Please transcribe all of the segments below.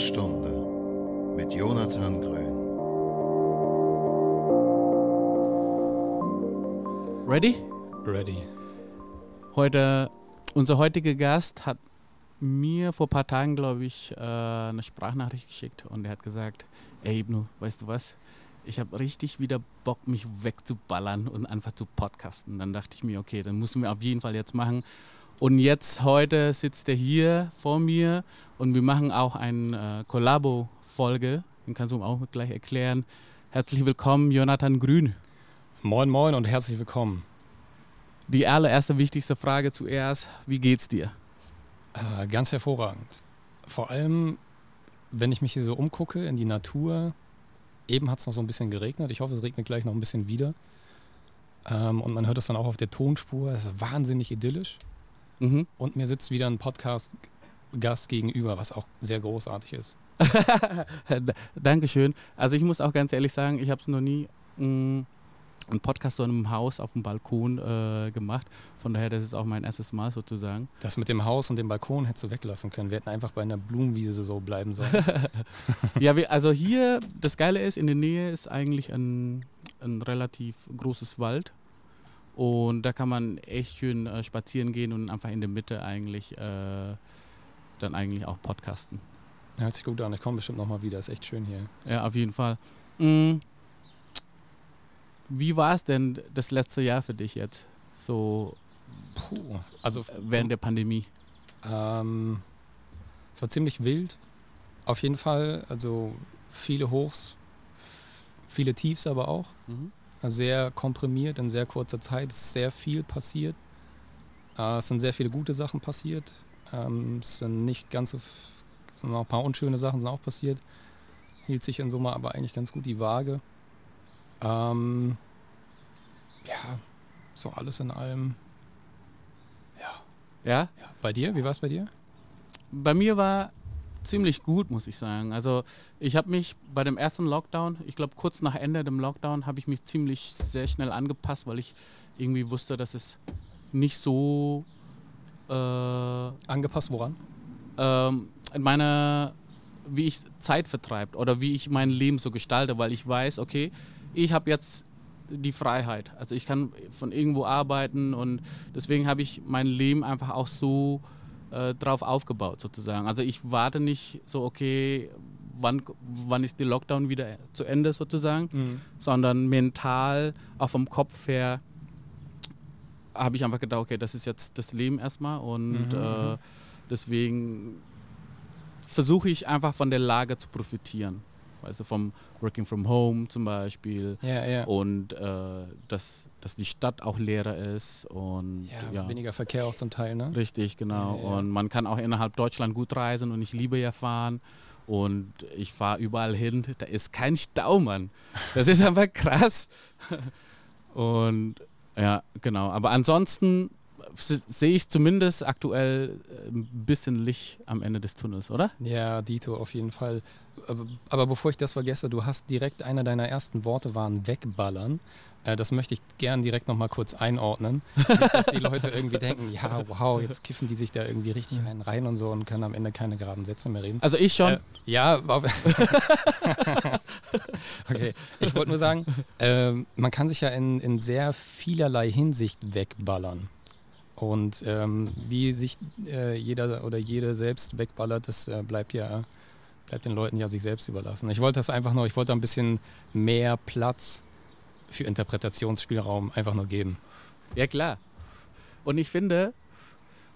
Stunde mit Jonathan Grün. Ready? Ready. Heute, unser heutiger Gast hat mir vor ein paar Tagen, glaube ich, äh, eine Sprachnachricht geschickt und er hat gesagt, ey Ibnu, weißt du was? Ich habe richtig wieder Bock, mich wegzuballern und einfach zu podcasten. Dann dachte ich mir, okay, dann müssen wir auf jeden Fall jetzt machen. Und jetzt heute sitzt er hier vor mir und wir machen auch eine äh, Kollabo-Folge. Den kannst du ihm auch gleich erklären. Herzlich willkommen, Jonathan Grün. Moin, moin und herzlich willkommen. Die allererste wichtigste Frage zuerst: Wie geht's dir? Äh, ganz hervorragend. Vor allem, wenn ich mich hier so umgucke in die Natur. Eben hat es noch so ein bisschen geregnet. Ich hoffe, es regnet gleich noch ein bisschen wieder. Ähm, und man hört es dann auch auf der Tonspur. Es ist wahnsinnig idyllisch. Mhm. Und mir sitzt wieder ein Podcast-Gast gegenüber, was auch sehr großartig ist. Dankeschön. Also ich muss auch ganz ehrlich sagen, ich habe es noch nie mh, einen Podcast so in einem Haus auf dem Balkon äh, gemacht. Von daher, das ist auch mein erstes Mal sozusagen. Das mit dem Haus und dem Balkon hättest du weglassen können. Wir hätten einfach bei einer Blumenwiese so bleiben sollen. ja, wir, also hier, das Geile ist, in der Nähe ist eigentlich ein, ein relativ großes Wald. Und da kann man echt schön äh, spazieren gehen und einfach in der Mitte eigentlich äh, dann eigentlich auch podcasten. Hört sich gut an. Ich komme bestimmt nochmal wieder. Ist echt schön hier. Ja, auf jeden Fall. Mhm. Wie war es denn das letzte Jahr für dich jetzt? So Puh. Also während der Pandemie? Ähm, es war ziemlich wild. Auf jeden Fall. Also viele Hochs, viele Tiefs aber auch. Mhm. Sehr komprimiert in sehr kurzer Zeit. Es ist sehr viel passiert. Äh, es sind sehr viele gute Sachen passiert. Ähm, es sind nicht ganz so. Es sind noch ein paar unschöne Sachen sind auch passiert. Hielt sich in Summe aber eigentlich ganz gut die Waage. Ähm, ja, so alles in allem. Ja. Ja? ja. Bei dir? Wie war es bei dir? Bei mir war ziemlich gut, muss ich sagen. Also ich habe mich bei dem ersten Lockdown, ich glaube kurz nach Ende dem Lockdown, habe ich mich ziemlich sehr schnell angepasst, weil ich irgendwie wusste, dass es nicht so... Äh, Angepasst woran? Ähm, in meiner, wie ich Zeit vertreibt oder wie ich mein Leben so gestalte, weil ich weiß, okay, ich habe jetzt die Freiheit. Also ich kann von irgendwo arbeiten und deswegen habe ich mein Leben einfach auch so äh, drauf aufgebaut sozusagen. Also ich warte nicht so, okay, wann, wann ist der Lockdown wieder zu Ende sozusagen, Mhm. sondern mental, auch vom Kopf her, habe ich einfach gedacht, okay, das ist jetzt das Leben erstmal und Mhm, äh, deswegen versuche ich einfach von der Lage zu profitieren. Weißt du, vom Working from Home zum Beispiel Ja, ja. und äh, dass, dass die Stadt auch leerer ist und ja, ja, weniger Verkehr auch zum Teil, ne? richtig, genau. Und man kann auch innerhalb Deutschland gut reisen und ich liebe ja fahren und ich fahre überall hin, da ist kein Stau, Mann. Das ist einfach krass. Und ja, genau. Aber ansonsten sehe ich zumindest aktuell äh, ein bisschen Licht am Ende des Tunnels, oder? Ja, Dito auf jeden Fall. Aber, aber bevor ich das vergesse, du hast direkt einer deiner ersten Worte waren wegballern. Äh, das möchte ich gern direkt nochmal kurz einordnen. Nicht, dass die Leute irgendwie denken, ja, wow, jetzt kiffen die sich da irgendwie richtig einen rein und so und können am Ende keine geraden Sätze mehr reden. Also ich schon. Äh, ja, okay. Ich wollte nur sagen, ähm, man kann sich ja in, in sehr vielerlei Hinsicht wegballern. Und ähm, wie sich äh, jeder oder jede selbst wegballert, das äh, bleibt ja bleibt den Leuten ja sich selbst überlassen. Ich wollte das einfach nur, ich wollte ein bisschen mehr Platz für Interpretationsspielraum einfach nur geben. Ja, klar. Und ich finde,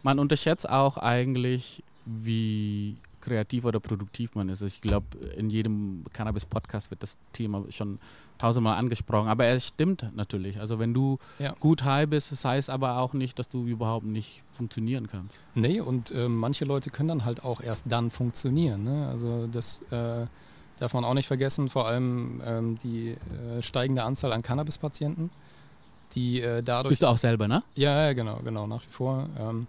man unterschätzt auch eigentlich, wie kreativ oder produktiv man ist. Ich glaube, in jedem Cannabis-Podcast wird das Thema schon tausendmal angesprochen. Aber es stimmt natürlich. Also wenn du Ja. gut high bist, das heißt aber auch nicht, dass du überhaupt nicht funktionieren kannst. Nee, und äh, manche Leute können dann halt auch erst dann funktionieren. Ne? Also das äh, darf man auch nicht vergessen, vor allem ähm, die äh, steigende Anzahl an Cannabis-Patienten, die äh, dadurch... Bist du auch selber, ne? Ja, ja, genau, genau, nach wie vor. Ähm,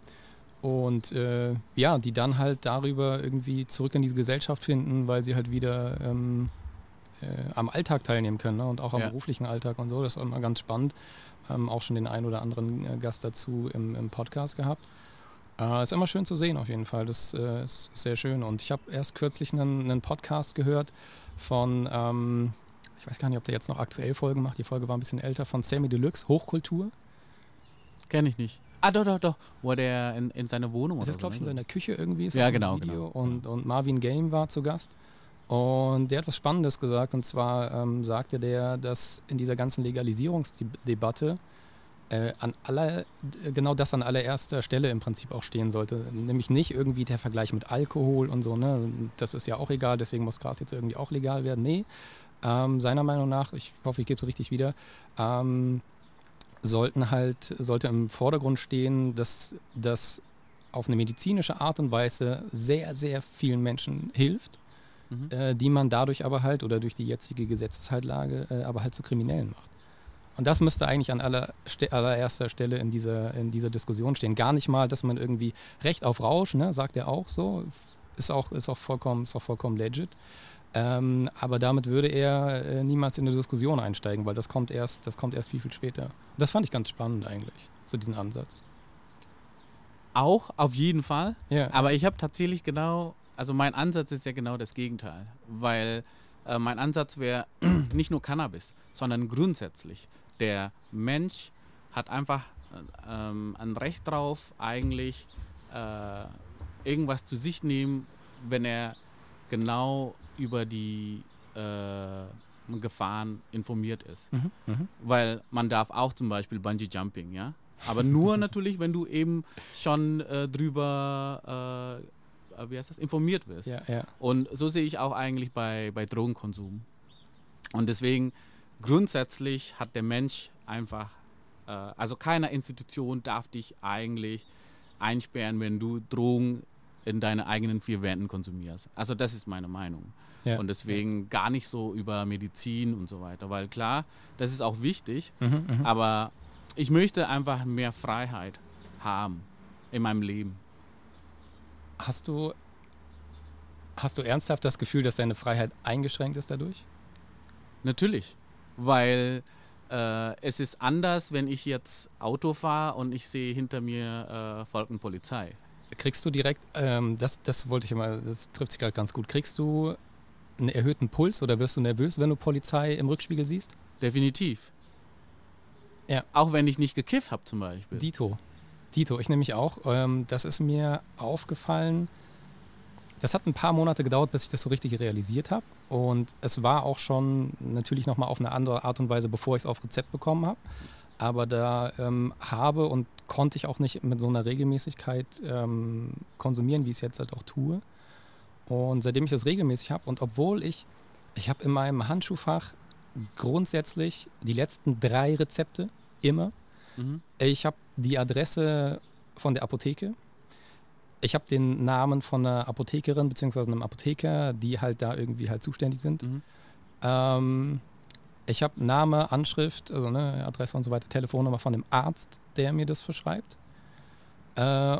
und äh, ja, die dann halt darüber irgendwie zurück in diese Gesellschaft finden, weil sie halt wieder ähm, äh, am Alltag teilnehmen können ne? und auch am Ja. beruflichen Alltag und so. Das ist immer ganz spannend. Ähm, auch schon den einen oder anderen äh, Gast dazu im, im Podcast gehabt. Äh, ist immer schön zu sehen, auf jeden Fall. Das äh, ist sehr schön. Und ich habe erst kürzlich einen, einen, Podcast gehört von, ähm, ich weiß gar nicht, ob der jetzt noch aktuell Folgen macht. Die Folge war ein bisschen älter, von Sammy Deluxe, Hochkultur. Kenne ich nicht. Ah, doch, doch, doch. Wo der in, in seiner Wohnung Das ist, glaube ich, in seiner Küche irgendwie. ja, genau, genau. Und, und Marvin Game war zu Gast. Und der hat was Spannendes gesagt. Und zwar ähm, sagte der, dass in dieser ganzen Legalisierungsdebatte äh, an aller, genau das an allererster Stelle im Prinzip auch stehen sollte. Nämlich nicht irgendwie der Vergleich mit Alkohol und so, ne? Das ist ja auch egal, deswegen muss Gras jetzt irgendwie auch legal werden. Nee, ähm, seiner Meinung nach, ich hoffe, ich gebe es richtig wieder, ähm, sollten halt, sollte im Vordergrund stehen, dass das auf eine medizinische Art und Weise sehr, sehr vielen Menschen hilft, mhm. äh, die man dadurch aber halt oder durch die jetzige Gesetzesheitlage äh, aber halt zu Kriminellen macht. Und das müsste eigentlich an aller, allererster Stelle in dieser, in dieser Diskussion stehen. Gar nicht mal, dass man irgendwie Recht auf Rausch, ne, sagt er auch so, ist auch, ist auch, vollkommen, ist auch vollkommen legit. Ähm, aber damit würde er äh, niemals in eine Diskussion einsteigen, weil das kommt erst, das kommt erst viel, viel später. Das fand ich ganz spannend eigentlich, so diesen Ansatz. Auch, auf jeden Fall. Ja. Aber ich habe tatsächlich genau, also mein Ansatz ist ja genau das Gegenteil, weil äh, mein Ansatz wäre nicht nur Cannabis, sondern grundsätzlich der Mensch hat einfach äh, ein Recht drauf, eigentlich äh, irgendwas zu sich nehmen, wenn er genau über die äh, Gefahren informiert ist. Mhm, mh. Weil man darf auch zum Beispiel Bungee Jumping, ja. Aber nur natürlich, wenn du eben schon äh, drüber äh, wie heißt das, informiert wirst. Ja, ja. Und so sehe ich auch eigentlich bei, bei Drogenkonsum. Und deswegen grundsätzlich hat der Mensch einfach, äh, also keine Institution darf dich eigentlich einsperren, wenn du Drogen in deine eigenen vier Wänden konsumierst. Also das ist meine Meinung. Ja. Und deswegen gar nicht so über Medizin und so weiter, weil klar, das ist auch wichtig, mhm, mhm, aber ich möchte einfach mehr Freiheit haben in meinem Leben. Hast du, hast du ernsthaft das Gefühl, dass deine Freiheit eingeschränkt ist dadurch? Natürlich weil äh, es ist anders, wenn ich jetzt Auto fahre und ich sehe hinter mir äh, folgt eine Polizei. Kriegst du direkt, ähm, das, das wollte ich immer, das trifft sich gerade ganz gut, kriegst du einen erhöhten Puls oder wirst du nervös, wenn du Polizei im Rückspiegel siehst? Definitiv. Ja. Auch wenn ich nicht gekifft habe zum Beispiel. Dito. Dito, ich nämlich auch. Ähm, das ist mir aufgefallen, das hat ein paar Monate gedauert, bis ich das so richtig realisiert habe. Und es war auch schon natürlich nochmal auf eine andere Art und Weise, bevor ich es auf Rezept bekommen habe. Aber da ähm, habe und konnte ich auch nicht mit so einer Regelmäßigkeit ähm, konsumieren, wie ich es jetzt halt auch tue. Und seitdem ich das regelmäßig habe und obwohl ich, ich habe in meinem Handschuhfach grundsätzlich die letzten drei Rezepte immer. Mhm. Ich habe die Adresse von der Apotheke, ich habe den Namen von einer Apothekerin bzw. einem Apotheker, die halt da irgendwie halt zuständig sind. Mhm. Ähm, ich habe Name, Anschrift, also ne, Adresse und so weiter, Telefonnummer von dem Arzt, der mir das verschreibt. Äh,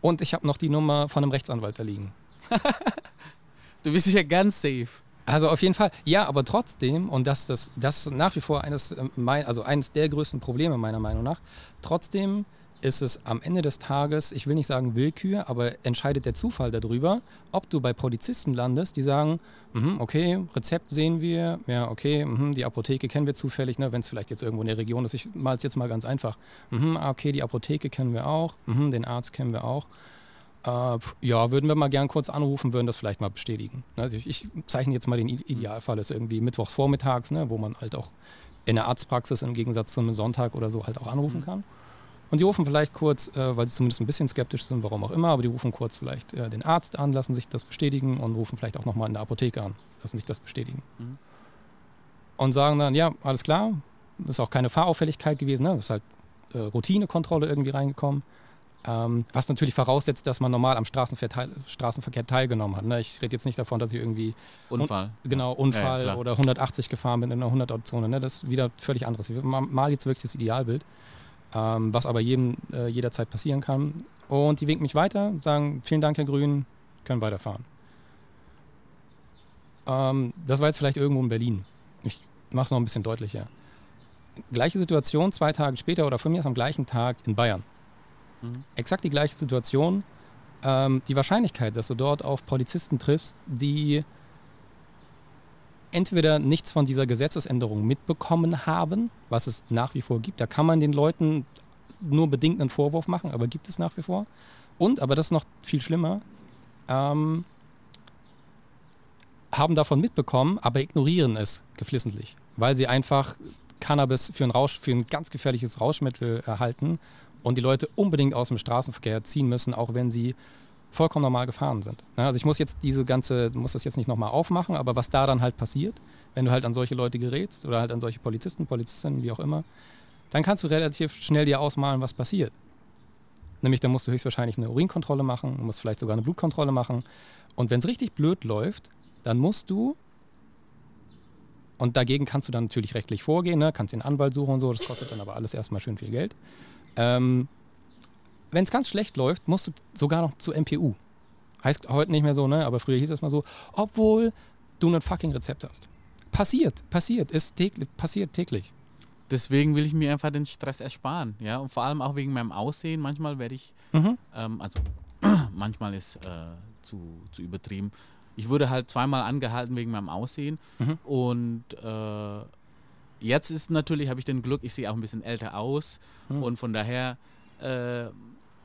und ich habe noch die Nummer von einem Rechtsanwalt da liegen. du bist ja ganz safe. Also auf jeden Fall, ja, aber trotzdem, und das, das, das ist nach wie vor eines, äh, also eines der größten Probleme meiner Meinung nach, trotzdem ist es am Ende des Tages, ich will nicht sagen Willkür, aber entscheidet der Zufall darüber, ob du bei Polizisten landest, die sagen, mh, okay, Rezept sehen wir, ja, okay, mh, die Apotheke kennen wir zufällig, ne, wenn es vielleicht jetzt irgendwo in der Region ist, ich mal es jetzt mal ganz einfach, mh, ah, okay, die Apotheke kennen wir auch, mh, den Arzt kennen wir auch. Äh, ja, würden wir mal gern kurz anrufen, würden das vielleicht mal bestätigen. Also ich, ich zeichne jetzt mal den Idealfall, ist irgendwie mittwochs vormittags, ne, wo man halt auch in der Arztpraxis im Gegensatz zu einem Sonntag oder so halt auch anrufen mhm. kann. Und die rufen vielleicht kurz, äh, weil sie zumindest ein bisschen skeptisch sind, warum auch immer, aber die rufen kurz vielleicht äh, den Arzt an, lassen sich das bestätigen und rufen vielleicht auch nochmal in der Apotheke an, lassen sich das bestätigen. Mhm. Und sagen dann, ja, alles klar, ist auch keine Fahrauffälligkeit gewesen, ne? ist halt äh, Routinekontrolle irgendwie reingekommen. Ähm, was natürlich voraussetzt, dass man normal am Straßenverkehr, Straßenverkehr teilgenommen hat. Ne? Ich rede jetzt nicht davon, dass ich irgendwie Unfall. Un genau, Unfall ja, oder 180 gefahren bin in einer 100-Ort-Zone. Ne? Das ist wieder völlig anderes. Ich mal jetzt wirklich das Idealbild ähm, was aber jedem äh, jederzeit passieren kann. Und die winken mich weiter, sagen, vielen Dank, Herr Grün, können weiterfahren. Ähm, das war jetzt vielleicht irgendwo in Berlin. Ich mache es noch ein bisschen deutlicher. Gleiche Situation, zwei Tage später oder von mir ist am gleichen Tag in Bayern. Mhm. Exakt die gleiche Situation. Ähm, die Wahrscheinlichkeit, dass du dort auf Polizisten triffst, die entweder nichts von dieser Gesetzesänderung mitbekommen haben, was es nach wie vor gibt. Da kann man den Leuten nur bedingt einen Vorwurf machen, aber gibt es nach wie vor. Und, aber das ist noch viel schlimmer, ähm, haben davon mitbekommen, aber ignorieren es geflissentlich, weil sie einfach Cannabis für ein, Rausch, für ein ganz gefährliches Rauschmittel erhalten und die Leute unbedingt aus dem Straßenverkehr ziehen müssen, auch wenn sie vollkommen normal gefahren sind. Ja, also ich muss jetzt diese ganze, muss das jetzt nicht nochmal aufmachen, aber was da dann halt passiert, wenn du halt an solche Leute gerätst oder halt an solche Polizisten, Polizistinnen, wie auch immer, dann kannst du relativ schnell dir ausmalen, was passiert. Nämlich, dann musst du höchstwahrscheinlich eine Urinkontrolle machen, musst vielleicht sogar eine Blutkontrolle machen. Und wenn es richtig blöd läuft, dann musst du, und dagegen kannst du dann natürlich rechtlich vorgehen, ne? kannst den Anwalt suchen und so, das kostet dann aber alles erstmal schön viel Geld. Ähm, wenn es ganz schlecht läuft, musst du sogar noch zu MPU. Heißt heute nicht mehr so, ne? aber früher hieß es mal so, obwohl du ein fucking Rezept hast. Passiert, passiert, ist täglich, passiert täglich. Deswegen will ich mir einfach den Stress ersparen, ja, und vor allem auch wegen meinem Aussehen. Manchmal werde ich, Mhm. ähm, also manchmal ist äh, zu, zu übertrieben. Ich wurde halt zweimal angehalten wegen meinem Aussehen Mhm. und äh, jetzt ist natürlich, habe ich den Glück, ich sehe auch ein bisschen älter aus Mhm. und von daher, äh,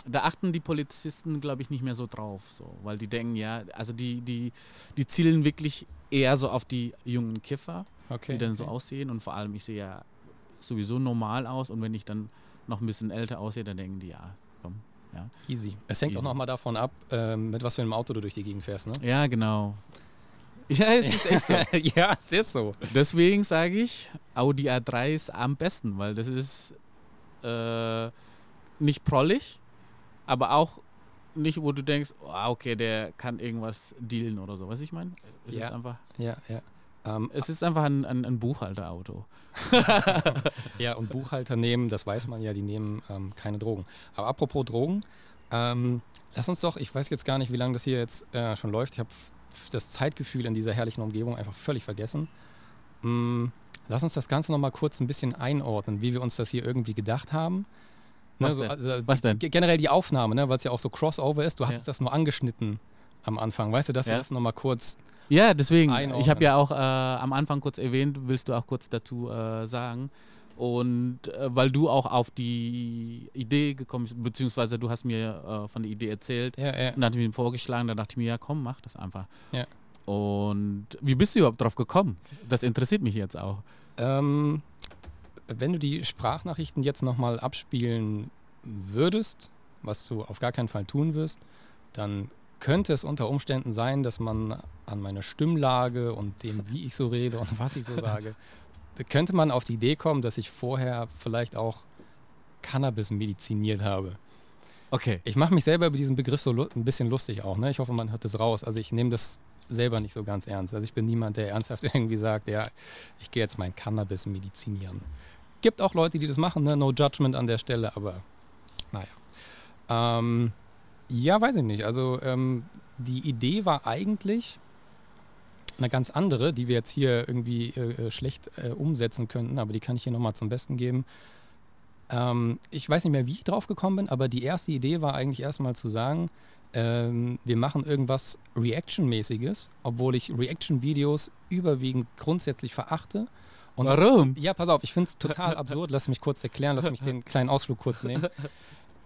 da achten die Polizisten, glaube ich, nicht mehr so drauf, so, weil die denken, ja, also die, die, die zielen wirklich eher so auf die jungen Kiffer, Okay. die dann so okay. aussehen und vor allem, ich sehe ja sowieso normal aus und wenn ich dann noch ein bisschen älter aussehe, dann denken die, ja, komm, ja. Easy. Es hängt auch Easy. nochmal davon ab, ähm, mit was für einem Auto du durch die Gegend fährst, ne? Ja, genau. Ja, es ist echt so. ja, es ist so. Deswegen sage ich, Audi A3 ist am besten, weil das ist äh, nicht prollig, aber auch nicht, wo du denkst, oh, okay, der kann irgendwas dealen oder so. Was ich meine? Es Ja. ist einfach, Ja, ja. Ähm, es ist einfach ein, ein, ein Buchhalterauto. ja, und Buchhalter nehmen, das weiß man ja, die nehmen ähm, keine Drogen. Aber apropos Drogen, ähm, lass uns doch, ich weiß jetzt gar nicht, wie lange das hier jetzt äh, schon läuft. Ich habe das Zeitgefühl in dieser herrlichen Umgebung einfach völlig vergessen. Mm, lass uns das Ganze nochmal kurz ein bisschen einordnen, wie wir uns das hier irgendwie gedacht haben. Ne, Was so, denn? also, Was denn? ge- Generell die Aufnahme, ne, weil es ja auch so Crossover ist. Du hast Ja. das nur angeschnitten am Anfang. Weißt du, dass wir Ja. das nochmal kurz Ja, deswegen. Einordnen. Ich habe ja auch äh, am Anfang kurz erwähnt, willst du auch kurz dazu äh, sagen. Und äh, weil du auch auf die Idee gekommen bist, beziehungsweise du hast mir äh, von der Idee erzählt Ja, ja. und dann hat mir vorgeschlagen, da dachte ich mir, ja komm, mach das einfach. Ja. Und wie bist du überhaupt drauf gekommen? Das interessiert mich jetzt auch. Ähm, wenn du die Sprachnachrichten jetzt nochmal abspielen würdest, was du auf gar keinen Fall tun wirst, dann könnte es unter Umständen sein, dass man an meiner Stimmlage und dem, wie ich so rede und was ich so sage, könnte man auf die Idee kommen, dass ich vorher vielleicht auch Cannabis mediziniert habe. Okay. Ich mache mich selber über diesen Begriff so ein bisschen lustig auch. Ne? Ich hoffe, man hört das raus. Also ich nehme das selber nicht so ganz ernst. Also ich bin niemand, der ernsthaft irgendwie sagt, ja, ich gehe jetzt mein Cannabis medizinieren. Gibt auch Leute, die das machen, ne? no judgment an der Stelle, aber naja. Ähm, ja, weiß ich nicht. Also ähm, die Idee war eigentlich eine ganz andere, die wir jetzt hier irgendwie äh, äh, schlecht äh, umsetzen könnten, aber die kann ich hier nochmal zum Besten geben. Ähm, ich weiß nicht mehr, wie ich drauf gekommen bin, aber die erste Idee war eigentlich erstmal zu sagen, ähm, wir machen irgendwas Reaction-mäßiges, obwohl ich Reaction-Videos überwiegend grundsätzlich verachte. Und das- Warum? ja, pass auf, ich finde es total absurd. Lass mich kurz erklären, lass mich den kleinen Ausflug kurz nehmen.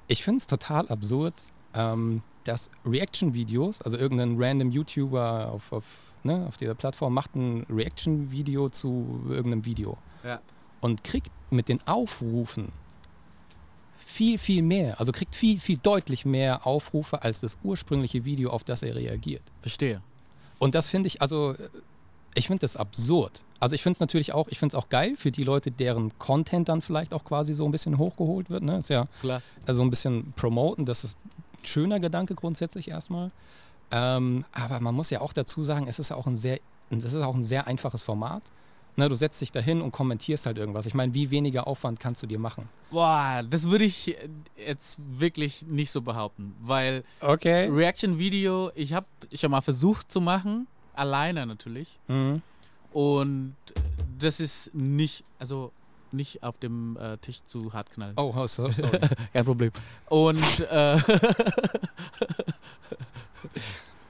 Ich finde es total absurd, ähm, dass Reaction-Videos, also irgendein random YouTuber auf, auf, ne, auf dieser Plattform macht ein Reaction-Video zu irgendeinem Video Ja. und kriegt mit den Aufrufen viel, viel mehr, also kriegt viel, viel deutlich mehr Aufrufe als das ursprüngliche Video, auf das er reagiert. Verstehe. Und das finde ich, also äh, ich finde das absurd. Also ich finde es natürlich auch, ich finde es auch geil für die Leute, deren Content dann vielleicht auch quasi so ein bisschen hochgeholt wird. Ne? Ist ja Klar. also ein bisschen promoten, das ist ein schöner Gedanke grundsätzlich erstmal. Ähm, aber man muss ja auch dazu sagen, es ist ja auch ein sehr, das ist auch ein sehr einfaches Format. Ne, du setzt dich dahin und kommentierst halt irgendwas. Ich meine, wie weniger Aufwand kannst du dir machen? Boah, das würde ich äh, jetzt wirklich nicht so behaupten, weil Okay. Reaction-Video, ich habe schon mal versucht zu machen, alleine natürlich. Mhm. Und das ist nicht, also nicht auf dem äh, Tisch zu hart knallen. Oh, oh so, sorry. Kein Problem. Und äh,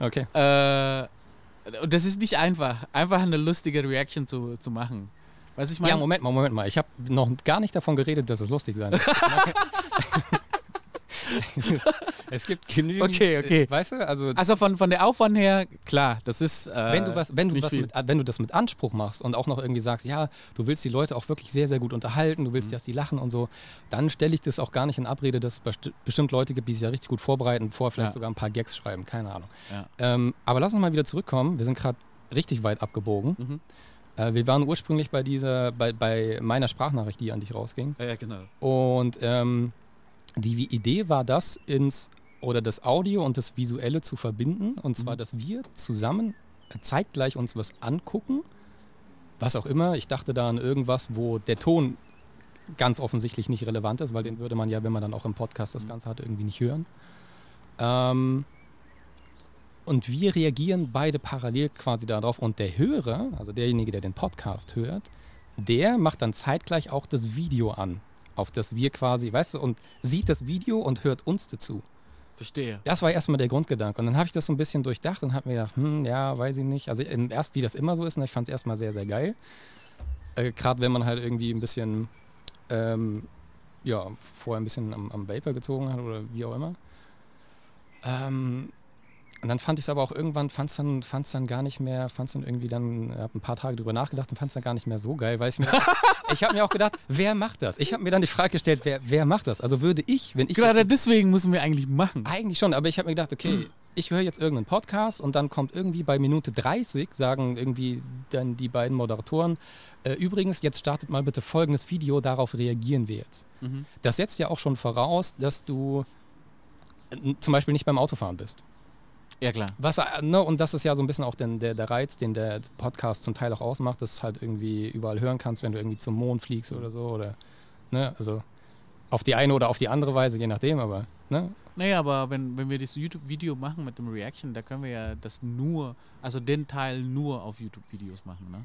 okay. äh, das ist nicht einfach, einfach eine lustige Reaction zu, zu machen. Du, ich meine? Ja, Moment mal, Moment mal. Ich habe noch gar nicht davon geredet, dass es lustig sein wird. es gibt genügend. Okay, okay. äh, Weißt du, also Also von, von der Aufwand her, klar, das ist. Äh, wenn du was, wenn du was viel. mit, wenn du das mit Anspruch machst und auch noch irgendwie sagst, ja, du willst die Leute auch wirklich sehr, sehr gut unterhalten, du willst, Mhm. dass die lachen und so, dann stelle ich das auch gar nicht in Abrede, dass es besti- bestimmt Leute gibt, die sich ja richtig gut vorbereiten, vorher vielleicht Ja. sogar ein paar Gags schreiben, keine Ahnung. Ja. Ähm, aber lass uns mal wieder zurückkommen. Wir sind gerade richtig weit abgebogen. Mhm. Äh, wir waren ursprünglich bei dieser, bei, bei meiner Sprachnachricht, die an dich rausging. Ja, genau. Und ähm, die Idee war das, ins oder das Audio und das Visuelle zu verbinden. Und zwar, Mhm. dass wir zusammen zeitgleich uns was angucken. Was auch immer. Ich dachte da an irgendwas, wo der Ton ganz offensichtlich nicht relevant ist, weil den würde man ja, wenn man dann auch im Podcast das Mhm. Ganze hat, irgendwie nicht hören. Ähm, und wir reagieren beide parallel quasi darauf. Und der Hörer, also derjenige, der den Podcast hört, der macht dann zeitgleich auch das Video an, auf das wir quasi, weißt du, und sieht das Video und hört uns dazu. Verstehe. Das war erstmal der Grundgedanke. Und dann habe ich das so ein bisschen durchdacht und habe mir gedacht, hm, ja, weiß ich nicht. Also erst wie das immer so ist, ne, ich fand es erstmal sehr, sehr geil. Äh, Gerade wenn man halt irgendwie ein bisschen, ähm, ja, vorher ein bisschen am, am Vapor gezogen hat oder wie auch immer. Ähm, und dann fand ich es aber auch irgendwann, fand es dann, fand's dann gar nicht mehr, fand es dann irgendwie dann, habe ein paar Tage drüber nachgedacht und fand es dann gar nicht mehr so geil, weil ich mir, ich habe mir auch gedacht, wer macht das? Ich habe mir dann die Frage gestellt, wer, wer macht das? Also würde ich, wenn ich Gerade jetzt- deswegen müssen wir eigentlich machen. eigentlich schon, aber ich habe mir gedacht, okay, ich höre jetzt irgendeinen Podcast und dann kommt irgendwie bei Minute 30, sagen irgendwie dann die beiden Moderatoren, äh, übrigens, jetzt startet mal bitte folgendes Video, darauf reagieren wir jetzt. Mhm. Das setzt ja auch schon voraus, dass du äh, zum Beispiel nicht beim Autofahren bist. Ja, klar. Was, äh, ne, und das ist ja so ein bisschen auch den, der, der Reiz, den der Podcast zum Teil auch ausmacht, dass du es halt irgendwie überall hören kannst, wenn du irgendwie zum Mond fliegst oder so. Oder, ne, also auf die eine oder auf die andere Weise, je nachdem, aber ne, Naja, aber wenn, wenn wir das YouTube-Video machen mit dem Reaction, da können wir ja das nur, also den Teil nur auf YouTube-Videos machen, ne?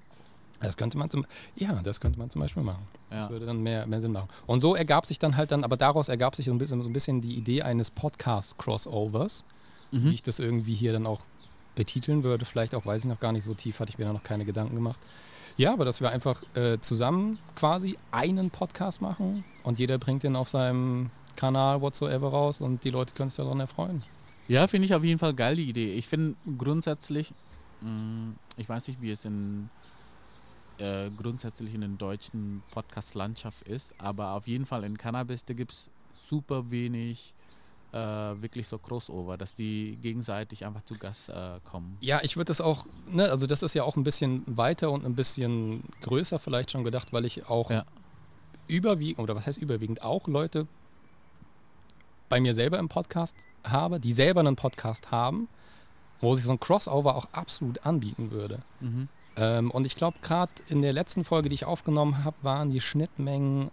Das könnte man zum, ja, das könnte man zum Beispiel machen. Das Ja. würde dann mehr, mehr Sinn machen. Und so ergab sich dann halt dann, aber daraus ergab sich so ein bisschen, so ein bisschen die Idee eines Podcast-Crossovers, Mhm. wie ich das irgendwie hier dann auch betiteln würde. Vielleicht auch, weiß ich noch gar nicht, so tief hatte ich mir da noch keine Gedanken gemacht. Ja, aber dass wir einfach äh, zusammen quasi einen Podcast machen und jeder bringt den auf seinem Kanal whatsoever raus und die Leute können sich daran erfreuen. Ja, finde ich auf jeden Fall geil, die Idee. Ich finde grundsätzlich, mh, ich weiß nicht, wie es in äh, grundsätzlich in den deutschen Podcast-Landschaft ist, aber auf jeden Fall in Cannabis, da gibt es super wenig äh, wirklich so Crossover, dass die gegenseitig einfach zu Gast äh, kommen. Ja, ich würde das auch, ne, also das ist ja auch ein bisschen weiter und ein bisschen größer vielleicht schon gedacht, weil ich auch Ja. überwiegend, oder was heißt überwiegend, auch Leute bei mir selber im Podcast habe, die selber einen Podcast haben, wo sich so ein Crossover auch absolut anbieten würde. Mhm. Ähm, und ich glaube, gerade in der letzten Folge, die ich aufgenommen habe, waren die Schnittmengen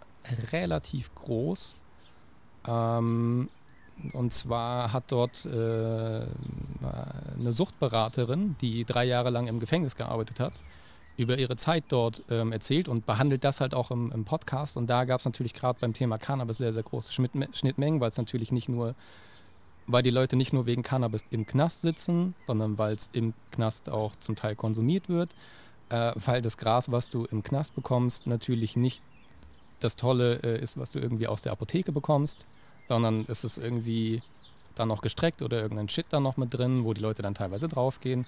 relativ groß. Ähm, und zwar hat dort äh, eine Suchtberaterin, die drei Jahre lang im Gefängnis gearbeitet hat, über ihre Zeit dort ähm, erzählt und behandelt das halt auch im, im Podcast. Und da gab es natürlich gerade beim Thema Cannabis sehr, sehr große Schnittme- Schnittmengen, weil es natürlich nicht nur, weil die Leute nicht nur wegen Cannabis im Knast sitzen, sondern weil es im Knast auch zum Teil konsumiert wird, äh, weil das Gras, was du im Knast bekommst, natürlich nicht das Tolle äh, ist, was du irgendwie aus der Apotheke bekommst, sondern es ist irgendwie dann noch gestreckt oder irgendein Shit da noch mit drin, wo die Leute dann teilweise draufgehen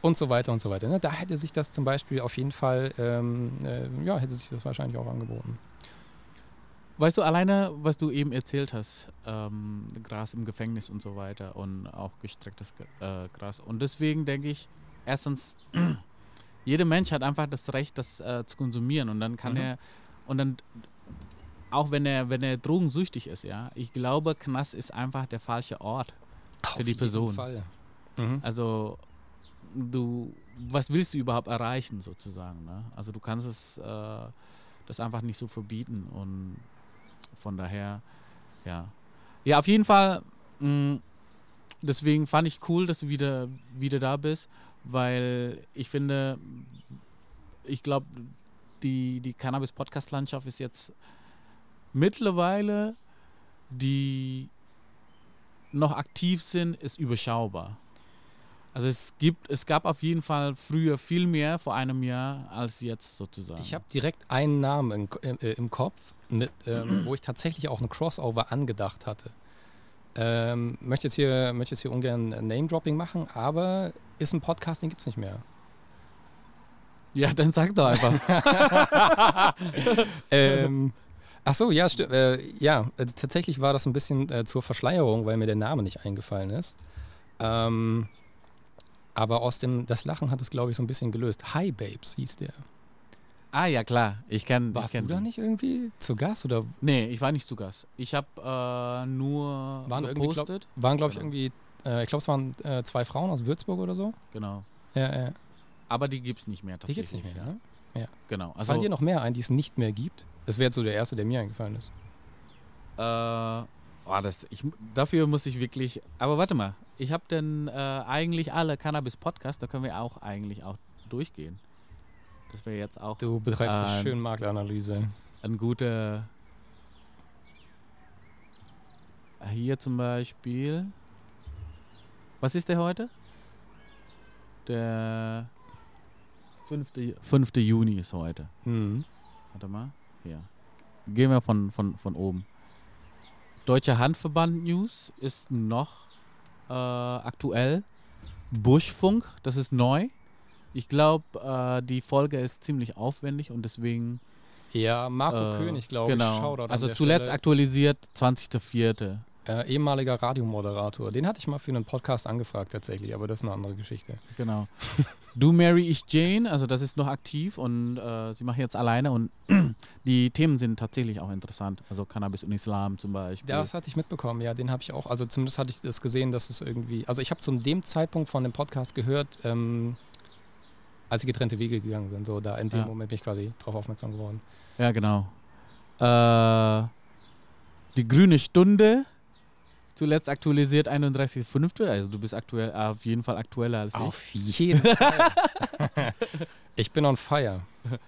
und so weiter und so weiter. Ne? Da hätte sich das zum Beispiel auf jeden Fall, ähm, äh, ja, hätte sich das wahrscheinlich auch angeboten. Weißt du, alleine, was du eben erzählt hast, ähm, Gras im Gefängnis und so weiter und auch gestrecktes Ge- äh, Gras. Und deswegen denke ich, erstens, jeder Mensch hat einfach das Recht, das äh, zu konsumieren und dann kann Mhm. er, und dann, auch wenn er, wenn er drogensüchtig ist, ja, ich glaube, Knast ist einfach der falsche Ort. Für die jeden Person. Fall. Mhm. Also, du, was willst du überhaupt erreichen, sozusagen? Ne? Also, du kannst es, äh, das einfach nicht so verbieten und von daher, ja. Ja, auf jeden Fall, mh, deswegen fand ich cool, dass du wieder, wieder da bist, weil ich finde, ich glaube, die, die Cannabis-Podcast-Landschaft ist jetzt mittlerweile, die noch aktiv sind, ist überschaubar. Also es gibt, es gab auf jeden Fall früher viel mehr vor einem Jahr als jetzt sozusagen. Ich habe direkt einen Namen im, äh, im Kopf, mit, ähm, wo ich tatsächlich auch ein Crossover angedacht hatte. Ähm, möchte, jetzt hier, möchte jetzt hier ungern Name-Dropping machen, aber ist ein Podcast, den gibt es nicht mehr. Ja, dann sag doch einfach. ähm, ach so, ja, stimmt. Äh, ja, äh, tatsächlich war das ein bisschen äh, zur Verschleierung, weil mir der Name nicht eingefallen ist. Ähm, aber aus dem, das Lachen hat es, glaube ich, so ein bisschen gelöst. Hi Babes hieß der. ah ja, klar. Ich kenne Warst ich kenn du da nicht irgendwie zu Gast oder Nee, ich war nicht zu Gast. Ich habe äh, nur Waren irgendwie, glaub- gepostet. waren, glaube ich, Genau. irgendwie, äh, ich glaube, es waren äh, zwei Frauen aus Würzburg oder so? Genau. Ja, ja. Aber die gibt es nicht mehr Die tatsächlich. gibt es nicht mehr, ja. ne? Genau. Fallen Also, dir noch mehr ein, die es nicht mehr gibt? Das wäre jetzt so der erste, der mir eingefallen ist. äh, oh, das, ich, dafür muss ich wirklich. Aber warte mal. Ich habe denn äh, eigentlich alle Cannabis-Podcasts, da können wir auch eigentlich auch durchgehen. Das wäre jetzt auch Du betreibst eine schöne Marktanalyse. ein guter. Hier zum Beispiel. Was ist der heute? Der 5. 5. Juni ist heute. Mhm. Warte mal. Hier. Gehen wir von, von, von oben. Deutscher Handverband News ist noch äh, aktuell. Buschfunk, das ist neu. Ich glaube, äh, die Folge ist ziemlich aufwendig und deswegen. Ja, Marco äh, König, glaube genau. ich. Shoutout Also zuletzt Stelle. aktualisiert 20.04. Äh, ehemaliger Radiomoderator. Den hatte ich mal für einen Podcast angefragt tatsächlich, aber das ist eine andere Geschichte. Genau. Du Mary Ich Jane, also das ist noch aktiv und äh, sie macht jetzt alleine und die Themen sind tatsächlich auch interessant. Also Cannabis und Islam zum Beispiel. Das hatte ich mitbekommen, ja, den habe ich auch. Also zumindest hatte ich das gesehen, dass es irgendwie. Also ich habe zu dem Zeitpunkt von dem Podcast gehört, ähm, als sie getrennte Wege gegangen sind. So, da in dem Ja. Moment bin ich quasi drauf aufmerksam geworden. Ja, genau. Äh, die grüne Stunde, zuletzt aktualisiert 31.05. Also du bist aktuell auf jeden Fall aktueller als Auf jeden Fall. ich bin on fire. ich.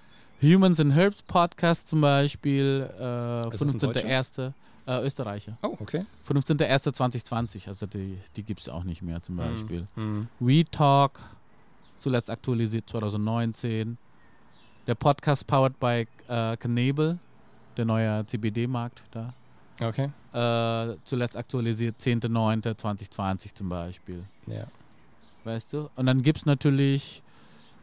Humans and Herbs Podcast zum Beispiel, äh, Ist das ein 15.01. Äh, Österreicher. Oh, okay. 15.01.2020, also die, die gibt es auch nicht mehr zum Beispiel. Mhm. We Talk, zuletzt aktualisiert 2019. Der Podcast powered by äh, Canable, der neue CBD-Markt da. Okay. Äh, zuletzt aktualisiert 10.09.2020 zum Beispiel. Ja. Weißt du? Und dann gibt es natürlich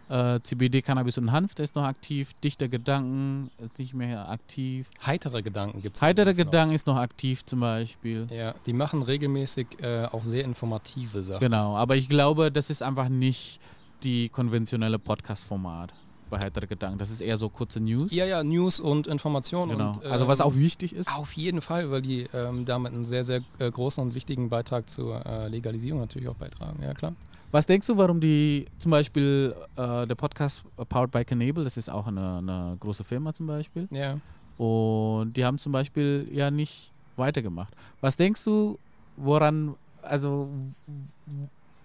äh, CBD, Cannabis und Hanf, der ist noch aktiv. Dichter Gedanken ist nicht mehr aktiv. Heitere Gedanken gibt es. Heitere Gedanken ist noch aktiv zum Beispiel. Ja, die machen regelmäßig äh, auch sehr informative Sachen. Genau, aber ich glaube, das ist einfach nicht die konventionelle Podcast-Format bei Heitere Gedanken. Das ist eher so kurze News. Ja, ja, News und Informationen. Genau. Und, also was ähm, auch wichtig ist. Auf jeden Fall, weil die ähm, damit einen sehr, sehr äh, großen und wichtigen Beitrag zur äh, Legalisierung natürlich auch beitragen. Ja, klar. Was denkst du, warum die zum Beispiel äh, der Podcast Powered by Canable, das ist auch eine, eine große Firma zum Beispiel, Ja. und die haben zum Beispiel ja nicht weitergemacht. Was denkst du, woran, also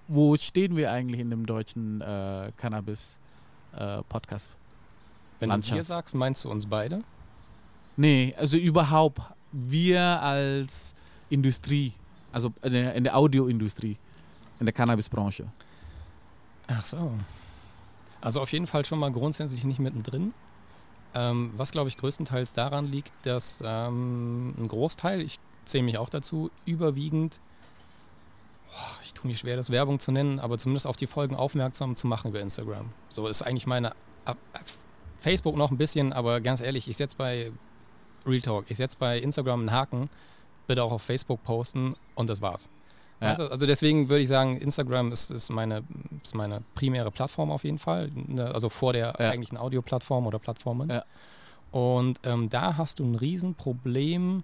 wo stehen wir eigentlich in dem deutschen äh, Cannabis-Podcast? Wenn du Landschaft. wir sagst, meinst du uns beide? Nee, also überhaupt wir als Industrie, also in der, in der Audioindustrie, in der Cannabisbranche. Ach so. Also auf jeden Fall schon mal grundsätzlich nicht mittendrin. Ähm, was, glaube ich, größtenteils daran liegt, dass ähm, ein Großteil, ich zähle mich auch dazu, überwiegend, ich tue mir schwer, das Werbung zu nennen, aber zumindest auf die Folgen aufmerksam zu machen über Instagram. So ist eigentlich meine, Facebook noch ein bisschen, aber ganz ehrlich, ich setze bei Real Talk, ich setze bei Instagram einen Haken, bitte auch auf Facebook posten und das war's. Ja. Also, also deswegen würde ich sagen, Instagram ist, ist, meine, ist meine primäre Plattform auf jeden Fall. Ne, Also vor der Ja. eigentlichen Audioplattform oder Plattformen. Ja. Und ähm, da hast du ein Riesenproblem,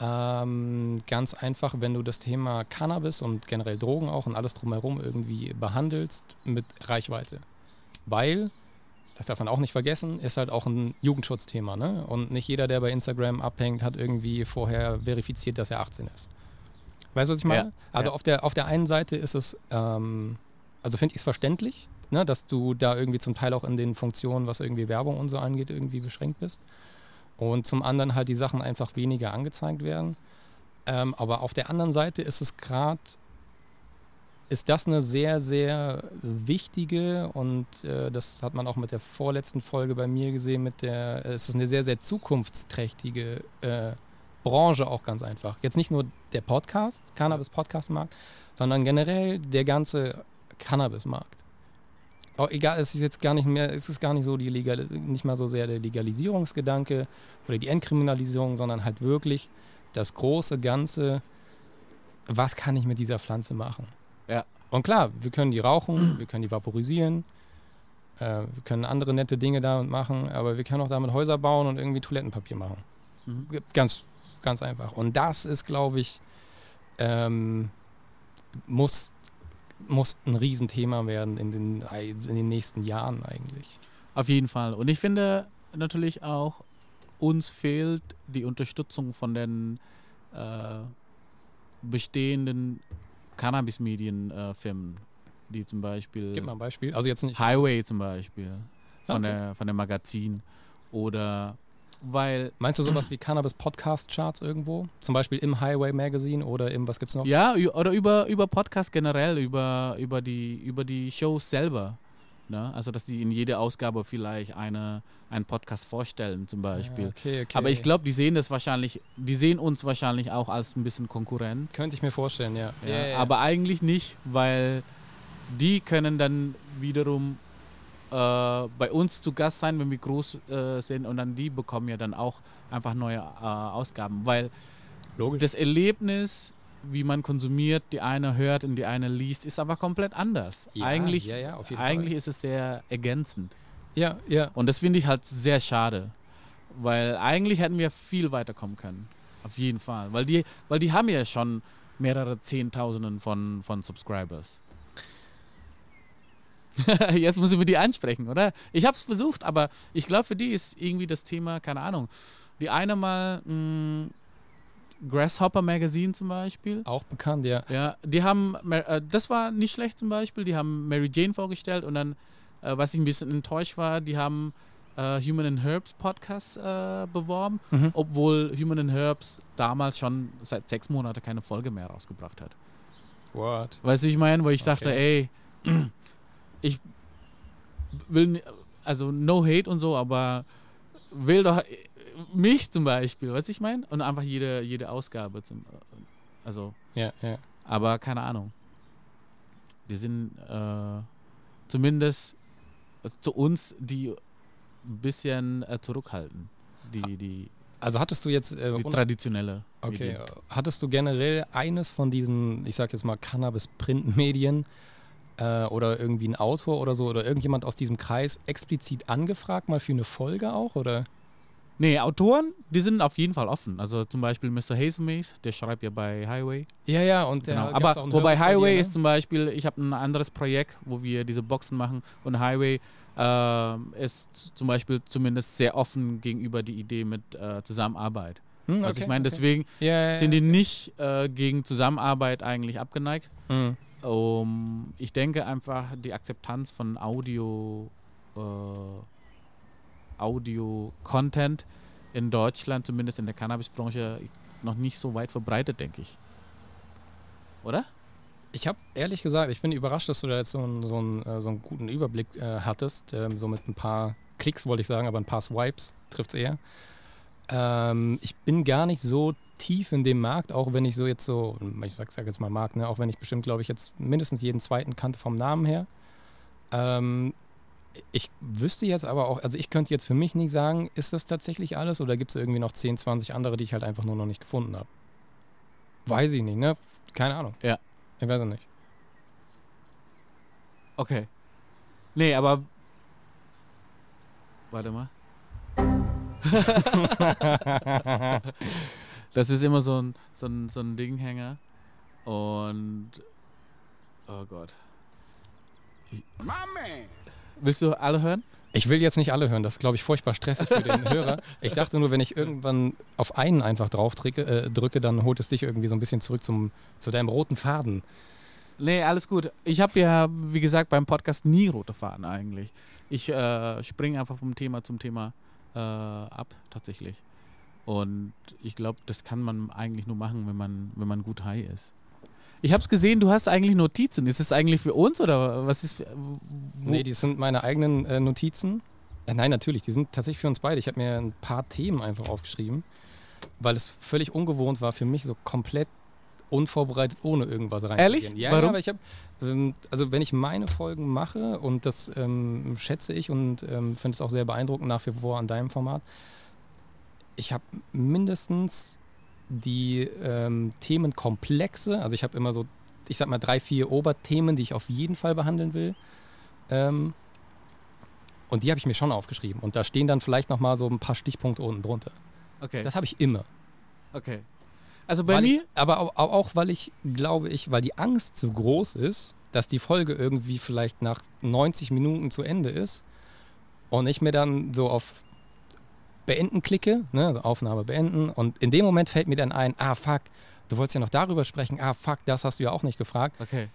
ähm, ganz einfach, wenn du das Thema Cannabis und generell Drogen auch und alles drumherum irgendwie behandelst mit Reichweite. Weil, das darf man auch nicht vergessen, ist halt auch ein Jugendschutzthema. Ne? Und nicht jeder, der bei Instagram abhängt, hat irgendwie vorher verifiziert, dass er 18 ist. Weißt du, was ich meine? Ja. Also Ja. Auf, der, auf der einen Seite ist es, ähm, also finde ich es verständlich ne, dass du da irgendwie zum Teil auch in den Funktionen, was irgendwie Werbung und so angeht, irgendwie beschränkt bist. Und zum anderen halt die Sachen einfach weniger angezeigt werden. Ähm, aber auf der anderen Seite ist es gerade, ist das eine sehr, sehr wichtige und äh, das hat man auch mit der vorletzten Folge bei mir gesehen, mit der, es ist eine sehr, sehr zukunftsträchtige äh, Branche auch ganz einfach. Jetzt nicht nur der Podcast, Cannabis-Podcast-Markt, sondern generell der ganze Cannabis-Markt. Auch egal, es ist jetzt gar nicht mehr, es ist gar nicht so die Legal, nicht mal so sehr der Legalisierungsgedanke oder die Entkriminalisierung, sondern halt wirklich das große Ganze, was kann ich mit dieser Pflanze machen? Ja. Und klar, wir können die rauchen, wir können die vaporisieren, äh, wir können andere nette Dinge damit machen, aber wir können auch damit Häuser bauen und irgendwie Toilettenpapier machen. Mhm. Ganz, ganz einfach. Und das ist, glaube ich, ähm, muss, muss ein Riesenthema werden in den, in den nächsten Jahren eigentlich. Auf jeden Fall. Und ich finde natürlich auch, uns fehlt die Unterstützung von den äh, bestehenden Cannabis-Medienfirmen, die zum Beispiel Gib mal ein Beispiel. Also jetzt nicht. Highway zum Beispiel von, Okay. der, von der Magazin oder weil Meinst du sowas wie Cannabis Podcast Charts irgendwo? Zum Beispiel im Highway Magazine oder im, was gibt's noch? ja oder über über Podcast generell über über die über die Shows selber ne? also dass die in jede Ausgabe vielleicht eine einen Podcast vorstellen zum Beispiel Ja, okay, okay. aber ich glaube die sehen das wahrscheinlich die sehen uns wahrscheinlich auch als ein bisschen Konkurrent Könnte ich mir vorstellen, ja. ja, Ja, ja. aber eigentlich nicht weil die können dann wiederum bei uns zu Gast sein, wenn wir groß äh, sind und dann die bekommen ja dann auch einfach neue äh, Ausgaben, weil logisch. das Erlebnis, wie man konsumiert, die eine hört und die eine liest, ist aber komplett anders. Ja, eigentlich ja, ja, auf jeden eigentlich ist es sehr ergänzend. Ja, ja. Und das finde ich halt sehr schade. Weil eigentlich hätten wir viel weiterkommen können. Auf jeden Fall. Weil die, weil die haben ja schon mehrere Zehntausenden von, von Subscribers. Jetzt müssen wir die ansprechen, oder? Ich habe es versucht, aber ich glaube, für die ist irgendwie das Thema, keine Ahnung. Die eine mal mh, Grasshopper Magazine zum Beispiel. Auch bekannt, ja. Ja, die haben, äh, das war nicht schlecht zum Beispiel, die haben Mary Jane vorgestellt und dann, äh, was ich ein bisschen enttäuscht war, die haben äh, Human and Herbs Podcast äh, beworben, Mhm. obwohl Human and Herbs damals schon seit sechs Monaten keine Folge mehr rausgebracht hat. What? Weißt du, ich meine, wo ich dachte, ey, ich will, also no hate und so, aber will doch mich zum Beispiel, weißt du, ich meine? Und einfach jede, jede Ausgabe zum, also Ja, ja. aber keine Ahnung. Die sind äh, zumindest zu uns, die ein bisschen äh, zurückhalten. Die, die, Also hattest du jetzt. Äh, die traditionelle. okay. Medien. äh, Hattest du generell eines von diesen, ich sag jetzt mal, Cannabis-Printmedien äh, oder irgendwie ein Autor oder so oder irgendjemand aus diesem Kreis explizit angefragt, mal für eine Folge auch? Oder? Nee, Autoren, die sind auf jeden Fall offen. Also zum Beispiel Mr. Hazelmaze, der schreibt ja bei Highway. Ja, ja, und der Genau. Aber wobei Highway dir, ne? ist zum Beispiel, ich habe ein anderes Projekt, wo wir diese Boxen machen und Highway äh, ist zum Beispiel zumindest sehr offen gegenüber die Idee mit äh, Zusammenarbeit. Hm, Also okay, ich meine, okay. deswegen ja, ja, ja. sind die nicht äh, gegen Zusammenarbeit eigentlich abgeneigt. Hm. Um, ich denke einfach, die Akzeptanz von Audio, äh, Audio-Content in Deutschland, zumindest in der Cannabisbranche, noch nicht so weit verbreitet, denke ich. Oder? Ich habe ehrlich gesagt, ich bin überrascht, dass du da jetzt so einen, so einen, äh, so einen guten Überblick äh, hattest. Ähm, so mit ein paar Klicks wollte ich sagen, aber ein paar Swipes trifft es eher. Ähm, ich bin gar nicht so tief in dem Markt, auch wenn ich so jetzt so, ich sag, sag jetzt mal Markt, ne, auch wenn ich bestimmt, glaube ich, jetzt mindestens jeden zweiten kannte vom Namen her. Ähm, ich wüsste jetzt aber auch, also ich könnte jetzt für mich nicht sagen, ist das tatsächlich alles oder gibt es irgendwie noch 10, 20 andere, die ich halt einfach nur noch nicht gefunden habe? Weiß ich nicht, ne? Keine Ahnung. Ja. Ich weiß es nicht. Okay. Nee, aber. Warte mal. das ist immer so ein, so ein, so ein Dinghänger. Und. Oh Gott. Willst du alle hören? Ich will jetzt nicht alle hören, das ist, glaube ich, furchtbar stressig für den Hörer. Ich dachte nur, wenn ich irgendwann auf einen einfach drauf drücke, äh, drücke, dann holt es dich irgendwie so ein bisschen zurück zum, zu deinem roten Faden. Nee, alles gut. Ich habe ja, wie gesagt, beim Podcast nie rote Faden eigentlich. Ich äh, springe einfach vom Thema zum Thema äh, ab, tatsächlich. Und ich glaube, das kann man eigentlich nur machen, wenn man, wenn man gut high ist. Ich habe es gesehen, du hast eigentlich Notizen. Ist es eigentlich für uns oder was ist? Wo? Nee, die sind meine eigenen äh, Notizen. Äh, nein, natürlich, die sind tatsächlich für uns beide. Ich habe mir ein paar Themen einfach aufgeschrieben, weil es völlig ungewohnt war für mich, so komplett unvorbereitet ohne irgendwas reinzugehen. Ehrlich? Ja, Warum? ja, aber ich habe, ähm, also wenn ich meine Folgen mache und das ähm, schätze ich und ähm, finde es auch sehr beeindruckend nach wie vor an deinem Format, ich habe mindestens die ähm, Themenkomplexe, also ich habe immer so, ich sag mal drei, vier Oberthemen, die ich auf jeden Fall behandeln will. Ähm, und die habe ich mir schon aufgeschrieben. Und da stehen dann vielleicht nochmal so ein paar Stichpunkte unten drunter. Okay. Das habe ich immer. okay. Also bei weil mir, ich, aber auch, auch, auch, weil ich, glaube ich, weil die Angst zu groß ist, dass die Folge irgendwie vielleicht nach 90 Minuten zu Ende ist und ich mir dann so auf Beenden klicke, ne, also Aufnahme beenden und in dem Moment fällt mir dann ein, ah fuck, du wolltest ja noch darüber sprechen, ah fuck, das hast du ja auch nicht gefragt. okay.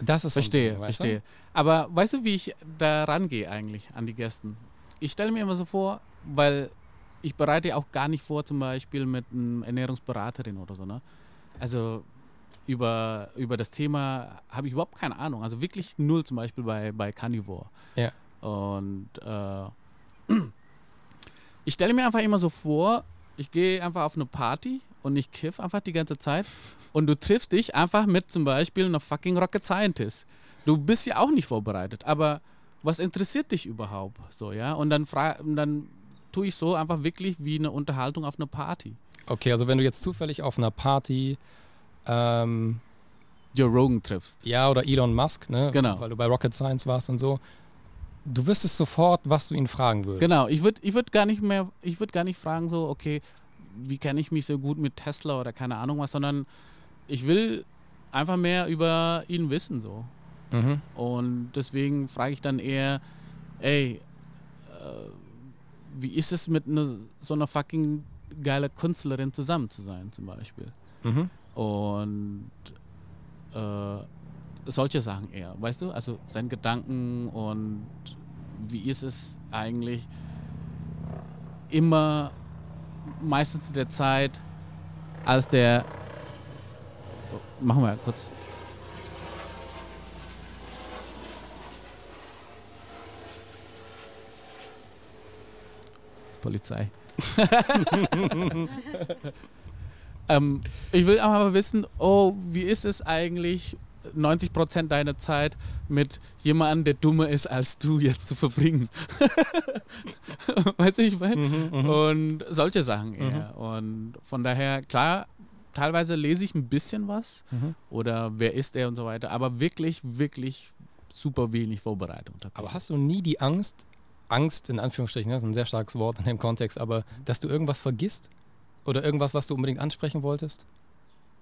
Das ist Verstehe, Ding, weißt du? verstehe. Aber weißt du, wie ich da rangehe eigentlich an die Gästen? Ich stelle mir immer so vor, weil ich bereite auch gar nicht vor, zum Beispiel mit einer Ernährungsberaterin oder so. Ne? Also über, über das Thema habe ich überhaupt keine Ahnung. Also wirklich null zum Beispiel bei, bei Carnivore. Ja. Und äh, ich stelle mir einfach immer so vor, ich gehe einfach auf eine Party und ich kiff einfach die ganze Zeit und du triffst dich einfach mit zum Beispiel einer fucking Rocket Scientist. Du bist ja auch nicht vorbereitet, aber was interessiert dich überhaupt? So, ja? Und dann, dann tue ich so einfach wirklich wie eine Unterhaltung auf einer Party. Okay, also wenn du jetzt zufällig auf einer Party, ähm, Joe Rogan triffst. ja, oder Elon Musk, ne, Genau. weil du bei Rocket Science warst und so, du wüsstest sofort, was du ihn fragen würdest. Genau, ich würde ich würd gar nicht mehr, ich würde gar nicht fragen so, okay, wie kenne ich mich so gut mit Tesla oder keine Ahnung was, sondern ich will einfach mehr über ihn wissen so. Mhm. Und deswegen frage ich dann eher, ey, äh, wie ist es mit ne, so einer fucking geiler Künstlerin zusammen zu sein zum Beispiel? Mhm. Und äh, solche Sachen eher, weißt du? Also seine Gedanken und wie ist es eigentlich immer meistens in der Zeit, als der Oh, machen wir kurz. Polizei. ähm, ich will aber wissen, oh, wie ist es eigentlich, 90% deiner Zeit mit jemandem, der dummer ist als du, jetzt zu verbringen? weißt du, ich meine? Mhm, Und solche Sachen eher. Und von daher, klar, teilweise lese ich ein bisschen was Mhm. oder wer ist er und so weiter, aber wirklich, wirklich super wenig Vorbereitung tatsächlich. Aber hast du nie die Angst, Angst in Anführungsstrichen, das ist ein sehr starkes Wort in dem Kontext, aber dass du irgendwas vergisst? Oder irgendwas, was du unbedingt ansprechen wolltest?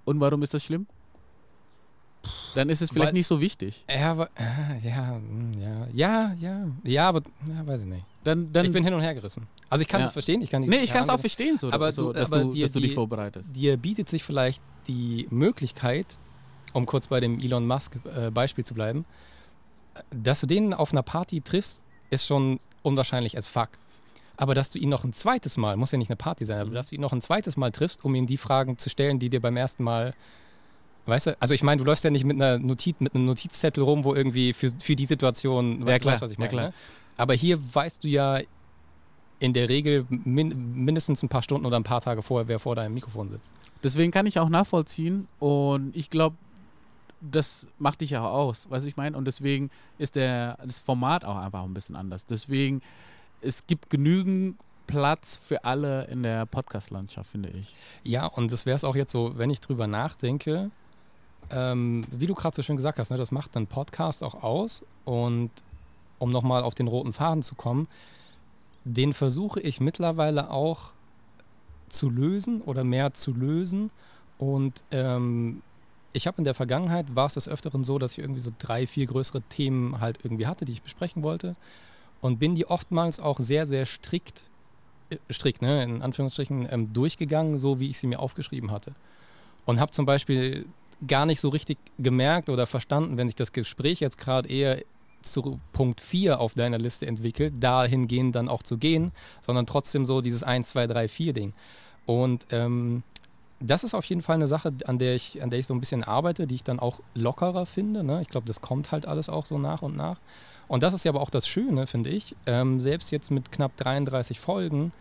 und warum ist das schlimm? Dann ist es vielleicht Weil- nicht so wichtig. Ja, aber, äh, ja, mm, ja, ja, ja, ja, aber, ja, weiß ich nicht. Dann, dann ich bin hin und her gerissen. Also ich kann Ja. das verstehen, ich kann die nee, ich kann es auch verstehen, so, Aber so du- dass, aber du, die- dass du dich vorbereitest. Dir bietet sich vielleicht die Möglichkeit, um kurz bei dem Elon Musk äh, Beispiel zu bleiben, dass du den auf einer Party triffst, ist schon unwahrscheinlich as fuck. Aber dass du ihn noch ein zweites Mal, muss ja nicht eine Party sein, aber Mhm. dass du ihn noch ein zweites Mal triffst, um ihm die Fragen zu stellen, die dir beim ersten Mal, weißt du, also ich meine, du läufst ja nicht mit einer Notiz, mit einem Notizzettel rum, wo irgendwie für, für die Situation, Ja, klar, weißt, was ich ja, meine. klar. Ne? Aber hier weißt du ja in der Regel min, mindestens ein paar Stunden oder ein paar Tage vorher, wer vor deinem Mikrofon sitzt. Deswegen kann ich auch nachvollziehen und ich glaube, das macht dich ja auch aus, was ich meine. Und deswegen ist der, das Format auch einfach ein bisschen anders. Deswegen, es gibt genügend Platz für alle in der Podcast-Landschaft, finde ich. Ja, und das wäre es auch jetzt so, wenn ich drüber nachdenke, ähm, wie du gerade so schön gesagt hast, ne, das macht einen Podcast auch aus. Und um nochmal auf den roten Faden zu kommen, den versuche ich mittlerweile auch zu lösen oder mehr zu lösen. Und ähm, ich habe in der Vergangenheit, war es des Öfteren so, dass ich irgendwie so drei, vier größere Themen halt irgendwie hatte, die ich besprechen wollte. Und bin die oftmals auch sehr, sehr strikt, äh, strikt, ne, in Anführungsstrichen, ähm, durchgegangen, so wie ich sie mir aufgeschrieben hatte. Und habe zum Beispiel gar nicht so richtig gemerkt oder verstanden, wenn sich das Gespräch jetzt gerade eher zu Punkt 4 auf deiner Liste entwickelt, dahingehend dann auch zu gehen, sondern trotzdem so dieses 1, 2, 3, 4 Ding. Und ähm, das ist auf jeden Fall eine Sache, an der ich, an der ich so ein bisschen arbeite, die ich dann auch lockerer finde. Ne? Ich glaube, das kommt halt alles auch so nach und nach. Und das ist ja aber auch das Schöne, finde ich. Ähm, selbst jetzt mit knapp 33 Folgen,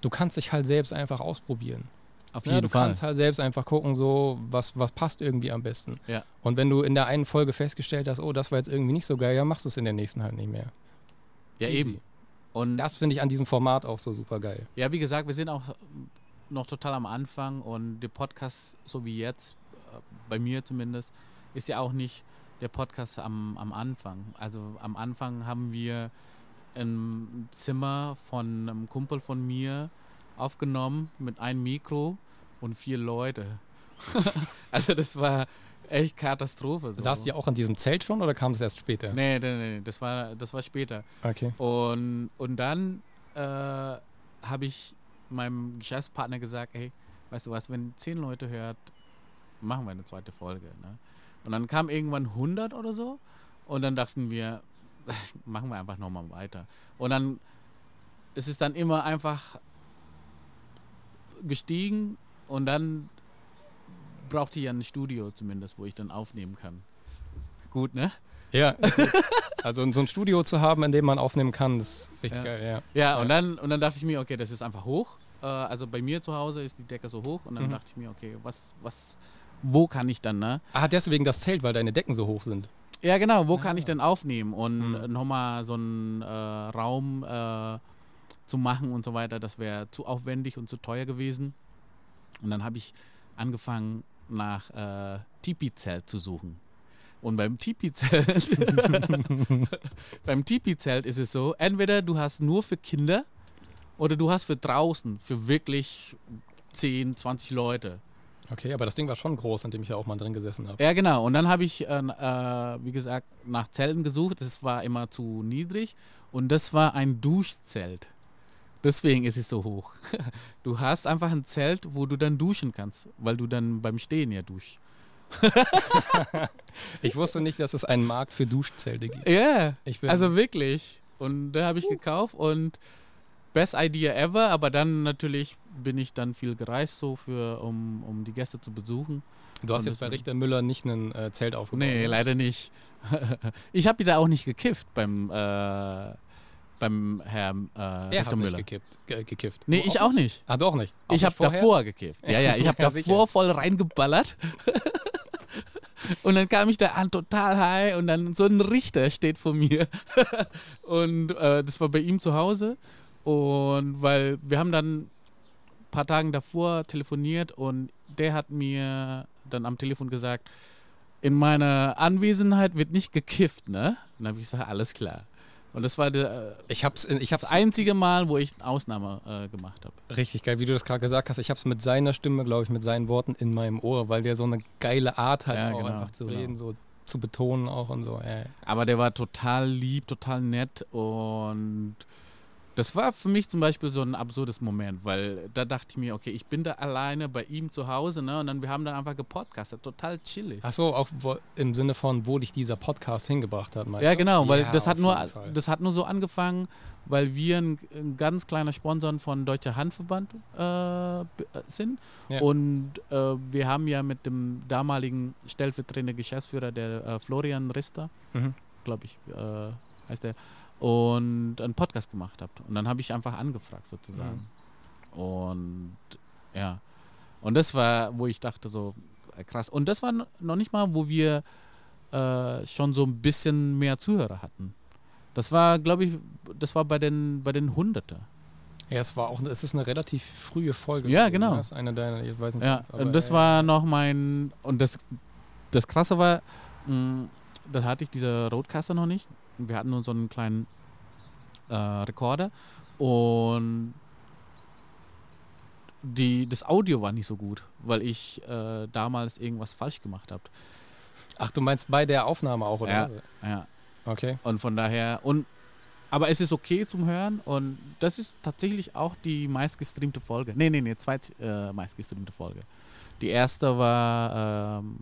du kannst dich halt selbst einfach ausprobieren. Auf Ja, jeden du Fall. kannst halt selbst einfach gucken, so was, was passt irgendwie am besten. Ja. Und wenn du in der einen Folge festgestellt hast, oh, das war jetzt irgendwie nicht so geil, ja, machst du es in der nächsten halt nicht mehr. ja, Easy. eben. Und Das finde ich an diesem Format auch so super geil. Ja, wie gesagt, wir sind auch noch total am Anfang und der Podcast, so wie jetzt, äh, bei mir zumindest, ist ja auch nicht der Podcast am, am Anfang. Also am Anfang haben wir im Zimmer von einem Kumpel von mir aufgenommen mit einem Mikro und vier Leute. also das war echt Katastrophe. So. Saßt ihr auch an diesem Zelt schon oder kam es erst später? Nee, nee, nee, das war, das war später. Okay. Und, und dann äh, habe ich meinem Geschäftspartner gesagt, hey, weißt du was, wenn zehn Leute hört, machen wir eine zweite Folge. Ne? Und dann kam irgendwann 100 oder so und dann dachten wir, machen wir einfach nochmal weiter. Und dann ist es dann immer einfach gestiegen und dann brauchte ich ja ein Studio zumindest, wo ich dann aufnehmen kann. Gut, ne? Ja. also so ein Studio zu haben, in dem man aufnehmen kann, das ist richtig Ja. geil, ja. Ja, und dann, und dann dachte ich mir, okay, das ist einfach hoch. Äh, also bei mir zu Hause ist die Decke so hoch und dann Mhm. dachte ich mir, okay, was, was, wo kann ich dann, ne? Ah, deswegen das Zelt, weil deine Decken so hoch sind. Ja, genau, wo kann ich denn aufnehmen und Mhm. nochmal so einen äh, Raum äh, zu machen und so weiter, das wäre zu aufwendig und zu teuer gewesen. Und dann habe ich angefangen nach äh, Tipi-Zelt zu suchen. Und beim Tipi-Zelt, beim Tipi-Zelt ist es so, entweder du hast nur für Kinder oder du hast für draußen, für wirklich 10, 20 Leute. Okay, aber das Ding war schon groß, in dem ich ja auch mal drin gesessen habe. Ja, genau. Und dann habe ich, äh, äh, wie gesagt, nach Zelten gesucht. Das war immer zu niedrig. Und das war ein Duschzelt. Deswegen ist es so hoch. Du hast einfach ein Zelt, wo du dann duschen kannst, weil du dann beim Stehen ja duschst. Ich wusste nicht, dass es einen Markt für Duschzelte gibt. Ja, Ich bin, also wirklich. Und da habe ich gekauft und best idea ever. Aber dann natürlich bin ich dann viel gereist, so für, um, um die Gäste zu besuchen. du hast und jetzt bei Richter Müller nicht ein äh, Zelt aufgebaut. Nee, ne? leider nicht. ich habe da auch nicht gekifft beim, äh, beim Herrn äh, Er Richter hat nicht Müller. gekippt, ge gekifft. Nee, ich auch nicht. Ah, doch nicht. Auch ich nicht habe davor gekifft. Ja, ja, ich habe Ja, davor voll reingeballert. und dann kam ich da an, total high und dann so ein Richter steht vor mir. und äh, das war bei ihm zu Hause. Und weil wir haben dann ein paar Tage davor telefoniert und der hat mir dann am Telefon gesagt, in meiner Anwesenheit wird nicht gekifft, ne? Und dann habe ich gesagt, alles klar. Und das war der, Ich hab's, in- ich hab's das einzige Mal, wo ich eine Ausnahme äh, gemacht habe. richtig geil, wie du das gerade gesagt hast. Ich hab's mit seiner Stimme, glaube ich, mit seinen Worten in meinem Ohr, weil der so eine geile Art hat, Ja, auch genau, einfach zu genau. reden, so zu betonen auch und so. Ja. Aber der war total lieb, total nett und das war für mich zum Beispiel so ein absurdes Moment, weil da dachte ich mir, okay, ich bin da alleine bei ihm zu Hause, ne? Und dann wir haben dann einfach gepodcastet, total chillig. Ach so, auch wo, im Sinne von, wo dich dieser Podcast hingebracht hat, meinst Ja, genau, weil Ja, das hat nur Fall. das hat nur so angefangen, weil wir ein, ein ganz kleiner Sponsor von Deutscher Handverband äh, äh, sind Ja. und äh, wir haben ja mit dem damaligen stellvertretenden Geschäftsführer, der äh, Florian Rister, Mhm. glaube ich, äh, heißt der, und einen Podcast gemacht habt. Und dann habe ich einfach angefragt sozusagen. Und ja, und das war, wo ich dachte so, äh, krass. Und das war noch nicht mal, wo wir äh, schon so ein bisschen mehr Zuhörer hatten. Das war, glaube ich, das war bei den, bei den Hunderte. Ja, es war auch, es ist eine relativ frühe Folge. Ja, gewesen, genau. ne? Das ist eine deiner, ich weiß nicht. Ja, und das ja, war ja. noch mein, und das, das Krasse war, mh, da hatte ich diese Roadcaster noch nicht. Wir hatten nur so einen kleinen äh, Rekorder und die, das Audio war nicht so gut, weil ich äh, damals irgendwas falsch gemacht habe. Ach, du meinst bei der Aufnahme auch, oder? Ja. Ja, Okay. und von daher, und aber es ist okay zum Hören und das ist tatsächlich auch die meistgestreamte Folge. Nee, nee, nee, zweit äh, meistgestreamte Folge. Die erste war ähm,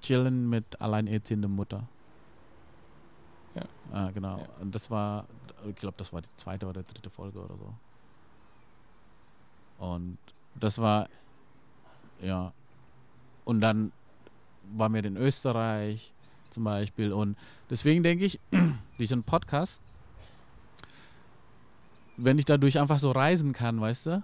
Chillen mit alleinerziehender Mutter. Ja. Ah, genau. Ja. Und das war, ich glaube, das war die zweite oder dritte Folge oder so. Und das war, ja. Und dann waren wir in Österreich zum Beispiel. Und deswegen denke ich, diesen Podcast, wenn ich dadurch einfach so reisen kann, weißt du,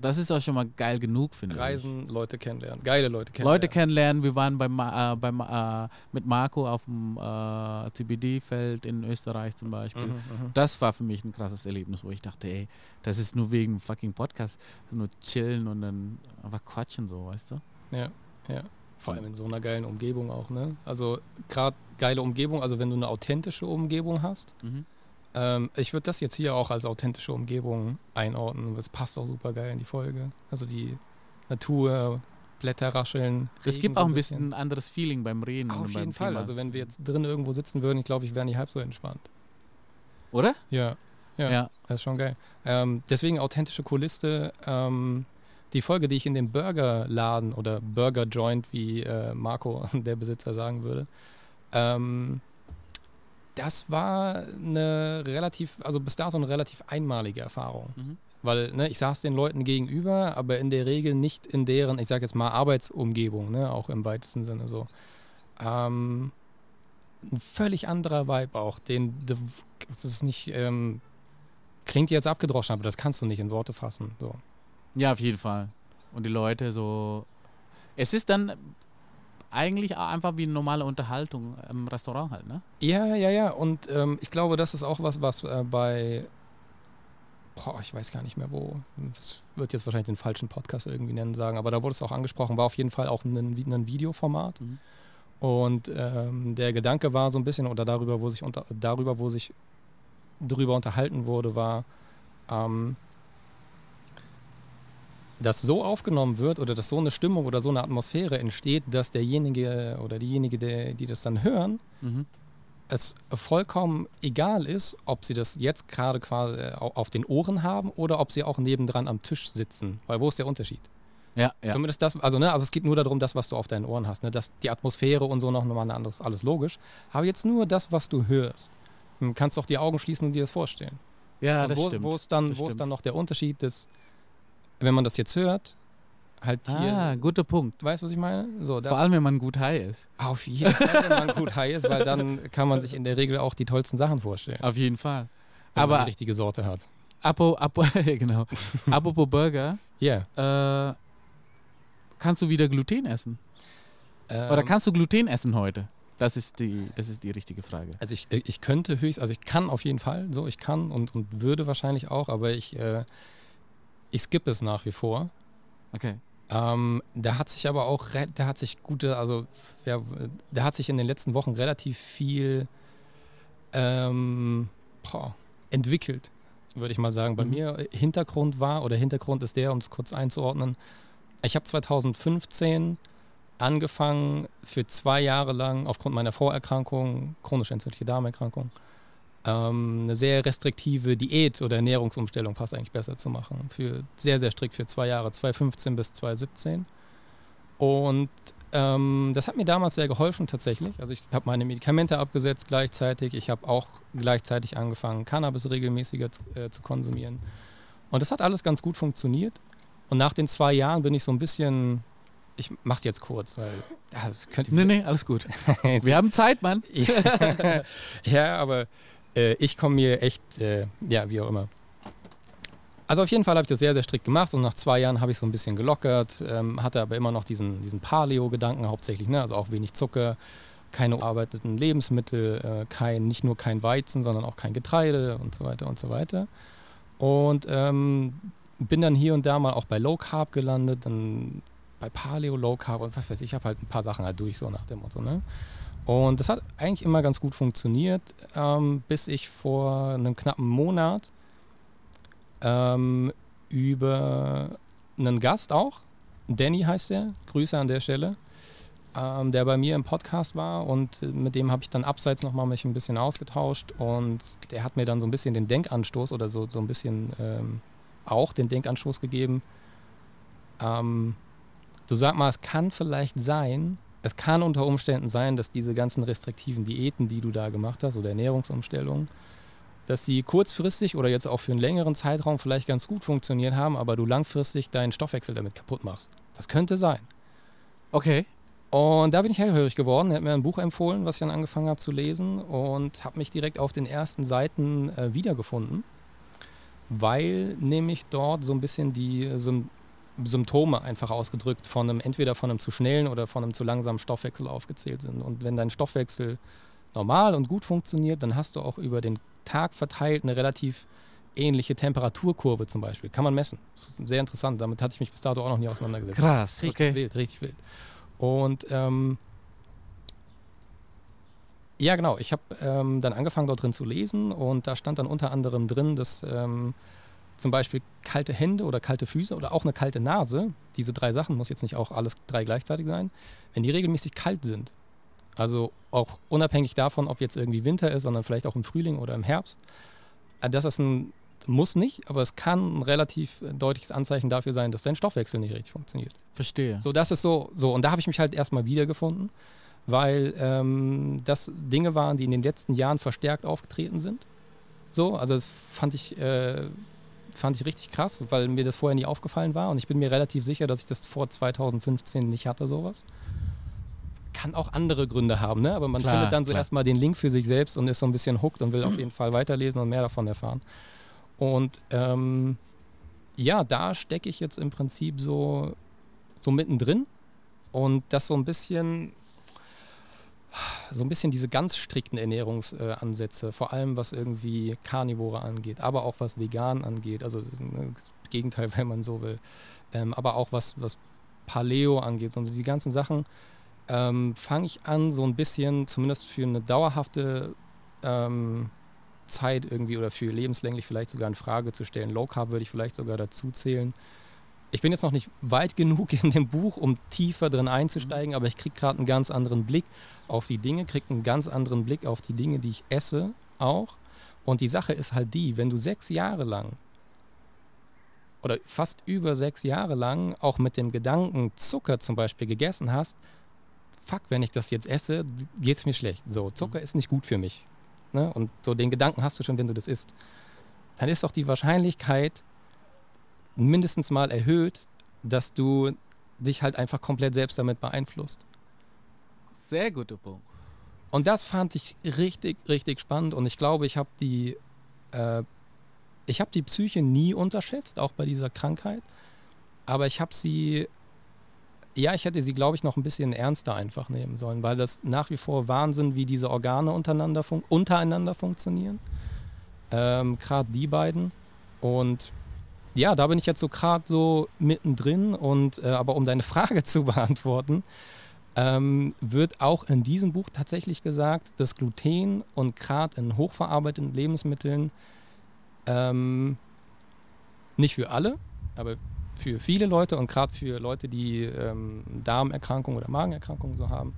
das ist auch schon mal geil genug, finde ich. Reisen, Leute kennenlernen, geile Leute kennenlernen. Leute kennenlernen. Wir waren beim, äh, beim, äh, mit Marco auf dem äh, CBD-Feld in Österreich zum Beispiel. Mhm, mhm. Das war für mich ein krasses Erlebnis, wo ich dachte, ey, das ist nur wegen fucking Podcast, nur chillen und dann einfach quatschen so, weißt du? Ja, ja. Vor allem in so einer geilen Umgebung auch, ne? Also gerade geile Umgebung, also wenn du eine authentische Umgebung hast. Mhm. Ähm, ich würde das jetzt hier auch als authentische Umgebung einordnen. Das passt auch super geil in die Folge. Also die Natur, Blätter rascheln. Es gibt so auch ein bisschen ein anderes Feeling beim Reden. Auf jeden Fall. Thema. Also wenn wir jetzt drin irgendwo sitzen würden, ich glaube, ich wäre nicht halb so entspannt. Oder? Ja, ja. Ja. das ist schon geil. Ähm, deswegen authentische Kulisse. Ähm, die Folge, die ich in dem Burgerladen oder Burger Joint, wie äh, Marco, der Besitzer, sagen würde, ähm, das war eine relativ, also bis dato eine relativ einmalige Erfahrung. Mhm. Weil ne, ich saß den Leuten gegenüber, aber in der Regel nicht in deren, ich sage jetzt mal, Arbeitsumgebung, ne, auch im weitesten Sinne so. Ähm, ein völlig anderer Vibe auch. Den, das ist nicht, ähm, klingt jetzt abgedroschen, aber das kannst du nicht in Worte fassen. So. Ja, auf jeden Fall. Und die Leute so. Es ist dann eigentlich auch einfach wie eine normale Unterhaltung im Restaurant halt, ne? Ja, ja, ja. Und ähm, ich glaube, das ist auch was, was äh, bei, boah, ich weiß gar nicht mehr wo, das wird jetzt wahrscheinlich den falschen Podcast irgendwie nennen sagen, aber da wurde es auch angesprochen, war auf jeden Fall auch ein, ein Videoformat. Mhm. Und ähm, der Gedanke war so ein bisschen, oder darüber, wo sich unter, darüber, wo sich darüber unterhalten wurde, war, ähm, dass so aufgenommen wird oder dass so eine Stimmung oder so eine Atmosphäre entsteht, dass derjenige oder diejenige, der, die das dann hören, Mhm. es vollkommen egal ist, ob sie das jetzt gerade quasi äh, au- auf den Ohren haben oder ob sie auch nebendran am Tisch sitzen. Weil wo ist der Unterschied? Ja, ja. Zumindest das, also ne, also es geht nur darum, das, was du auf deinen Ohren hast. Ne? Das, die Atmosphäre und so noch nochmal ein anderes, alles logisch. Aber jetzt nur das, was du hörst. Du kannst doch die Augen schließen und dir das vorstellen. ja, und das wo, stimmt. wo ist dann, Das wo ist stimmt. dann noch der Unterschied, dass, wenn man das jetzt hört, halt hier. ah, guter Punkt. Weißt du, was ich meine? So, Vor allem, wenn man gut high ist. auf jeden Fall, wenn man gut high ist, weil dann kann man sich in der Regel auch die tollsten Sachen vorstellen. Auf jeden Fall. wenn man Aber die richtige Sorte hat. apo, apo, genau. Apropos Burger, Ja. äh, kannst du wieder Gluten essen? Oder Ähm, kannst du Gluten essen heute? Das ist die, das ist die richtige Frage. Also ich, ich könnte höchst, also ich kann auf jeden Fall, so ich kann und, und würde wahrscheinlich auch, aber ich, äh, ich skippe es nach wie vor. Okay. Ähm, da hat sich aber auch, da hat sich gute, also ja, da hat sich in den letzten Wochen relativ viel ähm, boah, entwickelt, würde ich mal sagen. Bei Mhm. mir Hintergrund war, oder Hintergrund ist der, um es kurz einzuordnen, ich habe 2015 angefangen, für zwei Jahre lang aufgrund meiner Vorerkrankung, chronisch entzündliche Darmerkrankung, ähm, eine sehr restriktive Diät oder Ernährungsumstellung passt eigentlich besser zu machen. Für sehr, sehr strikt für zwei Jahre, 2015 bis 2017. Und ähm, das hat mir damals sehr geholfen tatsächlich. Also ich habe meine Medikamente abgesetzt gleichzeitig. Ich habe auch gleichzeitig angefangen, Cannabis regelmäßiger zu, äh, zu konsumieren. Und das hat alles ganz gut funktioniert. Und nach den zwei Jahren bin ich so ein bisschen, ich mach's jetzt kurz, weil ja, das könnte Nee, nee, alles gut. Wir haben Zeit, Mann. ja, aber äh, ich komme mir echt, äh, ja, wie auch immer. Also auf jeden Fall habe ich das sehr, sehr strikt gemacht und nach zwei Jahren habe ich so ein bisschen gelockert, ähm, hatte aber immer noch diesen, diesen Paleo-Gedanken hauptsächlich, ne? also auch wenig Zucker, keine verarbeiteten Lebensmittel, äh, kein, nicht nur kein Weizen, sondern auch kein Getreide und so weiter und so weiter. Und ähm, bin dann hier und da mal auch bei Low Carb gelandet, dann bei Paleo, Low Carb und was weiß ich, ich habe halt ein paar Sachen halt durch, so nach dem Motto. Ne? Und das hat eigentlich immer ganz gut funktioniert, ähm, bis ich vor einem knappen Monat ähm, über einen Gast auch, Danny heißt er, Grüße an der Stelle, ähm, der bei mir im Podcast war und mit dem habe ich dann abseits nochmal mich ein bisschen ausgetauscht und der hat mir dann so ein bisschen den Denkanstoß oder so, so ein bisschen ähm, auch den Denkanstoß gegeben, ähm, du sag mal, es kann vielleicht sein, es kann unter Umständen sein, dass diese ganzen restriktiven Diäten, die du da gemacht hast oder Ernährungsumstellungen, dass sie kurzfristig oder jetzt auch für einen längeren Zeitraum vielleicht ganz gut funktioniert haben, aber du langfristig deinen Stoffwechsel damit kaputt machst. Das könnte sein. Okay. Und da bin ich hellhörig geworden. Er hat mir ein Buch empfohlen, was ich dann angefangen habe zu lesen und habe mich direkt auf den ersten Seiten äh, wiedergefunden, weil nämlich dort so ein bisschen die Sym Symptome einfach ausgedrückt von einem, entweder von einem zu schnellen oder von einem zu langsamen Stoffwechsel aufgezählt sind. Und wenn dein Stoffwechsel normal und gut funktioniert, dann hast du auch über den Tag verteilt eine relativ ähnliche Temperaturkurve zum Beispiel. Kann man messen. Das ist sehr interessant. Damit hatte ich mich bis dato auch noch nie auseinandergesetzt. Krass. Richtig okay. wild, richtig wild. Und ähm, ja, genau. Ich habe ähm, dann angefangen, dort drin zu lesen und da stand dann unter anderem drin, dass ähm, zum Beispiel kalte Hände oder kalte Füße oder auch eine kalte Nase, diese drei Sachen, muss jetzt nicht auch alles drei gleichzeitig sein, wenn die regelmäßig kalt sind, also auch unabhängig davon, ob jetzt irgendwie Winter ist, sondern vielleicht auch im Frühling oder im Herbst, äh, das ist ein, muss nicht, aber es kann ein relativ deutliches Anzeichen dafür sein, dass dein Stoffwechsel nicht richtig funktioniert. Verstehe. So, das ist so, so und da habe ich mich halt erstmal wiedergefunden, weil ähm, das Dinge waren, die in den letzten Jahren verstärkt aufgetreten sind. So, also das fand ich, äh, fand ich richtig krass, weil mir das vorher nie aufgefallen war und ich bin mir relativ sicher, dass ich das vor 2015 nicht hatte, sowas. Kann auch andere Gründe haben, ne? aber man Klar, findet dann so klar. erstmal den Link für sich selbst und ist so ein bisschen hooked und will auf jeden Fall weiterlesen und mehr davon erfahren. Und ähm, ja, da stecke ich jetzt im Prinzip so, so mittendrin und das so ein bisschen so ein bisschen diese ganz strikten Ernährungsansätze, vor allem was irgendwie Karnivore angeht, aber auch was vegan angeht, also das, ein- das Gegenteil, wenn man so will, ähm, aber auch was, was Paleo angeht und die ganzen Sachen, ähm, fange ich an, so ein bisschen, zumindest für eine dauerhafte ähm, Zeit irgendwie oder für lebenslänglich vielleicht sogar in Frage zu stellen. Low Carb würde ich vielleicht sogar dazu zählen. Ich bin jetzt noch nicht weit genug in dem Buch, um tiefer drin einzusteigen, aber ich kriege gerade einen ganz anderen Blick auf die Dinge, kriege einen ganz anderen Blick auf die Dinge, die ich esse auch. Und die Sache ist halt die, wenn du sechs Jahre lang oder fast über sechs Jahre lang auch mit dem Gedanken Zucker zum Beispiel gegessen hast, fuck, wenn ich das jetzt esse, geht es mir schlecht. So, Zucker ist nicht gut für mich. Ne? Und so den Gedanken hast du schon, wenn du das isst. Dann ist doch die Wahrscheinlichkeit mindestens mal erhöht, dass du dich halt einfach komplett selbst damit beeinflusst. Sehr guter Punkt. Und das fand ich richtig, richtig spannend. Und ich glaube, ich habe die, äh, ich habe die Psyche nie unterschätzt, auch bei dieser Krankheit. Aber ich habe sie, ja, ich hätte sie, glaube ich, noch ein bisschen ernster einfach nehmen sollen, weil das nach wie vor Wahnsinn, wie diese Organe untereinander, fun untereinander funktionieren. Ähm, gerade die beiden. Und ja, da bin ich jetzt so gerade so mittendrin. Und äh, aber um deine Frage zu beantworten, ähm, wird auch in diesem Buch tatsächlich gesagt, dass Gluten und gerade in hochverarbeiteten Lebensmitteln ähm, nicht für alle, aber für viele Leute und gerade für Leute, die ähm, Darmerkrankungen oder Magenerkrankungen so haben,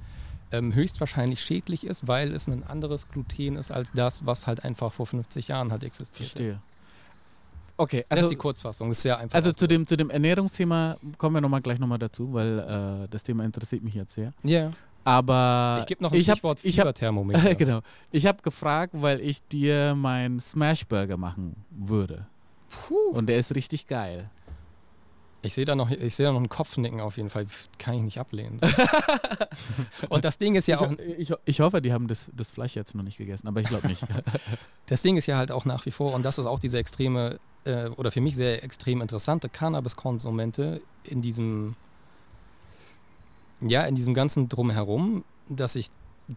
ähm, höchstwahrscheinlich schädlich ist, weil es ein anderes Gluten ist als das, was halt einfach vor 50 Jahren halt existiert. Verstehe. Okay, das also, ist die Kurzfassung, das ist sehr einfach. also zu dem, zu dem Ernährungsthema kommen wir noch mal gleich nochmal dazu, weil äh, das Thema interessiert mich jetzt sehr. Ja. Aber Ich gebe noch ein ich hab- Stichwort ich hab- Fieberthermometer. genau. Ich habe gefragt, weil ich dir meinen Smashburger machen würde. Und der ist richtig geil. Ich sehe da noch, ich sehe da noch einen Kopfnicken auf jeden Fall. Kann ich nicht ablehnen. und das Ding ist ja auch, ich, ich, ich hoffe, die haben das, das Fleisch jetzt noch nicht gegessen, aber ich glaube nicht. das Ding ist ja halt auch nach wie vor, und das ist auch diese extreme, äh, oder für mich sehr extrem interessante Cannabis-Konsumente in diesem, ja, in diesem ganzen Drumherum, dass ich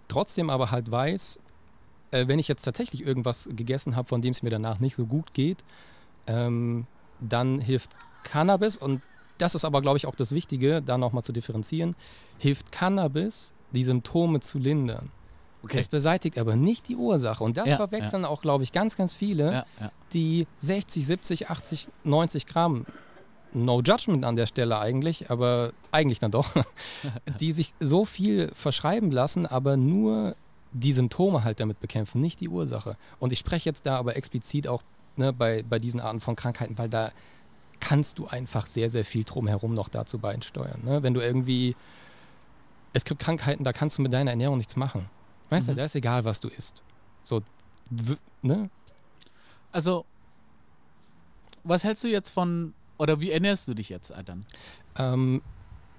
trotzdem aber halt weiß, äh, wenn ich jetzt tatsächlich irgendwas gegessen habe, von dem es mir danach nicht so gut geht, ähm, dann hilft Cannabis, und das ist aber, glaube ich, auch das Wichtige, da nochmal zu differenzieren, hilft Cannabis, die Symptome zu lindern. Okay. Es beseitigt aber nicht die Ursache. Und das Ja, verwechseln auch, glaube ich, ganz, ganz viele, Ja, ja. die 60, 70, 80, 90 Gramm, no judgment an der Stelle eigentlich, aber eigentlich dann doch, die sich so viel verschreiben lassen, aber nur die Symptome halt damit bekämpfen, nicht die Ursache. Und ich spreche jetzt da aber explizit auch ne, bei, bei diesen Arten von Krankheiten, weil da kannst du einfach sehr, sehr viel drumherum noch dazu beisteuern. Ne? Wenn du irgendwie, es gibt Krankheiten, da kannst du mit deiner Ernährung nichts machen. Weißt Mhm. du, da ist egal, was du isst. So, ne? Also, was hältst du jetzt von, oder wie ernährst du dich jetzt, Adam? Ähm,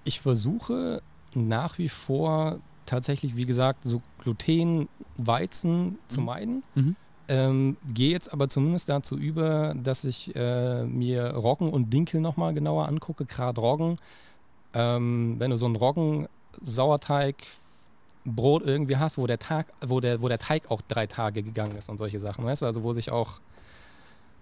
ich versuche nach wie vor tatsächlich, wie gesagt, so Gluten, Weizen zu Mhm. meiden. Mhm. Ähm, Gehe jetzt aber zumindest dazu über, dass ich äh, mir Roggen und Dinkel nochmal genauer angucke, gerade Roggen. Ähm, wenn du so einen Roggen-Sauerteig Brot irgendwie hast, wo der Tag, wo der, wo der Teig auch drei Tage gegangen ist und solche Sachen, weißt du, also wo sich auch,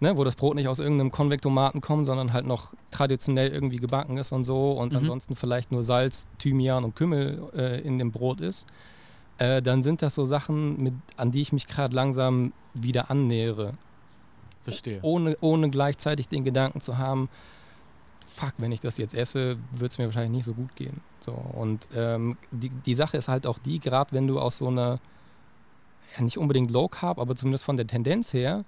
ne, wo das Brot nicht aus irgendeinem Konvektomaten kommt, sondern halt noch traditionell irgendwie gebacken ist und so und Mhm. ansonsten vielleicht nur Salz, Thymian und Kümmel äh, in dem Brot ist, äh, dann sind das so Sachen, mit, an die ich mich gerade langsam wieder annähere Verstehe. ohne, ohne gleichzeitig den Gedanken zu haben, fuck, wenn ich das jetzt esse, wird es mir wahrscheinlich nicht so gut gehen. So, und ähm, die, die Sache ist halt auch die, gerade wenn du aus so einer, ja nicht unbedingt Low Carb, aber zumindest von der Tendenz her,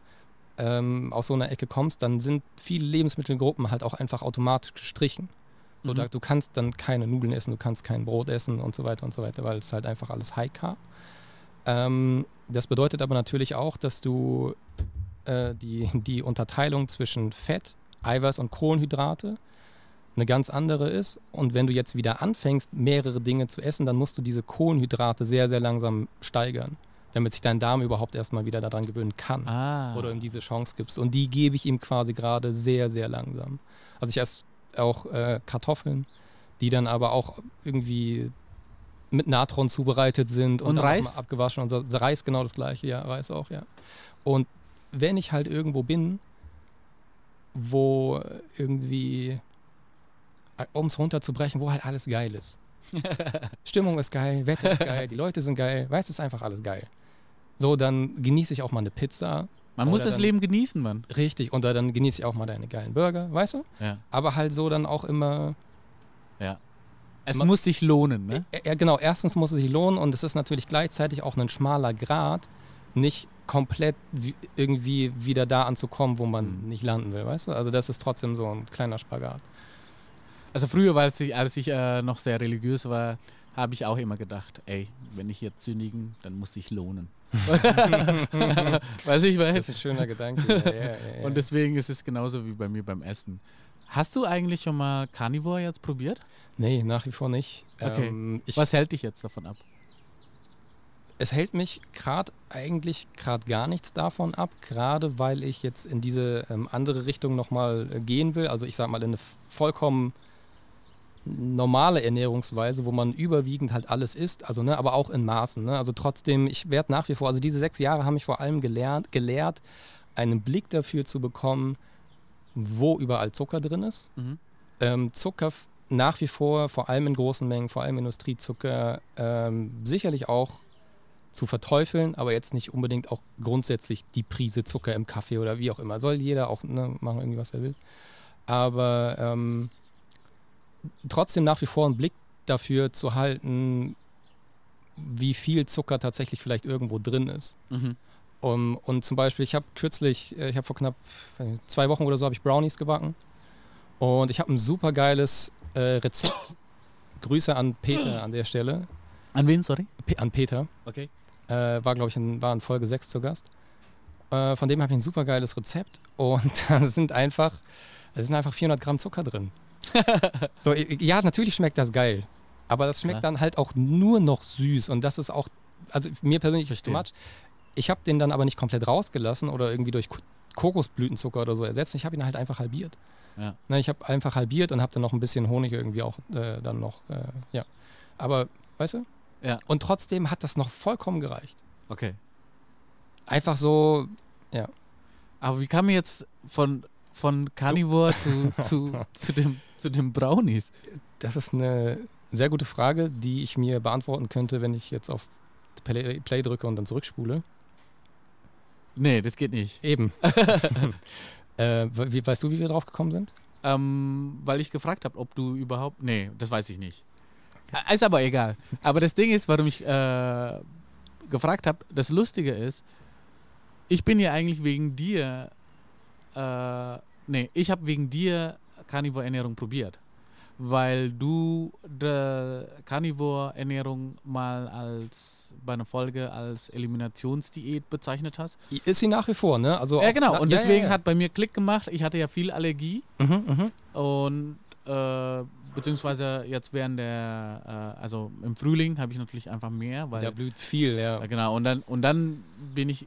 ähm, aus so einer Ecke kommst, dann sind viele Lebensmittelgruppen halt auch einfach automatisch gestrichen. So, Mhm. da, du kannst dann keine Nudeln essen, du kannst kein Brot essen und so weiter und so weiter, weil es halt einfach alles High Carb. Ähm, das bedeutet aber natürlich auch, dass du äh, die, die Unterteilung zwischen Fett, Eiweiß und Kohlenhydrate eine ganz andere ist. Und wenn du jetzt wieder anfängst, mehrere Dinge zu essen, dann musst du diese Kohlenhydrate sehr, sehr langsam steigern, damit sich dein Darm überhaupt erstmal wieder daran gewöhnen kann Ah. oder ihm diese Chance gibst. Und die gebe ich ihm quasi gerade sehr, sehr langsam. Also ich esse auch äh, Kartoffeln, die dann aber auch irgendwie mit Natron zubereitet sind und, Und Reis? mal abgewaschen und so. Reis genau das gleiche, ja, Reis auch, ja. Und wenn ich halt irgendwo bin, wo irgendwie, um es runterzubrechen, wo halt alles geil ist. Stimmung ist geil, Wetter ist geil, die Leute sind geil, weißt du, ist einfach alles geil. So, dann genieße ich auch mal eine Pizza, Man muss das dann- Leben genießen, Mann. Richtig, und da dann genieße ich auch mal deine geilen Burger, weißt du? Ja. Aber halt so dann auch immer. Ja. Es Man- muss sich lohnen, ne? Ja, genau, erstens muss es sich lohnen und es ist natürlich gleichzeitig auch ein schmaler Grad, nicht komplett wie, irgendwie wieder da anzukommen, wo man Mhm. nicht landen will, weißt du? Also das ist trotzdem so ein kleiner Spagat. Also früher, als ich, als ich äh, noch sehr religiös war, habe ich auch immer gedacht, ey, wenn ich jetzt sündigen, dann muss sich lohnen. Weiß ich, Das weiß. ist ein schöner Gedanke. Ja, ja, ja. Und deswegen ist es genauso wie bei mir beim Essen. Hast du eigentlich schon mal Carnivore jetzt probiert? nee, nach wie vor nicht. Okay. Ähm, Was hält dich jetzt davon ab? es hält mich gerade eigentlich gerade gar nichts davon ab, gerade weil ich jetzt in diese ähm, andere Richtung nochmal äh, gehen will. Also ich sag mal in eine vollkommen normale Ernährungsweise, wo man überwiegend halt alles isst, also ne, aber auch in Maßen. Ne? Also trotzdem, ich werde nach wie vor, also diese sechs Jahre haben mich vor allem gelernt, gelehrt, einen Blick dafür zu bekommen, wo überall Zucker drin ist Mhm. ähm, Zucker nach wie vor, vor allem in großen Mengen, vor allem Industriezucker, ähm, sicherlich auch zu verteufeln, aber jetzt nicht unbedingt auch grundsätzlich die Prise Zucker im Kaffee oder wie auch immer. Soll jeder auch ne, machen, irgendwie was er will. Aber ähm, trotzdem nach wie vor einen Blick dafür zu halten, wie viel Zucker tatsächlich vielleicht irgendwo drin ist. Mhm. Um, und zum Beispiel, ich habe kürzlich, äh, ich habe vor knapp zwei Wochen oder so, habe ich Brownies gebacken. Und ich habe ein super geiles äh, Rezept. Grüße an Peter an der Stelle. An wen, sorry? Pe an Peter. Okay. Äh, war, glaube ich, in, war in Folge 6 zu Gast. Äh, von dem habe ich ein super geiles Rezept. Und da sind einfach, da sind einfach 400 Gramm Zucker drin. so, ja, natürlich schmeckt das geil. Aber das schmeckt Klar. dann halt auch nur noch süß. Und das ist auch, also mir persönlich ist too Verstehe. much. Ich habe den dann aber nicht komplett rausgelassen oder irgendwie durch Ko- Kokosblütenzucker oder so ersetzt. Ich habe ihn halt einfach halbiert. Ja. Ne, ich habe einfach halbiert und habe dann noch ein bisschen Honig irgendwie auch äh, dann noch, äh, ja. Aber, weißt du? Ja. Und trotzdem hat das noch vollkommen gereicht. Okay. Einfach so, Aber wie kam jetzt von, von Carnivore zu, zu, zu, dem, zu dem Brownies? das ist eine sehr gute Frage, die ich mir beantworten könnte, wenn ich jetzt auf Play, Play drücke und dann zurückspule. Nee, das geht nicht. Eben. äh, wie, weißt du, wie wir drauf gekommen sind? Ähm, weil ich gefragt habe, ob du überhaupt. Nee, das weiß ich nicht. Äh, Ist aber egal. Aber das Ding ist, warum ich äh, gefragt habe, das Lustige ist, ich bin ja eigentlich wegen dir äh, Nee, ich habe wegen dir Carnivore-Ernährung probiert. Weil du die Carnivore-Ernährung mal als bei einer Folge als Eliminationsdiät bezeichnet hast. Ist sie nach wie vor, ne? Also Ja, genau. na- Und ja, deswegen ja, ja. hat bei mir Klick gemacht. Ich hatte ja viel Allergie. Mhm, mhm. Und äh, beziehungsweise jetzt während der, äh, also im Frühling habe ich natürlich einfach mehr, weil Da blüht viel, ja. ja, genau. Und dann und dann bin ich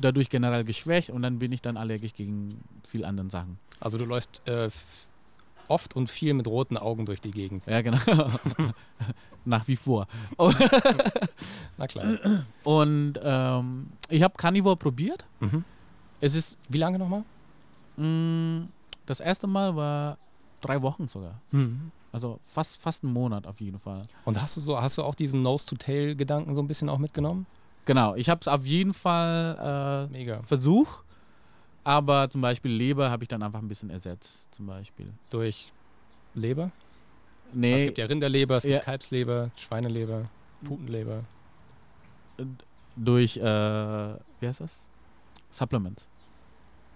dadurch generell geschwächt und dann bin ich dann allergisch gegen viel anderen Sachen. Also du läufst äh, oft und viel mit roten Augen durch die Gegend. Ja, genau. Nach wie vor. Na klar. Und ähm, ich habe Carnivore probiert. Mhm. Es ist Wie lange nochmal? mh, das erste Mal war drei Wochen sogar. Mhm. Also fast fast einen Monat auf jeden Fall. Und hast du so, hast du auch diesen Nose-to-Tail-Gedanken so ein bisschen auch mitgenommen? Genau. Ich habe es auf jeden Fall äh, Mega. Aber zum Beispiel Leber habe ich dann einfach ein bisschen ersetzt, zum Beispiel. Durch Leber? Nee, Es gibt ja Rinderleber, es Ja. gibt Kalbsleber, Schweineleber, Putenleber. durch, äh, wie heißt das? Supplements.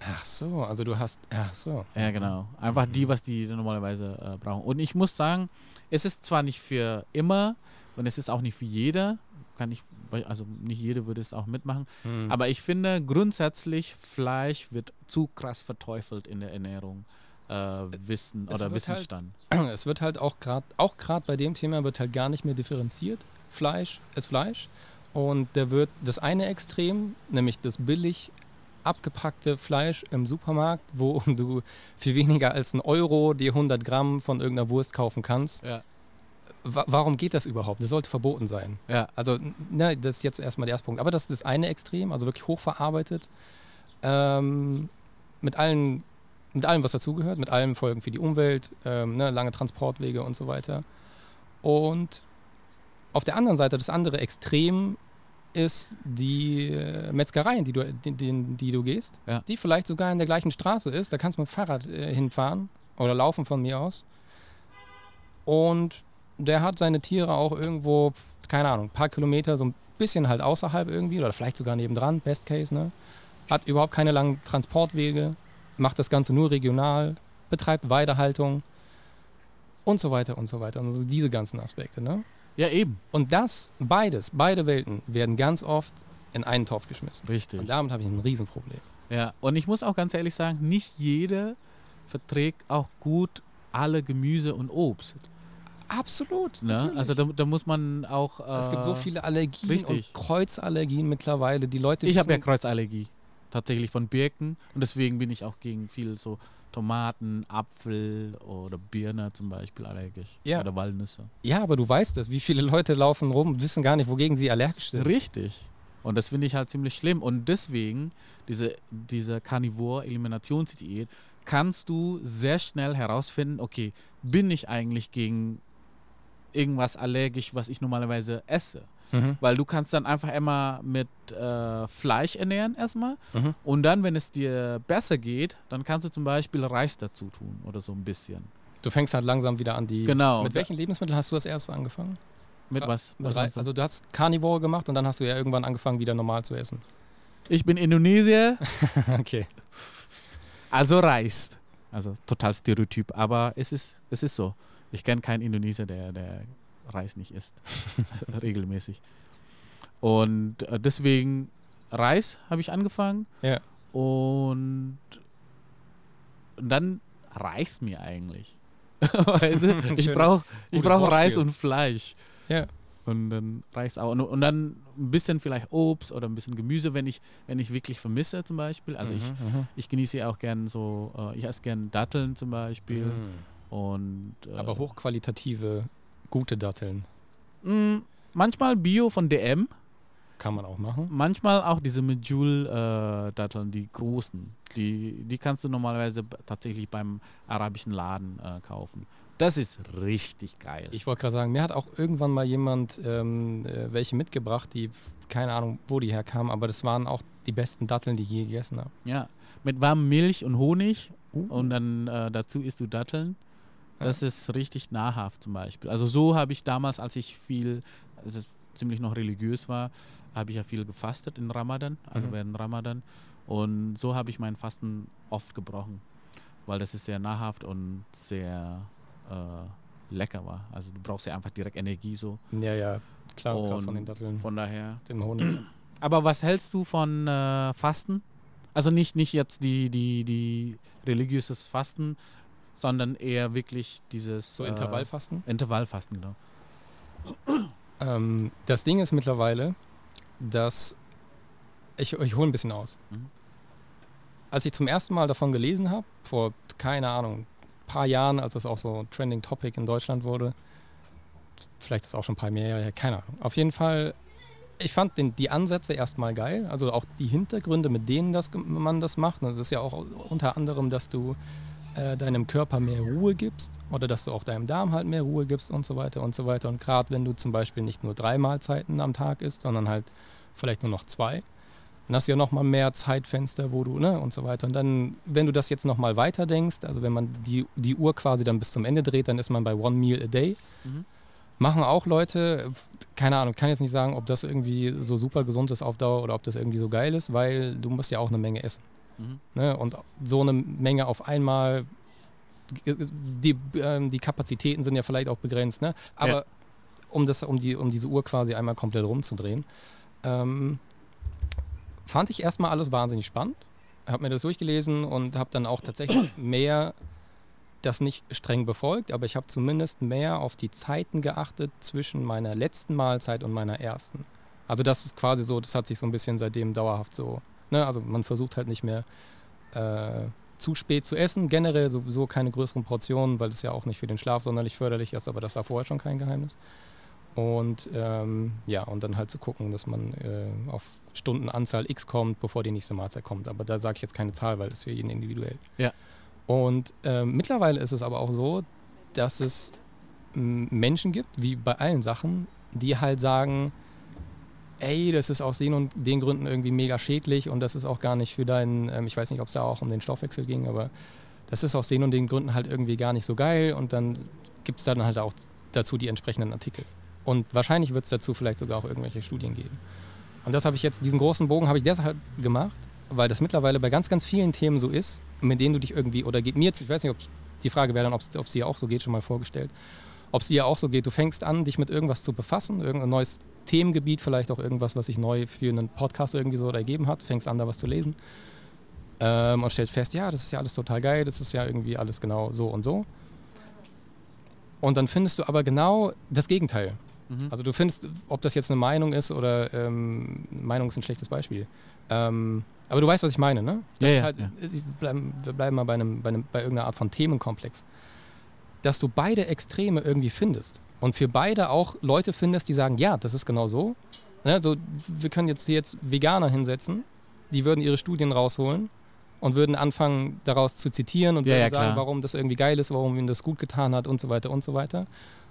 Ach so, also du hast, ach so. Ja, genau. Einfach die, was die normalerweise äh, brauchen. Und ich muss sagen, es ist zwar nicht für immer und es ist auch nicht für jeder. Kann ich, also nicht jeder würde es auch mitmachen. Hm. Aber ich finde grundsätzlich, Fleisch wird zu krass verteufelt in der Ernährung. Äh, Wissen Es oder halt- Wissensstand. es wird halt auch gerade, auch gerade bei dem Thema wird halt gar nicht mehr differenziert. Fleisch ist Fleisch. Und da wird das eine Extrem, nämlich das billig abgepackte Fleisch im Supermarkt, wo du für weniger als einen Euro die 100 Gramm von irgendeiner Wurst kaufen kannst. Ja. Wa warum geht das überhaupt? Das sollte verboten sein. Ja, Also, ne, das ist jetzt erstmal der erste Punkt. Aber das ist das eine Extrem, also wirklich hochverarbeitet. Ähm, mit, allen, mit allem, was dazugehört, mit allen Folgen für die Umwelt, ähm, ne, lange Transportwege und so weiter. Und auf der anderen Seite, das andere Extrem ist die äh, Metzgereien, die du, die, die, die du gehst, Ja. die vielleicht sogar in der gleichen Straße ist. Da kannst du mit dem Fahrrad äh, hinfahren oder laufen von mir aus. Und der hat seine Tiere auch irgendwo, keine Ahnung, ein paar Kilometer, so ein bisschen halt außerhalb irgendwie oder vielleicht sogar nebendran, Best Case, ne? Hat überhaupt keine langen Transportwege, macht das Ganze nur regional, betreibt Weidehaltung und so weiter und so weiter. Und also diese ganzen Aspekte, ne? ja eben. Und das, beides, beide Welten werden ganz oft in einen Topf geschmissen. Richtig. Und damit habe ich ein Riesenproblem. Ja, und ich muss auch ganz ehrlich sagen, nicht jeder verträgt auch gut alle Gemüse und Obst. Absolut. Ne? Also da, da muss man auch. Äh, es gibt so viele Allergien richtig. und Kreuzallergien mittlerweile. Die Leute Ich habe ja Kreuzallergie. Tatsächlich von Birken. Und deswegen bin ich auch gegen viel so Tomaten, Apfel oder Birne zum Beispiel allergisch. Ja. Oder Walnüsse. Ja, aber du weißt es. Wie viele Leute laufen rum und wissen gar nicht, wogegen sie allergisch sind. Richtig. Und das finde ich halt ziemlich schlimm. Und deswegen, diese, diese Carnivore-Eliminationsdiät, kannst du sehr schnell herausfinden, okay, bin ich eigentlich gegen irgendwas allergisch, was ich normalerweise esse? Mhm. Weil du kannst dann einfach immer mit äh, Fleisch ernähren erstmal. Mhm. Und dann, wenn es dir besser geht, dann kannst du zum Beispiel Reis dazu tun oder so ein bisschen. Du fängst halt langsam wieder an, die. Genau. Mit welchen Lebensmitteln hast du das erste angefangen? Mit was? Was Rei- meinst du? also du hast Carnivore gemacht und dann hast du ja irgendwann angefangen, wieder normal zu essen. ich bin Indonesier, okay. also Reis. Also total Stereotyp, aber es ist, es ist so. Ich kenne keinen Indonesier, der, der Reis nicht isst. Regelmäßig. Und äh, deswegen Reis habe ich angefangen. Ja. Und dann reicht mir eigentlich. weißt du? Ich brauche ich brauch Reis und Fleisch. Ja. Und dann reicht auch. Und, und dann ein bisschen vielleicht Obst oder ein bisschen Gemüse, wenn ich, wenn ich wirklich vermisse zum Beispiel. Also ich, Mhm, ich genieße ja auch gern so, äh, ich esse gern Datteln zum Beispiel. mhm. Und, äh, Aber hochqualitative, gute Datteln mh, manchmal Bio von DM, kann man auch machen. manchmal auch diese Medjool-Datteln, die großen. Die, die kannst du normalerweise tatsächlich beim arabischen Laden äh, kaufen. Das ist richtig geil. Ich wollte gerade sagen, mir hat auch irgendwann mal jemand ähm, äh, welche mitgebracht, die, keine Ahnung, wo die herkamen, aber das waren auch die besten Datteln, die ich je gegessen habe. ja, mit warmem Milch und Honig Uh. und dann äh, dazu isst du Datteln. Das ist richtig nahrhaft zum Beispiel. Also so habe ich damals, als ich viel, also ziemlich noch religiös war, habe ich ja viel gefastet in Ramadan, also Mhm. während Ramadan. Und so habe ich mein Fasten oft gebrochen. weil das ist sehr nahrhaft und sehr äh, lecker war. Also du brauchst ja einfach direkt Energie so. Ja, ja, klar, Und von den Datteln, Von daher. dem Honig. Aber was hältst du von äh, Fasten? Also nicht, nicht jetzt die, die, die religiöses Fasten, sondern eher wirklich dieses So äh, Intervallfasten. Intervallfasten, genau. Ähm, das Ding ist mittlerweile, dass ich, ich hole ein bisschen aus. Mhm. Als ich zum ersten Mal davon gelesen habe, vor, keine Ahnung, ein paar Jahren, als es auch so Trending Topic in Deutschland wurde, vielleicht ist es auch schon ein paar mehr Jahre her, keine Ahnung. Auf jeden Fall, ich fand den, die Ansätze erstmal geil, also auch die Hintergründe, mit denen das, man das macht. Das ist ja auch unter anderem, dass du äh, deinem Körper mehr Ruhe gibst oder dass du auch deinem Darm halt mehr Ruhe gibst und so weiter und so weiter. Und gerade wenn du zum Beispiel nicht nur drei Mahlzeiten am Tag isst, sondern halt vielleicht nur noch zwei, dann hast du ja nochmal mehr Zeitfenster, wo du, ne, und so weiter. Und dann, wenn du das jetzt nochmal weiter denkst, also wenn man die, die Uhr quasi dann bis zum Ende dreht, dann ist man bei One Meal a Day. Mhm. Machen auch Leute, keine Ahnung, kann jetzt nicht sagen, ob das irgendwie so super gesund ist auf Dauer oder ob das irgendwie so geil ist, weil du musst ja auch eine Menge essen. Mhm. Ne? Und so eine Menge auf einmal, die, ähm, die Kapazitäten sind ja vielleicht auch begrenzt, ne? aber Ja. um, das, um, die, um diese Uhr quasi einmal komplett rumzudrehen, ähm, fand ich erstmal alles wahnsinnig spannend. Habe mir das durchgelesen und habe dann auch tatsächlich mehr das nicht streng befolgt, aber ich habe zumindest mehr auf die Zeiten geachtet zwischen meiner letzten Mahlzeit und meiner ersten. Also das ist quasi so, das hat sich so ein bisschen seitdem dauerhaft so, ne? also man versucht halt nicht mehr äh, zu spät zu essen, generell sowieso keine größeren Portionen, weil das ja auch nicht für den Schlaf sonderlich förderlich ist, aber das war vorher schon kein Geheimnis. Und ähm, ja, und dann halt zu gucken, dass man äh, auf Stundenanzahl X kommt, bevor die nächste Mahlzeit kommt. Aber da sage ich jetzt keine Zahl, weil das ist für jeden individuell. Ja. Und ähm, mittlerweile ist es aber auch so, dass es Menschen gibt, wie bei allen Sachen, die halt sagen, ey, das ist aus den und den Gründen irgendwie mega schädlich und das ist auch gar nicht für deinen, ähm, ich weiß nicht, ob es da auch um den Stoffwechsel ging, aber das ist aus den und den Gründen halt irgendwie gar nicht so geil und dann gibt es dann halt auch dazu die entsprechenden Artikel. Und wahrscheinlich wird es dazu vielleicht sogar auch irgendwelche Studien geben. Und das habe ich jetzt, diesen großen Bogen habe ich deshalb gemacht, weil das mittlerweile bei ganz, ganz vielen Themen so ist, mit denen du dich irgendwie, oder geht mir jetzt, ich weiß nicht, ob die Frage wäre dann, ob es dir auch so geht, schon mal vorgestellt, ob es dir auch so geht, du fängst an, dich mit irgendwas zu befassen, irgendein neues Themengebiet, vielleicht auch irgendwas, was sich neu für einen Podcast irgendwie so ergeben hat, fängst an, da was zu lesen ähm, und stellst fest, ja, das ist ja alles total geil, das ist ja irgendwie alles genau so und so. Und dann findest du aber genau das Gegenteil. Mhm. Also du findest, ob das jetzt eine Meinung ist oder ähm, Meinung ist ein schlechtes Beispiel. Ähm, aber du weißt, was ich meine, ne? Das Ja, ja, halt, ja. Wir, bleiben, wir bleiben mal bei, einem, bei, einem, bei irgendeiner Art von Themenkomplex. Dass du beide Extreme irgendwie findest. Und für beide auch Leute findest, die sagen, ja, das ist genau so. Also, wir können jetzt hier jetzt Veganer hinsetzen, die würden ihre Studien rausholen und würden anfangen, daraus zu zitieren und Ja, würden ja, sagen, klar. warum das irgendwie geil ist, warum ihnen das gut getan hat und so weiter und so weiter.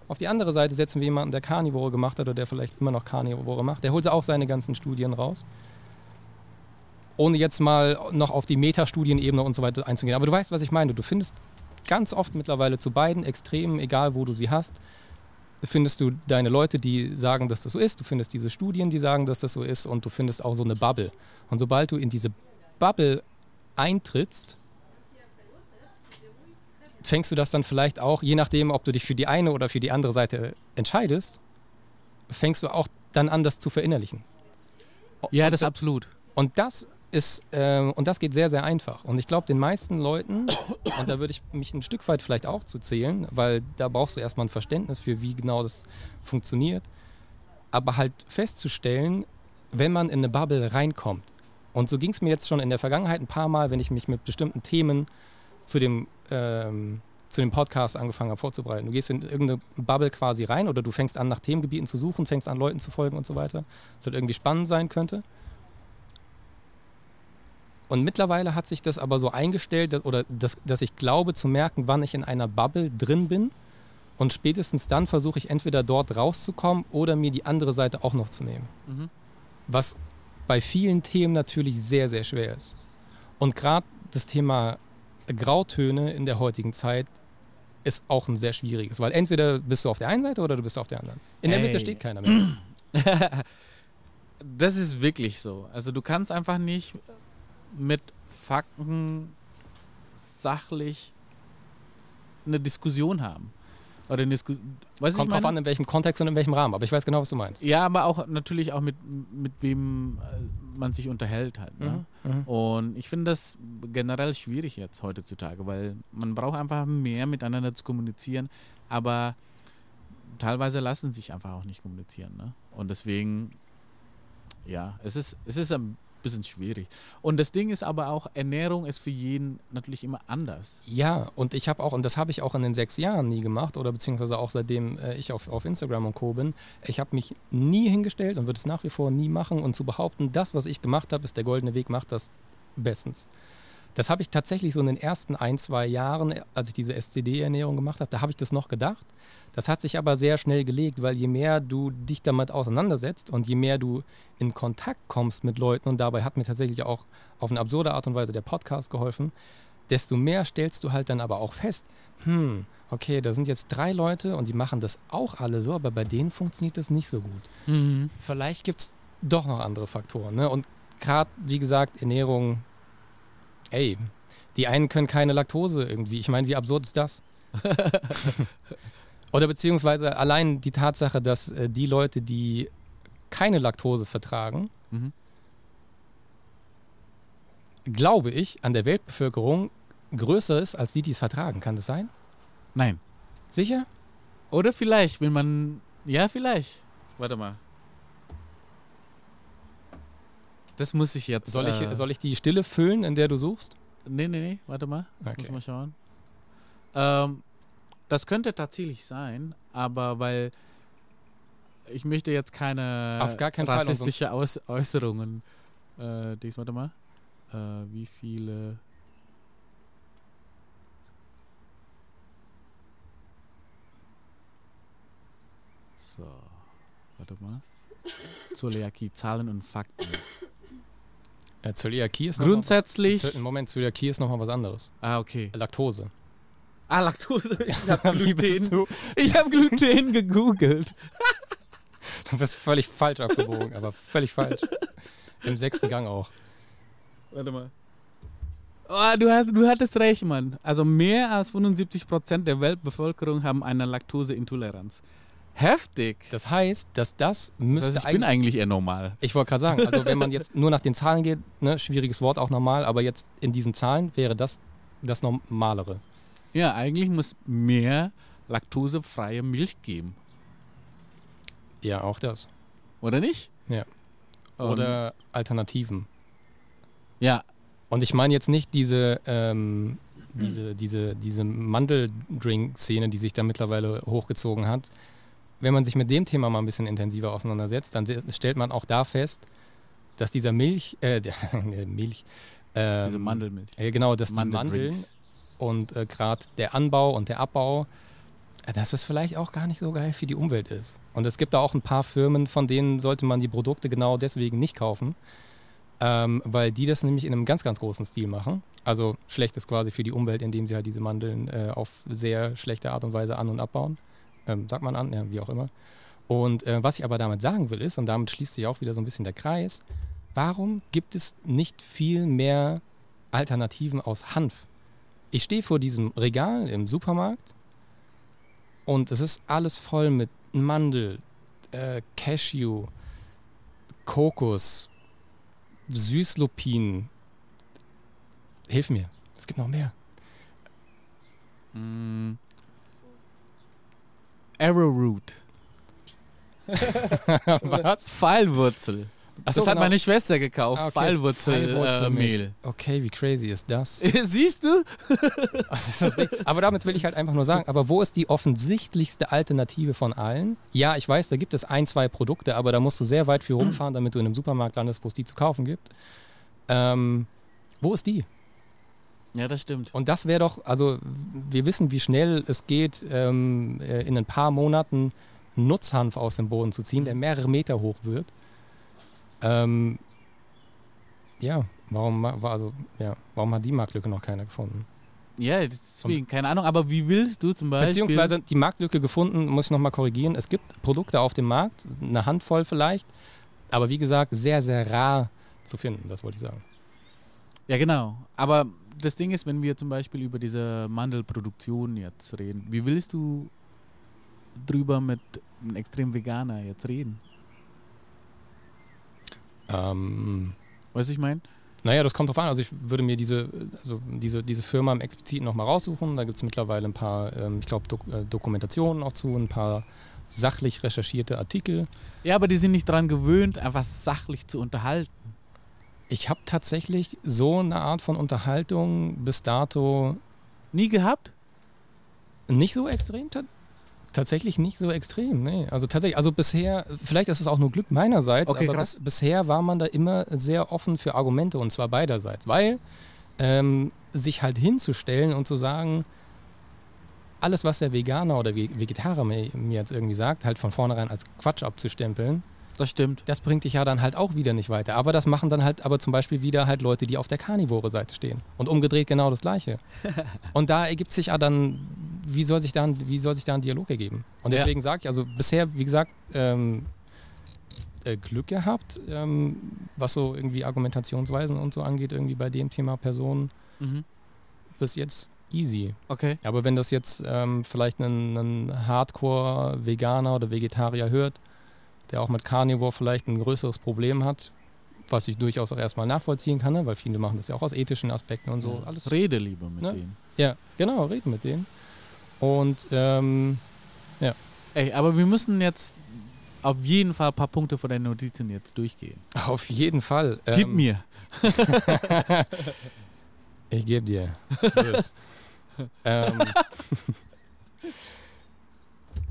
Auf die andere Seite setzen wir jemanden, der Carnivore gemacht hat oder der vielleicht immer noch Carnivore macht. Der holt auch seine ganzen Studien raus. Ohne jetzt mal noch auf die Metastudienebene und so weiter einzugehen. Aber du weißt, was ich meine. Du findest ganz oft mittlerweile zu beiden Extremen, egal wo du sie hast, findest du deine Leute, die sagen, dass das so ist. Du findest diese Studien, die sagen, dass das so ist. Und du findest auch so eine Bubble. Und sobald du in diese Bubble eintrittst, fängst du das dann vielleicht auch, je nachdem, ob du dich für die eine oder für die andere Seite entscheidest, fängst du auch dann an, das zu verinnerlichen. Ja, das da- absolut. Und das ist, ähm, und das geht sehr, sehr einfach. Und ich glaube, den meisten Leuten, und da würde ich mich ein Stück weit vielleicht auch zu zählen, weil da brauchst du erstmal ein Verständnis für, wie genau das funktioniert, aber halt festzustellen, wenn man in eine Bubble reinkommt. Und so ging es mir jetzt schon in der Vergangenheit ein paar Mal, wenn ich mich mit bestimmten Themen zu dem, ähm, zu dem Podcast angefangen habe vorzubereiten. Du gehst in irgendeine Bubble quasi rein oder du fängst an, nach Themengebieten zu suchen, fängst an, Leuten zu folgen und so weiter. Das halt irgendwie spannend sein könnte. Und mittlerweile hat sich das aber so eingestellt, dass, oder dass, dass ich glaube zu merken, wann ich in einer Bubble drin bin. Und spätestens dann versuche ich entweder dort rauszukommen oder mir die andere Seite auch noch zu nehmen. Mhm. Was bei vielen Themen natürlich sehr, sehr schwer ist. Und gerade das Thema Grautöne in der heutigen Zeit ist auch ein sehr schwieriges, weil entweder bist du auf der einen Seite oder du bist auf der anderen. In der Mitte steht keiner mehr. Das ist wirklich so. Also du kannst einfach nicht mit Fakten sachlich eine Diskussion haben. Oder eine Disku weißt du, Kommt drauf an, in welchem Kontext und in welchem Rahmen. Aber ich weiß genau, was du meinst. Ja, aber auch natürlich auch mit, mit wem äh, man sich unterhält halt. Ne? Mhm. Und ich finde das generell schwierig jetzt heutzutage, weil man braucht einfach mehr miteinander zu kommunizieren, aber teilweise lassen sich einfach auch nicht kommunizieren. Ne? Und deswegen, ja, es ist, es ist ein bisschen schwierig. Und das Ding ist aber auch, Ernährung ist für jeden natürlich immer anders. Ja, und ich habe auch, und das habe ich auch in den sechs Jahren nie gemacht, oder beziehungsweise auch seitdem äh, ich auf, auf Instagram und Co. bin, ich habe mich nie hingestellt und würde es nach wie vor nie machen und zu behaupten, das, was ich gemacht habe, ist der goldene Weg, macht das bestens. Das habe ich tatsächlich so in den ersten ein, zwei Jahren, als ich diese SCD-Ernährung gemacht habe, da habe ich das noch gedacht. Das hat sich aber sehr schnell gelegt, weil je mehr du dich damit auseinandersetzt und je mehr du in Kontakt kommst mit Leuten, und dabei hat mir tatsächlich auch auf eine absurde Art und Weise der Podcast geholfen, desto mehr stellst du halt dann aber auch fest, hm, okay, da sind jetzt drei Leute und die machen das auch alle so, aber bei denen funktioniert das nicht so gut. Vielleicht gibt es doch noch andere Faktoren. Ne? Und gerade, wie gesagt, Ernährung, ey, die einen können keine Laktose irgendwie. Ich meine, wie absurd ist das? Oder beziehungsweise allein die Tatsache, dass äh, die Leute, die keine Laktose vertragen, Mhm. glaube ich, an der Weltbevölkerung größer ist als die, die es vertragen. Kann das sein? Nein. Sicher? Oder vielleicht, wenn man. Ja, vielleicht. Warte mal. Das muss ich jetzt. Soll ich, äh, soll ich die Stille füllen, in der du suchst? Nee, nee, nee, warte mal. Okay. Muss mal schauen. Ähm, das könnte tatsächlich sein, aber weil ich möchte jetzt keine Auf gar keinen Fall, rassistische Aus Äußerungen. Äh, dies, warte mal. Äh, wie viele. So, warte mal. Zöliakie, Zahlen und Fakten. Äh, Zöliakie ist noch mal Grundsätzlich. was, Moment, Zöliakie ist nochmal was anderes. Ah, okay. Laktose. Ah, Laktose. Ich habe Gluten. Ich habe Gluten gegoogelt. Du bist völlig falsch abgebogen, aber völlig falsch. Im sechsten Gang auch. Warte mal. Oh, du, hast, du hattest recht, Mann. Also mehr als 75% der Weltbevölkerung haben eine Laktoseintoleranz. Heftig. Das heißt, dass das Das müsste heißt, ich bin eigentlich eher normal. Ich wollte gerade sagen, also wenn man jetzt nur nach den Zahlen geht, ne, schwieriges Wort auch normal, aber jetzt in diesen Zahlen wäre das das Normalere. Ja, eigentlich muss mehr laktosefreie Milch geben. Ja, auch das. Oder nicht? Ja. Und- Oder Alternativen. Ja, Und ich meine jetzt nicht diese, ähm, diese, diese, diese Mandeldrink-Szene, die sich da mittlerweile hochgezogen hat. Wenn man sich mit dem Thema mal ein bisschen intensiver auseinandersetzt, dann stellt man auch da fest, dass dieser Milch, äh, der, Milch, ähm, diese Mandelmilch. äh, genau, dass die Mandeln Mandeldrinks. und äh, gerade der Anbau und der Abbau, äh, dass das vielleicht auch gar nicht so geil für die Umwelt ist. Und es gibt da auch ein paar Firmen, von denen sollte man die Produkte genau deswegen nicht kaufen, ähm, weil die das nämlich in einem ganz, ganz großen Stil machen. Also schlecht ist quasi für die Umwelt, indem sie halt diese Mandeln äh, auf sehr schlechte Art und Weise an- und abbauen. Ähm, sagt man an, ja, wie auch immer. Und äh, was ich aber damit sagen will ist, und damit schließt sich auch wieder so ein bisschen der Kreis, warum gibt es nicht viel mehr Alternativen aus Hanf? Ich stehe vor diesem Regal im Supermarkt und es ist alles voll mit Mandel, äh, Cashew, Kokos, Süßlupinen. Hilf mir, es gibt noch mehr. Mm. Arrowroot. Was? Pfeilwurzel. Ach so, das hat genau. meine Schwester gekauft. Ah, okay. Pfeilwurzelmehl. Pfeilwurzelmilch. Äh. Okay, wie crazy ist das? Siehst du? Aber damit will ich halt einfach nur sagen, aber wo ist die offensichtlichste Alternative von allen? Ja, ich weiß, da gibt es ein, zwei Produkte, aber da musst du sehr weit für rumfahren, damit du in einem Supermarkt landest, wo es die zu kaufen gibt. Ähm, wo ist die? Ja, das stimmt. Und das wäre doch, also wir wissen, wie schnell es geht, ähm, äh, in ein paar Monaten Nutzhanf aus dem Boden zu ziehen, der mehrere Meter hoch wird. Ähm, ja, warum, also, ja, warum hat die Marktlücke noch keiner gefunden? Ja, deswegen, keine Ahnung. Aber wie willst du zum Beispiel... Beziehungsweise die Marktlücke gefunden, muss ich nochmal korrigieren. Es gibt Produkte auf dem Markt, eine Handvoll vielleicht, aber wie gesagt, sehr, sehr rar zu finden, das wollte ich sagen. Ja, genau. Aber das Ding ist, wenn wir zum Beispiel über diese Mandelproduktion jetzt reden, wie willst du drüber mit einem extrem Veganer jetzt reden? Ähm, Weißt du, ich meine? naja, das kommt drauf an. Also ich würde mir diese, also diese, diese Firma im Expliziten nochmal raussuchen. Da gibt es mittlerweile ein paar, ähm, ich glaube, Dok äh, Dokumentationen auch zu, ein paar sachlich recherchierte Artikel. Ja, aber die sind nicht dran gewöhnt, einfach sachlich zu unterhalten. Ich habe tatsächlich so eine Art von Unterhaltung bis dato Nie gehabt? nicht so extrem. ta- Tatsächlich nicht so extrem, nee. Also tatsächlich, also bisher, vielleicht ist es auch nur Glück meinerseits, Okay, aber bis, bisher war man da immer sehr offen für Argumente und zwar beiderseits, weil ähm, sich halt hinzustellen und zu sagen, alles, was der Veganer oder Ve- Vegetarier mir jetzt irgendwie sagt, halt von vornherein als Quatsch abzustempeln, Das stimmt. das bringt dich ja dann halt auch wieder nicht weiter. Aber das machen dann halt aber zum Beispiel wieder halt Leute, die auf der Karnivore-Seite stehen. Und umgedreht genau das Gleiche. und da ergibt sich ja dann, wie soll sich da ein, wie soll sich da ein Dialog ergeben? Und Ja. deswegen sage ich, also bisher, wie gesagt, ähm, äh, Glück gehabt, ähm, was so irgendwie Argumentationsweisen und so angeht, irgendwie bei dem Thema Personen Mhm. bis jetzt easy. Okay. Aber wenn das jetzt ähm, vielleicht ein, ein Hardcore-Veganer oder Vegetarier hört, der auch mit Carnivore vielleicht ein größeres Problem hat, was ich durchaus auch erstmal nachvollziehen kann, ne? weil viele machen das ja auch aus ethischen Aspekten und so. Alles. Rede lieber mit Ne? denen. Ja, genau, reden mit denen. Und ähm, Ey, aber wir müssen jetzt auf jeden Fall ein paar Punkte von deinen Notizen jetzt durchgehen. auf jeden Fall. Gib ähm, mir. Ich gebe dir. Tschüss. ähm,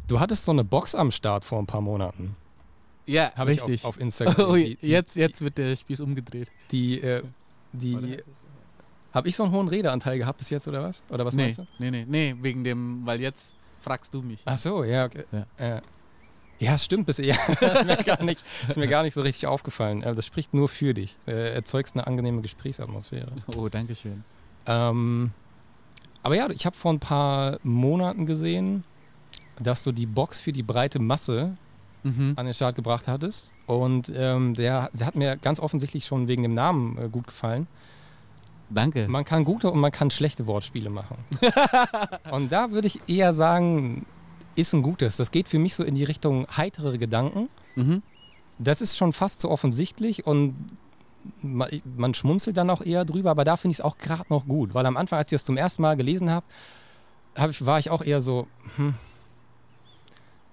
du hattest so eine Box am Start vor ein paar Monaten. Ja, Habe ich richtig. auf, auf Instagram. oh, Die- die- jetzt, jetzt wird der Spieß umgedreht. Die, äh, die. Habe ich so einen hohen Redeanteil gehabt bis jetzt oder was? Oder was nee, meinst du? nee, nee, nee, wegen dem, weil jetzt fragst du mich. Ach so, ja, okay. Ja. Ja, ja stimmt. Bis, ja, ist, mir gar nicht, ist mir gar nicht so richtig aufgefallen. Äh, Das spricht nur für dich. Äh, erzeugst eine angenehme Gesprächsatmosphäre. Oh, danke schön. Ähm, aber ja, ich habe vor ein paar Monaten gesehen, dass du die Box für die breite Masse Mhm. an den Start gebracht hattest. Und ähm, der, der hat mir ganz offensichtlich schon wegen dem Namen äh, gut gefallen. Danke. Man kann gute und man kann schlechte Wortspiele machen. und da würde ich eher sagen, ist ein gutes. Das geht für mich so in die Richtung heitere Gedanken. Mhm. Das ist schon fast so offensichtlich und ma- man schmunzelt dann auch eher drüber, aber da finde ich es auch gerade noch gut, weil am Anfang, als ich das zum ersten Mal gelesen habe, hab ich, war ich auch eher so, hm,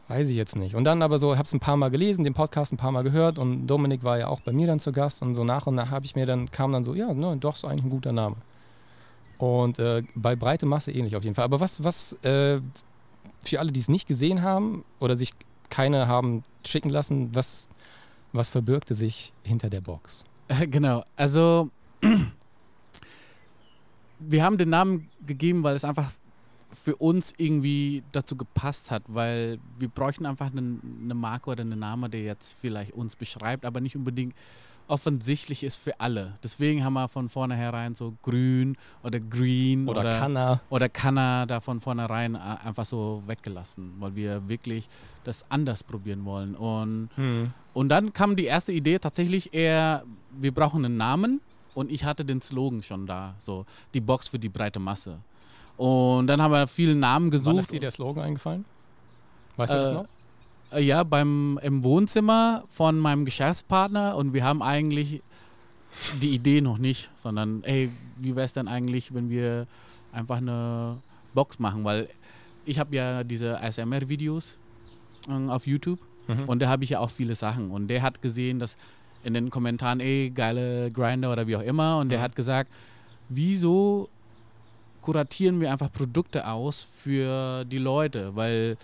weiß ich jetzt nicht. Und dann aber so, habe es ein paar Mal gelesen, den Podcast ein paar Mal gehört und Dominik war ja auch bei mir dann zu Gast und so nach und nach habe ich mir dann, kam dann so, ja, ne, doch, ist eigentlich ein guter Name. Und äh, bei breite Masse ähnlich auf jeden Fall. Aber was, was äh, für alle, die es nicht gesehen haben oder sich keine haben schicken lassen, was, was verbirgte sich hinter der Box? Äh, Genau, also wir haben den Namen gegeben, weil es einfach für uns irgendwie dazu gepasst hat, weil wir bräuchten einfach eine, eine Marke oder einen Namen, der jetzt vielleicht uns beschreibt, aber nicht unbedingt offensichtlich ist für alle. Deswegen haben wir von vornherein so grün oder green Oder, oder, Kanna? oder Kanna da von vornherein einfach so weggelassen, weil wir wirklich das anders probieren wollen. Und Hm. und dann kam die erste Idee tatsächlich eher, wir brauchen einen Namen und ich hatte den Slogan schon da, so die Box für die breite Masse. Und dann haben wir viele Namen Wann ist gesucht. dir der Slogan eingefallen? Weißt du das Äh, noch? Äh, Ja, beim, im Wohnzimmer von meinem Geschäftspartner und wir haben eigentlich die Idee noch nicht, sondern ey, wie wäre es denn eigentlich, wenn wir einfach eine Box machen, weil ich habe ja diese ASMR-Videos ähm, auf YouTube Mhm. und da habe ich ja auch viele Sachen und der hat gesehen, dass in den Kommentaren, ey, geile Grinder oder wie auch immer und der Mhm. hat gesagt, wieso kuratieren wir einfach Produkte aus für die Leute, weil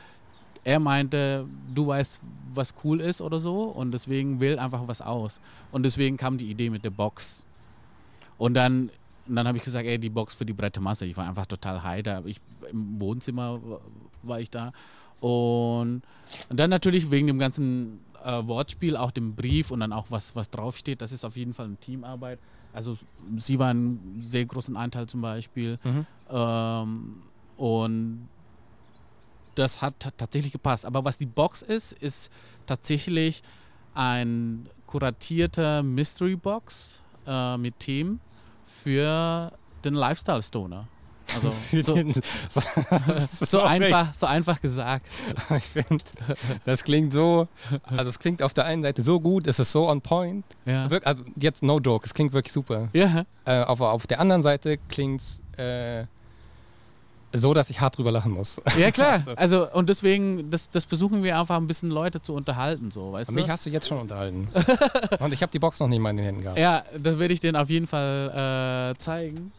er meinte, du weißt, was cool ist oder so und deswegen will einfach was aus. Und deswegen kam die Idee mit der Box. Und dann, dann habe ich gesagt, ey, die Box für die breite Masse. Ich war einfach total heiter. Ich, Im Wohnzimmer wa- war ich da. Und, und dann natürlich wegen dem ganzen äh, Wortspiel, auch dem Brief und dann auch was, was draufsteht. Das ist auf jeden Fall eine Teamarbeit. Also sie war einen sehr großen Anteil zum Beispiel. Mhm. Ähm, und das hat ta- tatsächlich gepasst. Aber was die Box ist, ist tatsächlich ein kuratierter Mystery Box äh, mit Themen für den Lifestyle Stoner. Also so, so, einfach, so einfach gesagt. Ich finde, das klingt so, also es klingt auf der einen Seite so gut, es ist so on point. Ja. Wirk, also jetzt no joke, es klingt wirklich super. Ja, Äh, aber auf der anderen Seite klingt es äh, so, dass ich hart drüber lachen muss. ja klar. So. Also und deswegen, das, das versuchen wir einfach ein bisschen Leute zu unterhalten, so, weißt Mich du? hast du jetzt schon unterhalten. Und ich habe die Box noch nicht mal in den Händen gehabt. Ja, das werde ich denen auf jeden Fall äh, zeigen.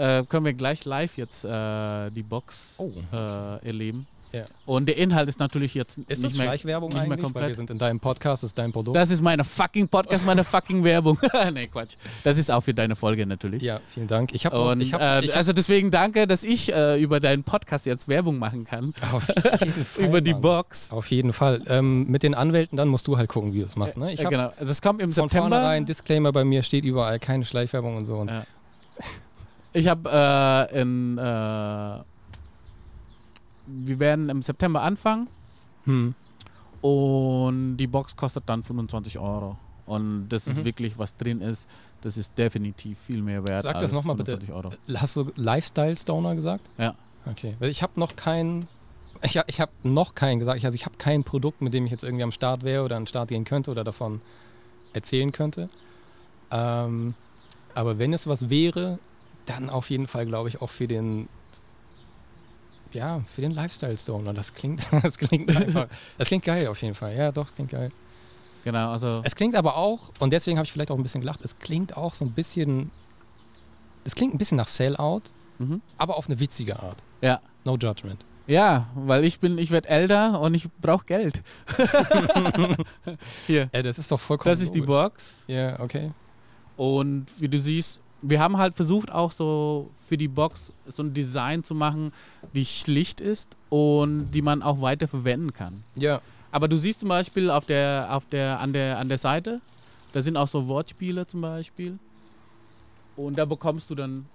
Äh, können wir gleich live jetzt äh, die Box Oh. äh, erleben. Ja. Und der Inhalt ist natürlich jetzt Ist nicht das mehr Schleichwerbung nicht mehr eigentlich? Weil komplett. wir sind in deinem Podcast, das ist dein Produkt. Das ist meine fucking Podcast, meine fucking Werbung. nee, Quatsch. Das ist auch für deine Folge natürlich. ja, vielen Dank. Ich habe äh, hab, also deswegen danke, dass ich äh, über deinen Podcast jetzt Werbung machen kann. auf jeden Fall, über die Mann. Box. Auf jeden Fall. Ähm, mit den Anwälten dann musst du halt gucken, wie du es machst. Ne? Ich Äh, genau. Das kommt im von September. vornherein Disclaimer bei mir steht überall keine Schleichwerbung und so. Und Ja. Ich habe äh, in. Äh, wir werden im September anfangen hm. und die Box kostet dann 25 Euro. Und das ist Mhm. wirklich, was drin ist, das ist definitiv viel mehr wert Sag das als noch mal bitte. 25 Euro. Hast du Lifestyle Stoner gesagt? Ja. Okay. Ich habe noch kein. Ich, ich habe noch keinen gesagt. Ich- Also ich habe kein Produkt, mit dem ich jetzt irgendwie am Start wäre oder an den Start gehen könnte oder davon erzählen könnte. Ähm, aber wenn es was wäre, dann auf jeden Fall, glaube ich, auch für den. Ja, für den Lifestyle Stoner. Das klingt, das klingt einfach. Das klingt geil auf jeden Fall. Ja, doch, klingt geil. Genau, also. Es klingt aber auch, und deswegen habe ich vielleicht auch ein bisschen gelacht, es klingt auch so ein bisschen. Es klingt ein bisschen nach Sellout, Mhm. aber auf eine witzige Art. Ja. No judgment. Ja, weil ich bin, ich werde älter und ich brauche Geld. Hier, Ja, das ist doch vollkommen. das ist die logisch. Box. Ja, okay. Und wie du siehst, wir haben halt versucht, auch so für die Box so ein Design zu machen, die schlicht ist und die man auch weiter verwenden kann. Ja. Aber du siehst zum Beispiel auf der, auf der, an, der, an der Seite, da sind auch so Wortspiele zum Beispiel. Und da bekommst du dann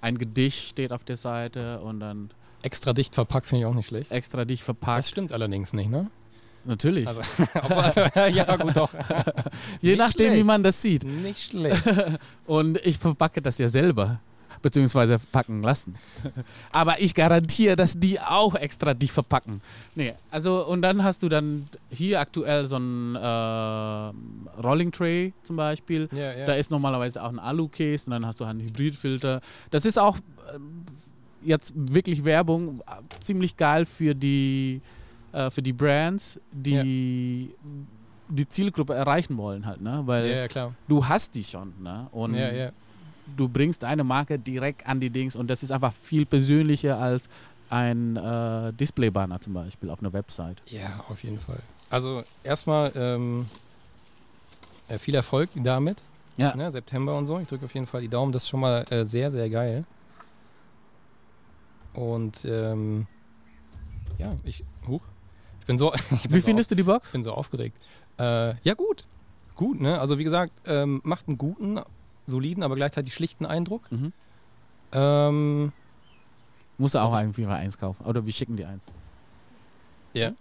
ein Gedicht steht auf der Seite und dann Extra dicht verpackt finde ich auch nicht schlecht. extra dich Das verpackt. stimmt allerdings nicht, ne? Natürlich. Also, also, ja, gut, doch. Je nicht nachdem, wie schlecht. man das sieht. Nicht schlecht. Und ich verpacke das ja selber. Beziehungsweise verpacken lassen. Aber ich garantiere, dass die auch extra dich verpacken. Nee, also und dann hast du dann hier aktuell so ein äh, Rolling Tray zum Beispiel. Ja, ja. Da ist normalerweise auch ein Alu-Case und dann hast du einen Hybridfilter. Das ist auch ähm, jetzt wirklich Werbung, äh, ziemlich geil für die, äh, für die Brands, die die Zielgruppe erreichen wollen halt, ne? Weil ja, ja, klar. du hast die schon, ne? Und Ja, ja. du bringst deine Marke direkt an die Dings und das ist einfach viel persönlicher als ein äh, Displaybanner zum Beispiel auf einer Website. Ja, auf jeden Fall. Also erstmal ähm, äh, viel Erfolg damit. Ja. Ne, September und so. Ich drücke auf jeden Fall die Daumen. Das ist schon mal äh, sehr, sehr geil. Und ähm, ja, ich, ich bin so, ich bin Wie so findest du die Ich Box? bin so aufgeregt. Äh, ja, gut. Gut, ne? Also wie gesagt, ähm, macht einen guten, soliden, aber gleichzeitig schlichten Eindruck. Mhm. Ähm, Musst du auch einen Vierer eins kaufen. Oder wir schicken dir eins. ja.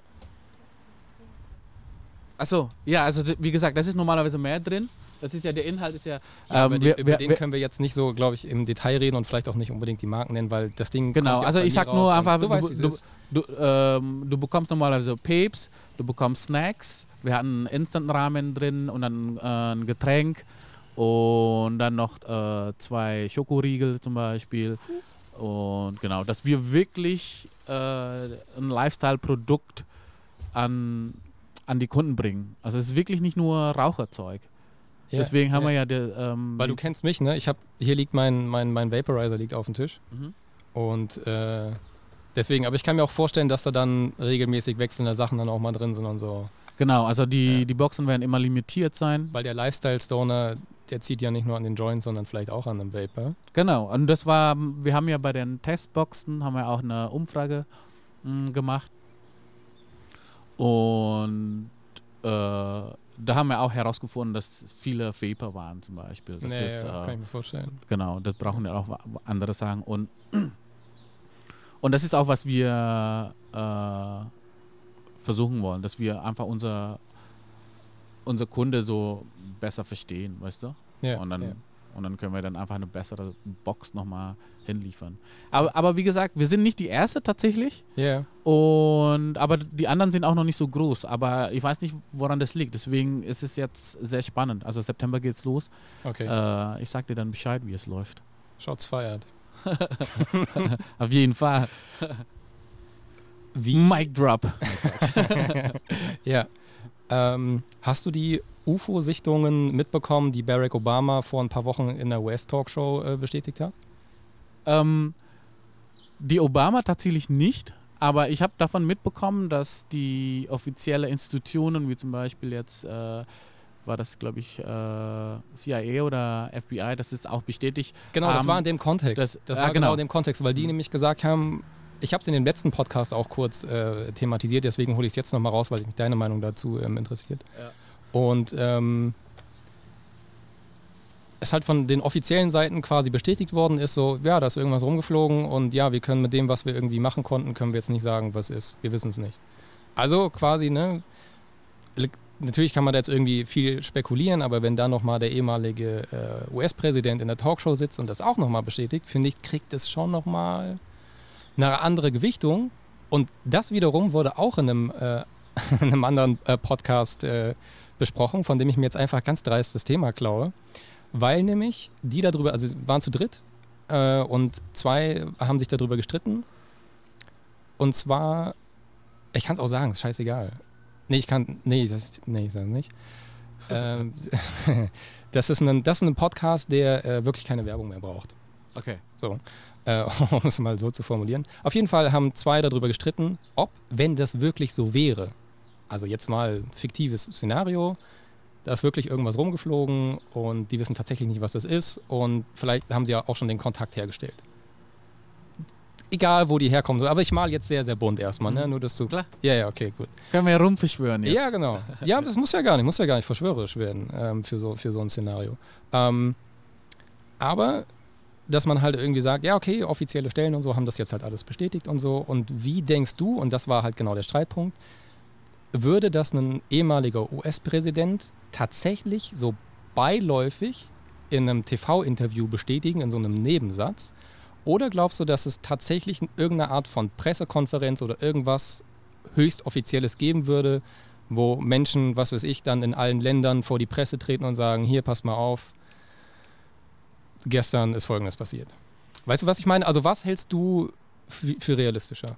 Achso, ja, also wie gesagt, das ist normalerweise mehr drin. Das ist ja, der Inhalt ist ja. Ja, ähm, über, wir- den, über wir- den können wir jetzt nicht so, glaube ich, im Detail reden und vielleicht auch nicht unbedingt die Marken nennen, weil das Ding. Genau, also ich sag nur einfach, Du du- weißt, du-. Du, ähm, du bekommst normalerweise Papes, du bekommst Snacks, wir hatten einen Instant-Ramen drin und dann äh, ein Getränk und dann noch äh, zwei Schokoriegel zum Beispiel. Und genau, dass wir wirklich äh, ein Lifestyle-Produkt an, an die Kunden bringen. Also es ist wirklich nicht nur Raucherzeug. Ja, Deswegen haben ja. wir ja der, ähm, Weil du kennst mich, ne? Ich hab, hier liegt mein, mein, mein Vaporizer liegt auf dem Tisch. Mhm. Und äh, deswegen, aber ich kann mir auch vorstellen, dass da dann regelmäßig wechselnde Sachen dann auch mal drin sind und so. Genau, also die, Ja. die Boxen werden immer limitiert sein. Weil der Lifestyle-Stoner, der zieht ja nicht nur an den Joints, sondern vielleicht auch an dem Vapor. Genau, und das war, wir haben ja bei den Testboxen, haben wir auch eine Umfrage mh, gemacht. Und äh, da haben wir auch herausgefunden, dass viele Vapor waren zum Beispiel. Das nee, ist, ja, äh, kann ich mir vorstellen. Genau, das brauchen ja auch andere sagen. Und, und das ist auch, was wir äh, versuchen wollen, dass wir einfach unser unser Kunde so besser verstehen, weißt du? Ja, und, dann, ja. Und dann können wir dann einfach eine bessere Box nochmal hinliefern. Aber, aber wie gesagt, wir sind nicht die erste tatsächlich. Ja. Und aber die anderen sind auch noch nicht so groß. Aber ich weiß nicht, woran das liegt. Deswegen ist es jetzt sehr spannend. Also September geht's los. Okay. Äh, ich sag dir dann Bescheid, wie es läuft. Shots feiert. Auf jeden Fall. Wie? Mic Drop. Ja. Ähm, hast du die UFO-Sichtungen mitbekommen, die Barack Obama vor ein paar Wochen in der US-Talkshow äh, bestätigt hat? Ähm, die Obama tatsächlich nicht, aber ich habe davon mitbekommen, dass die offizielle Institutionen, wie zum Beispiel jetzt äh, war das, glaube ich, äh, CIA oder FBI, das ist auch bestätigt. Genau, das Ähm, war in dem Kontext. das- Das, ja, war genau genau. in dem Kontext, weil die nämlich gesagt haben, ich habe es in den letzten Podcast auch kurz äh, thematisiert, deswegen hole ich es jetzt nochmal raus, weil mich deine Meinung dazu ähm, interessiert. Ja. Und ähm, es halt von den offiziellen Seiten quasi bestätigt worden ist, so, ja, da ist irgendwas rumgeflogen und ja, wir können mit dem, was wir irgendwie machen konnten, können wir jetzt nicht sagen, was ist. Wir wissen es nicht. Also quasi, ne, natürlich kann man da jetzt irgendwie viel spekulieren, aber wenn da nochmal der ehemalige äh, US-Präsident in der Talkshow sitzt und das auch nochmal bestätigt, finde ich, kriegt es schon nochmal eine andere Gewichtung. Und das wiederum wurde auch in einem, äh, in einem anderen äh, Podcast äh, besprochen, von dem ich mir jetzt einfach ganz dreist das Thema klaue. Weil nämlich die darüber, also waren zu dritt äh, und zwei haben sich darüber gestritten. Und zwar, ich kann es auch sagen, ist scheißegal. Nee, ich kann, nee, das, nee ich sage nicht. ähm, das, ist ein, das ist ein Podcast, der äh, wirklich keine Werbung mehr braucht. Okay. So, äh, um es mal so zu formulieren. Auf jeden Fall haben zwei darüber gestritten, ob, wenn das wirklich so wäre, also jetzt mal fiktives Szenario, da ist wirklich irgendwas rumgeflogen und die wissen tatsächlich nicht, was das ist und vielleicht haben sie ja auch schon den Kontakt hergestellt. Egal, wo die herkommen, so. aber ich mal jetzt sehr, sehr bunt erstmal, ne? Mhm. nur dass du... Klar. Ja, ja, okay, gut. Können wir ja rumverschwören jetzt. Ja, genau. Ja, das muss ja gar nicht, muss ja gar nicht verschwörerisch werden ähm, für, so, für so ein Szenario. Ähm, aber dass man halt irgendwie sagt, ja, okay, offizielle Stellen und so haben das jetzt halt alles bestätigt und so. Und wie denkst du, und das war halt genau der Streitpunkt, würde das ein ehemaliger US-Präsident tatsächlich so beiläufig in einem TV-Interview bestätigen, in so einem Nebensatz? Oder glaubst du, dass es tatsächlich irgendeine Art von Pressekonferenz oder irgendwas höchst Offizielles geben würde, wo Menschen, was weiß ich, dann in allen Ländern vor die Presse treten und sagen, hier, pass mal auf, gestern ist Folgendes passiert. Weißt du, was ich meine? Also was hältst du für realistischer?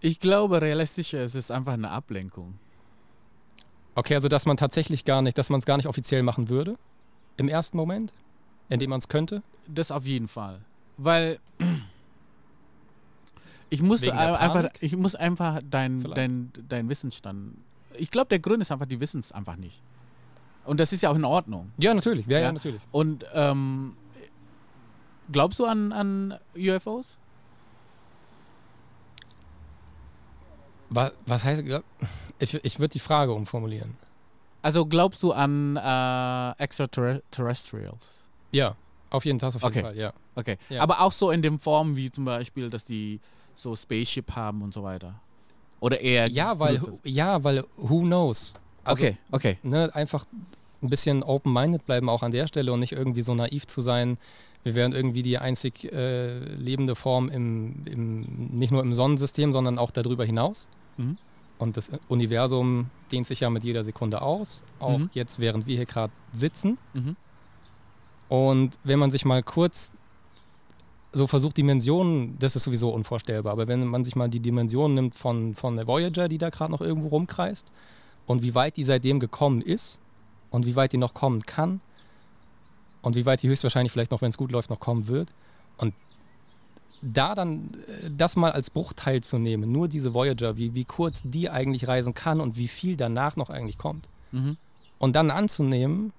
Ich glaube, realistischer ist es einfach eine Ablenkung. Okay, also dass man tatsächlich gar nicht, dass man es gar nicht offiziell machen würde im ersten Moment, indem man es könnte. Das auf jeden Fall. Weil ich muss, Wegen der einfach, ich muss einfach dein, Vielleicht. dein, dein Wissensstand. Ich glaube, der Grund ist einfach, die wissen es einfach nicht. Und das ist ja auch in Ordnung. Ja, natürlich. Ja, ja, Ja. natürlich. Und ähm, glaubst du an, an UFOs? Was, was heißt, ich, ich würde die Frage umformulieren. Also glaubst du an äh, Extraterrestrials? Ja, auf jeden Fall, auf jeden Okay. Fall, ja. Okay. Ja. Aber auch so in dem Form wie zum Beispiel, dass die so Spaceship haben und so weiter. Oder eher. Ja, weil, ja, weil who knows? Also, okay, okay. ne, einfach ein bisschen open-minded bleiben auch an der Stelle und nicht irgendwie so naiv zu sein, wir wären irgendwie die einzig äh, lebende Form im, im, nicht nur im Sonnensystem, sondern auch darüber hinaus. Mhm. Und das Universum dehnt sich ja mit jeder Sekunde aus, auch Mhm. jetzt, während wir hier gerade sitzen. Mhm. Und wenn man sich mal kurz so versucht, Dimensionen, das ist sowieso unvorstellbar, aber wenn man sich mal die Dimensionen nimmt von, von der Voyager, die da gerade noch irgendwo rumkreist, und wie weit die seitdem gekommen ist und wie weit die noch kommen kann und wie weit die höchstwahrscheinlich vielleicht noch, wenn es gut läuft, noch kommen wird. Und da dann äh, das mal als Bruchteil zu nehmen, nur diese Voyager, wie, wie kurz die eigentlich reisen kann und wie viel danach noch eigentlich kommt. Mhm. Und dann anzunehmen,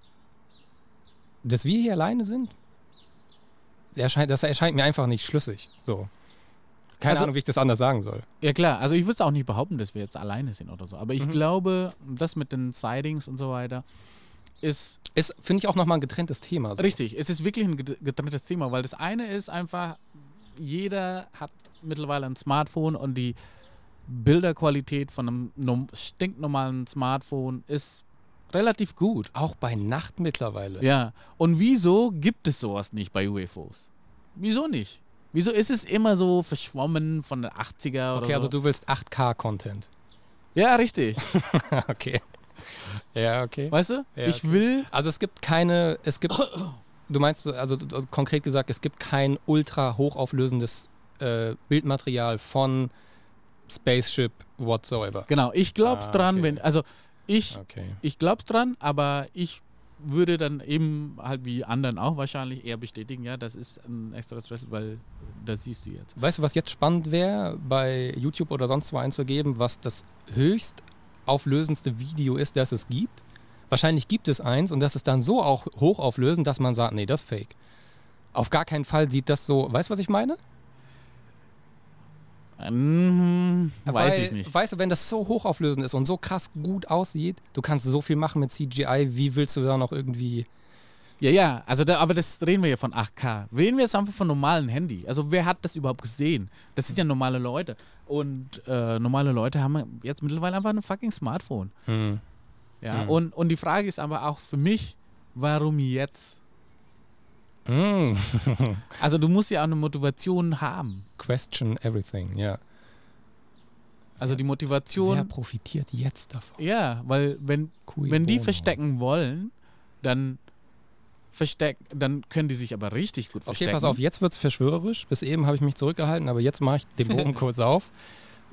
dass wir hier alleine sind, erscheint, das erscheint mir einfach nicht schlüssig. So. Keine Also- Ahnung, wie ich das anders sagen soll. Ja klar, also ich würde auch nicht behaupten, dass wir jetzt alleine sind oder so. Aber ich Mhm. glaube, das mit den Sightings und so weiter ist Ist, finde ich, auch nochmal ein getrenntes Thema. So. richtig. Es ist wirklich ein get- getrenntes Thema, weil das eine ist einfach, jeder hat mittlerweile ein Smartphone und die Bilderqualität von einem stinknormalen Smartphone ist relativ gut. Auch bei Nacht mittlerweile. Ja. Und wieso gibt es sowas nicht bei UFOs? Wieso nicht? Wieso ist es immer so verschwommen von den 80er oder Okay, so? also du willst 8K-Content. Ja, richtig. okay. Ja, okay. Weißt du? Ja, ich okay. will. Also es gibt keine, es gibt, du meinst, also konkret gesagt, es gibt kein ultra hochauflösendes äh, Bildmaterial von Spaceship whatsoever. Genau, ich glaub's Ah, dran, okay. wenn. Also ich, Okay. ich glaub's dran, aber ich würde dann eben halt wie anderen auch wahrscheinlich eher bestätigen, ja, das ist ein Extraterrestrial, weil das siehst du jetzt. Weißt du, was jetzt spannend wäre, bei YouTube oder sonst wo einzugeben, was das höchst auflösendste Video ist, das es gibt? Wahrscheinlich gibt es eins und das ist dann so auch hochauflösend, dass man sagt, nee, das ist fake. Auf gar keinen Fall sieht das so, weißt du, was ich meine? Mhm, weiß Weil, ich nicht. Weißt du, wenn das so hochauflösend ist und so krass gut aussieht, du kannst so viel machen mit CGI, wie willst du da noch irgendwie. Ja, ja, also da, aber das reden wir ja von 8K. Reden wir jetzt einfach von normalen Handy. Also wer hat das überhaupt gesehen? Das sind ja normale Leute. Und äh, normale Leute haben jetzt mittlerweile einfach ein fucking Smartphone. Ja, Hm. und, und die Frage ist aber auch für mich, warum jetzt? Mm. Also du musst ja auch eine Motivation haben. Question everything, ja. Also die Wer Motivation, profitiert jetzt davon? ja, weil wenn, Cui wenn die verstecken wollen, dann versteck, dann können die sich aber richtig gut Okay, verstecken. pass auf, jetzt wird es verschwörerisch. Bis eben habe ich mich zurückgehalten, aber jetzt mache ich den Bogen kurz auf.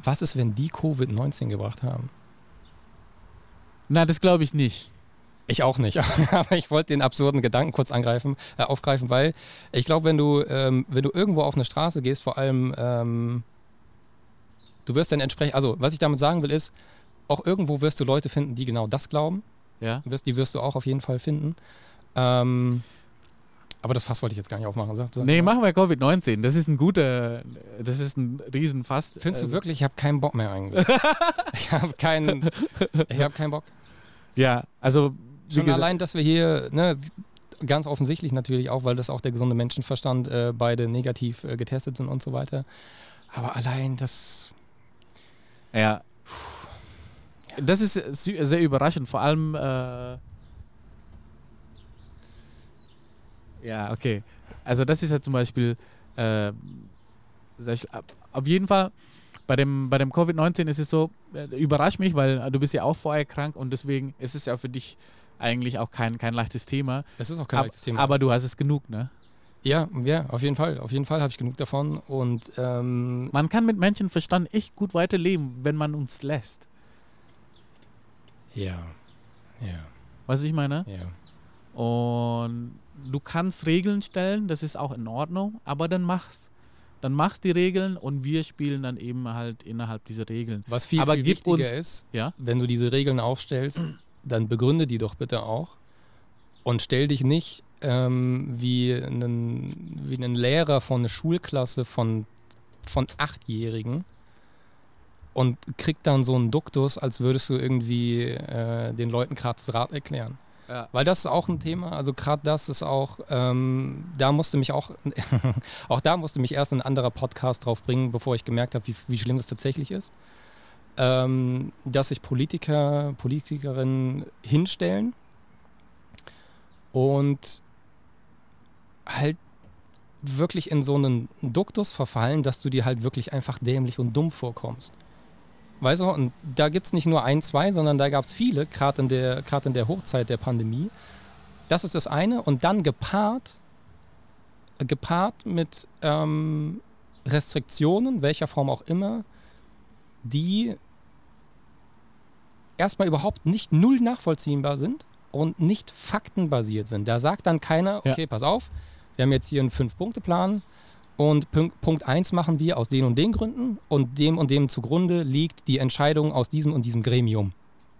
Was ist, wenn die Covid-19 gebracht haben? Na, das glaube ich nicht. Ich auch nicht, aber ich wollte den absurden Gedanken kurz angreifen, äh, aufgreifen, weil ich glaube, wenn du, ähm, wenn du irgendwo auf eine Straße gehst, vor allem, ähm, du wirst dann entsprechend, also was ich damit sagen will, ist, auch irgendwo wirst du Leute finden, die genau das glauben. Ja. Wirst, die wirst du auch auf jeden Fall finden. Ähm, aber das Fass wollte ich jetzt gar nicht aufmachen. Sag, sag Nee, mal. machen wir Covid-19. Das ist ein guter, das ist ein Riesenfass. Findest du Äh, wirklich, ich habe keinen Bock mehr eigentlich. ich habe keinen, ich habe keinen Bock. Ja, also Schon gesagt, allein, dass wir hier, ne, ganz offensichtlich natürlich auch, weil das auch der gesunde Menschenverstand äh, beide negativ äh, getestet sind und so weiter. Aber allein das, ja. Das ist sehr überraschend, vor allem äh, ja, okay. Also das ist ja zum Beispiel äh, auf jeden Fall bei dem, bei dem Covid-19 ist es so, äh, überrascht mich, weil äh, du bist ja auch vorher krank und deswegen ist es ja für dich eigentlich auch kein, kein leichtes Thema. das ist auch kein Ab, leichtes Thema. aber du hast es genug, ne? ja, ja, auf jeden Fall. Auf jeden Fall habe ich genug davon. Und ähm, Man kann mit Menschenverstand echt gut weiterleben, wenn man uns lässt. ja, ja, du, ich meine? ja. Und du kannst Regeln stellen, das ist auch in Ordnung, aber dann mach's. Dann machst die Regeln und wir spielen dann eben halt innerhalb dieser Regeln. Was viel, Aber viel wichtiger uns- ist, Ja? wenn du diese Regeln aufstellst, dann begründe die doch bitte auch und stell dich nicht ähm, wie, einen, wie einen Lehrer von einer Schulklasse von, von Achtjährigen und krieg dann so einen Duktus, als würdest du irgendwie äh, den Leuten gerade das Rad erklären. Weil das ist auch ein Thema, also gerade das ist auch, ähm, da musste mich auch, auch da musste mich erst ein anderer Podcast drauf bringen, bevor ich gemerkt habe, wie, wie schlimm das tatsächlich ist. Ähm, dass sich Politiker, Politikerinnen hinstellen und halt wirklich in so einen Duktus verfallen, dass du dir halt wirklich einfach dämlich und dumm vorkommst. Weißt du, und da gibt es nicht nur ein, zwei, sondern da gab es viele, gerade in, der- in der Hochzeit der Pandemie. Das ist das eine. Und dann gepaart, gepaart mit ähm, Restriktionen, welcher Form auch immer, die erstmal überhaupt nicht null nachvollziehbar sind und nicht faktenbasiert sind. Da sagt dann keiner, Ja. okay, pass auf, wir haben jetzt hier einen Fünf-Punkte-Plan und Punkt, Punkt 1 machen wir aus den und den Gründen und dem und dem zugrunde liegt die Entscheidung aus diesem und diesem Gremium.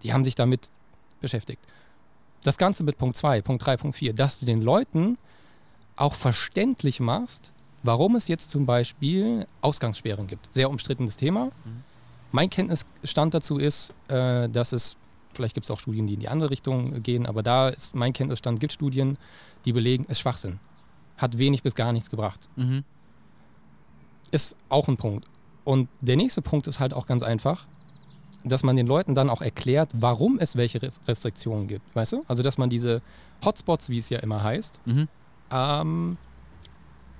Die haben sich damit beschäftigt. Das Ganze mit Punkt 2, Punkt 3, Punkt 4, dass du den Leuten auch verständlich machst, warum es jetzt zum Beispiel Ausgangssperren gibt. Sehr umstrittenes Thema. Mein Kenntnisstand dazu ist, äh, dass es, vielleicht gibt es auch Studien, die in die andere Richtung gehen, aber da ist mein Kenntnisstand, gibt Studien, die belegen, ist Schwachsinn. Hat wenig bis gar nichts gebracht. Mhm. Ist auch ein Punkt. Und der nächste Punkt ist halt auch ganz einfach. dass man den Leuten dann auch erklärt, warum es welche Res- Restriktionen gibt. Weißt du? Also, dass man diese Hotspots, wie es ja immer heißt, Mhm. ähm,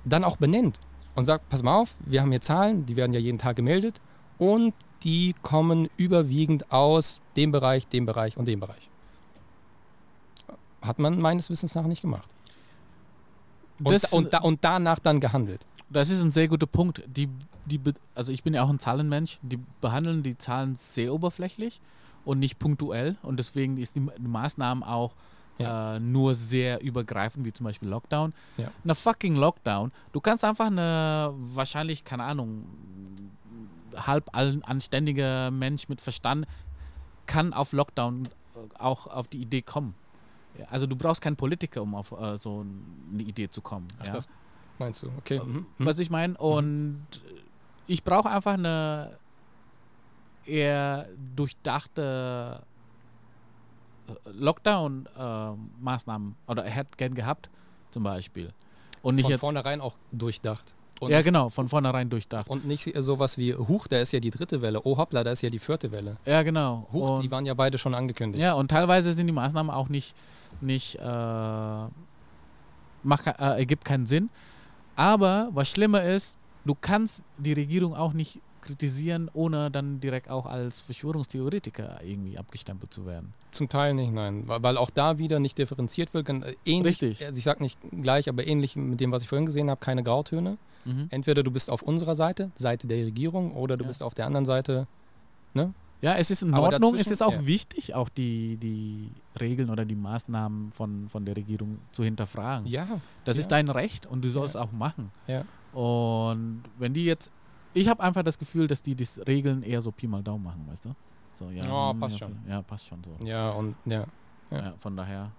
dann auch benennt und sagt, pass mal auf, wir haben hier Zahlen, die werden ja jeden Tag gemeldet und die kommen überwiegend aus dem Bereich, dem Bereich und dem Bereich. Hat man meines Wissens nach nicht gemacht. Und, und, und danach dann gehandelt. Das ist ein sehr guter Punkt. Die, die, also ich bin ja auch ein Zahlenmensch. Die behandeln die Zahlen sehr oberflächlich und nicht punktuell. Und deswegen ist die, Maßnahmen auch äh, nur sehr übergreifend, wie zum Beispiel Lockdown. Ja. Eine fucking Lockdown. Du kannst einfach eine, wahrscheinlich, keine Ahnung, halb an- anständiger Mensch mit Verstand kann auf Lockdown auch auf die Idee kommen. Ja, Also du brauchst keinen Politiker, um auf äh, so eine Idee zu kommen. Ach, ja? das meinst du? Okay. Mhm. Was ich meine. Und ich brauche einfach eine eher durchdachte äh, Lockdown-Maßnahmen oder er hätte gern gehabt, zum Beispiel. Und nicht Von jetzt. vornherein auch durchdacht. Und ja, genau, von vornherein durchdacht. Und nicht sowas wie, huch, da ist ja die dritte Welle. Oh hoppla, da ist ja die vierte Welle. Ja, genau. Huch, und, die waren ja beide schon angekündigt. ja, und teilweise sind die Maßnahmen auch nicht, nicht äh, macht, äh, ergibt keinen Sinn. Aber was schlimmer ist, du kannst die Regierung auch nicht kritisieren, ohne dann direkt auch als Verschwörungstheoretiker irgendwie abgestempelt zu werden. Zum Teil nicht, nein. Weil auch da wieder nicht differenziert wird. Äh, Ähnlich, Richtig. Also ich sag nicht gleich, aber ähnlich mit dem, was ich vorhin gesehen habe, keine Grautöne. Mhm. Entweder du bist auf unserer Seite, Seite der Regierung, oder du Ja. bist auf der anderen Seite. Ja, es ist in Aber Ordnung, es ist auch ja. wichtig, auch die, die Regeln oder die Maßnahmen von, von der Regierung zu hinterfragen. Ja. Das ja. ist dein Recht und du sollst auch machen. Ja. Und wenn die jetzt, ich habe einfach das Gefühl, dass die die Regeln eher so Pi mal Daumen machen, weißt du? So, ja, Ja, hm, passt ja, schon. Ja, passt schon so. Ja, und ja. Ja. Ja. von daher.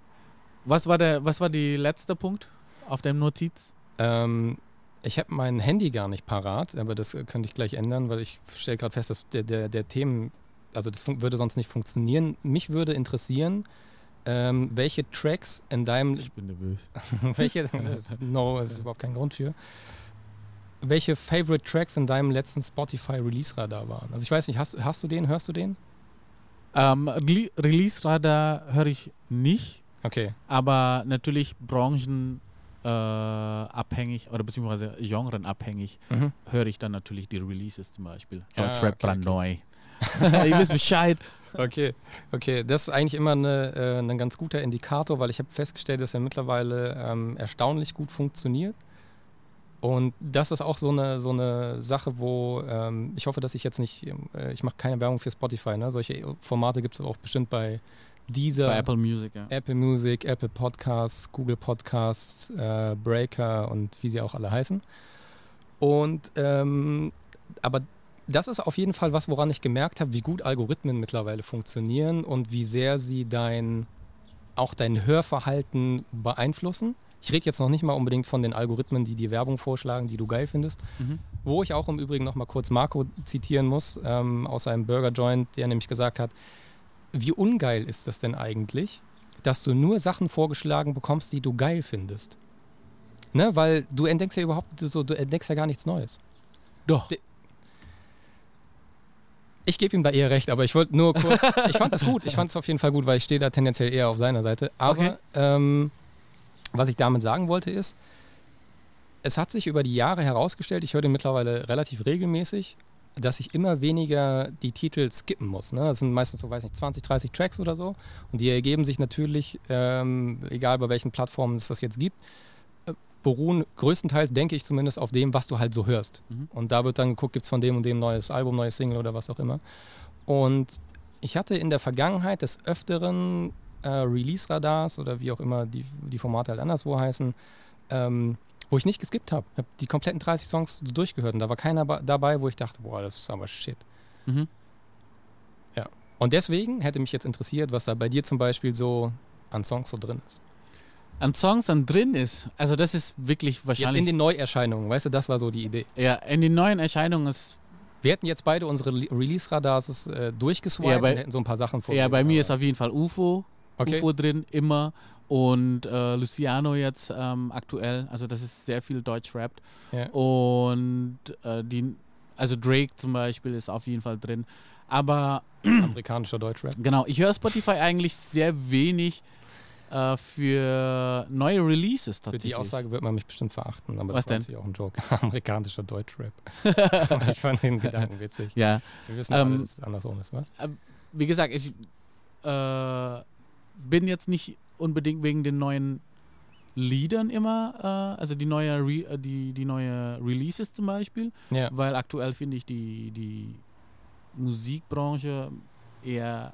Was war der, was war die letzte Punkt auf dem Notiz? Ähm, ich habe mein Handy gar nicht parat, aber das äh, könnte ich gleich ändern, weil ich stelle gerade fest, dass der, der, der Themen, also das würde sonst nicht funktionieren. Mich würde interessieren, ähm, welche Tracks in deinem Ich bin nervös. welche, no, es ist überhaupt kein Grund für. Welche Favorite Tracks in deinem letzten Spotify-Release-Radar waren? Also ich weiß nicht, hast, hast du den, hörst du den? Ähm, Rele- Release-Radar höre ich nicht. Okay. aber natürlich branchenabhängig äh, abhängig oder beziehungsweise genrenabhängig Mhm. höre ich dann natürlich die Releases zum Beispiel. Ja, Deutschrap okay, brandneu. Ihr wisst Bescheid. Okay. Okay, das ist eigentlich immer eine, äh, ein ganz guter Indikator, weil ich habe festgestellt, dass er mittlerweile ähm, erstaunlich gut funktioniert. Und das ist auch so eine, so eine Sache, wo ähm, ich hoffe, dass ich jetzt nicht, äh, ich mache keine Werbung für Spotify, ne? solche Formate gibt es auch bestimmt bei dieser Bei Apple Music, ja. Apple Music, Apple Podcasts, Google Podcasts, äh, Breaker und wie sie auch alle heißen. Und ähm, aber das ist auf jeden Fall was, woran ich gemerkt habe, wie gut Algorithmen mittlerweile funktionieren und wie sehr sie dein auch dein Hörverhalten beeinflussen. Ich rede jetzt noch nicht mal unbedingt von den Algorithmen, die dir Werbung vorschlagen, die du geil findest. Mhm. Wo ich auch im Übrigen noch mal kurz Marco zitieren muss, ähm, aus seinem Burger Joint, der nämlich gesagt hat, wie ungeil ist das denn eigentlich, dass du nur Sachen vorgeschlagen bekommst, die du geil findest? Ne, weil du entdeckst ja überhaupt so, du entdeckst ja gar nichts Neues. Doch. Ich gebe ihm da eher recht, aber ich wollte nur kurz. ich fand das gut. Ich fand es auf jeden Fall gut, weil ich stehe da tendenziell eher auf seiner Seite. Aber Okay. ähm, was ich damit sagen wollte ist, es hat sich über die Jahre herausgestellt, ich höre den mittlerweile relativ regelmäßig, dass ich immer weniger die Titel skippen muss. Ne? Das sind meistens so, weiß nicht, 20, 30 Tracks oder so. Und die ergeben sich natürlich, ähm, egal bei welchen Plattformen es das jetzt gibt, beruhen größtenteils, denke ich zumindest, auf dem, was du halt so hörst. Mhm. Und da wird dann geguckt, gibt es von dem und dem neues Album, neues Single oder was auch immer. Und ich hatte in der Vergangenheit des Öfteren äh, Release-Radars oder wie auch immer die, die Formate halt anderswo heißen, ähm, wo ich nicht geskippt habe. Ich habe die kompletten 30 Songs so durchgehört und da war keiner dabei, wo ich dachte, boah, das ist aber shit. Mhm. Und deswegen hätte mich jetzt interessiert, was da bei dir zum Beispiel so an Songs so drin ist. An Songs dann drin ist, also das ist wirklich Jetzt in wahrscheinlich. den Neuerscheinungen, weißt du, das war so die Idee. ja, in den neuen Erscheinungen ist. Wir hätten jetzt beide unsere Release-Radars äh, durchgeswiped Ja, bei- und hätten so ein paar Sachen Ja, bei mir ist auf jeden Fall UFO. okay. UFO drin, immer. Und äh, Luciano jetzt ähm, aktuell. Also das ist sehr viel Deutsch rappt. Ja. Und äh, die also Drake zum Beispiel ist auf jeden Fall drin. Aber Amerikanischer Deutschrap. genau, ich höre Spotify eigentlich sehr wenig äh, für neue Releases Für tatsächlich. die Aussage wird man mich bestimmt verachten, aber Was das war denn? natürlich auch ein Joke. Amerikanischer Deutschrap. Ich fand den Gedanken witzig. Ja, Wir wissen Ähm, alle, dass es andersrum ist, was? wie gesagt, ich äh, bin jetzt nicht unbedingt wegen den neuen Liedern immer, äh, also die neue, Re äh, die, die neue Releases zum Beispiel, Ja. weil aktuell finde ich die, die Musikbranche eher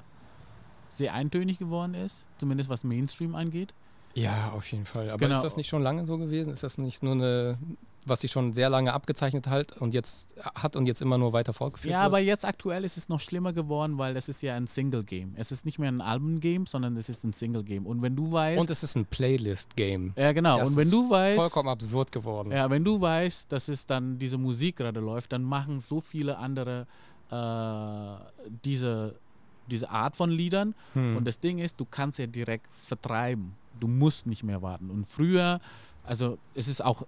sehr eintönig geworden ist, zumindest was Mainstream angeht. Ja, auf jeden Fall. Aber Genau. ist das nicht schon lange so gewesen? Ist das nicht nur eine, was sich schon sehr lange abgezeichnet hat und jetzt hat und jetzt immer nur weiter fortgeführt Ja, wird? aber jetzt aktuell ist es noch schlimmer geworden, weil es ist ja ein Single-Game. Es ist nicht mehr ein Album-Game, sondern es ist ein Single-Game. Und wenn du weißt... Und es ist ein Playlist-Game. ja, genau. das Und wenn du weißt... Vollkommen absurd geworden. Ja, wenn du weißt, dass es dann diese Musik gerade läuft, dann machen so viele andere äh, diese, diese Art von Liedern. Hm. Und das Ding ist, du kannst ja direkt vertreiben. Du musst nicht mehr warten. Und früher, also es ist auch,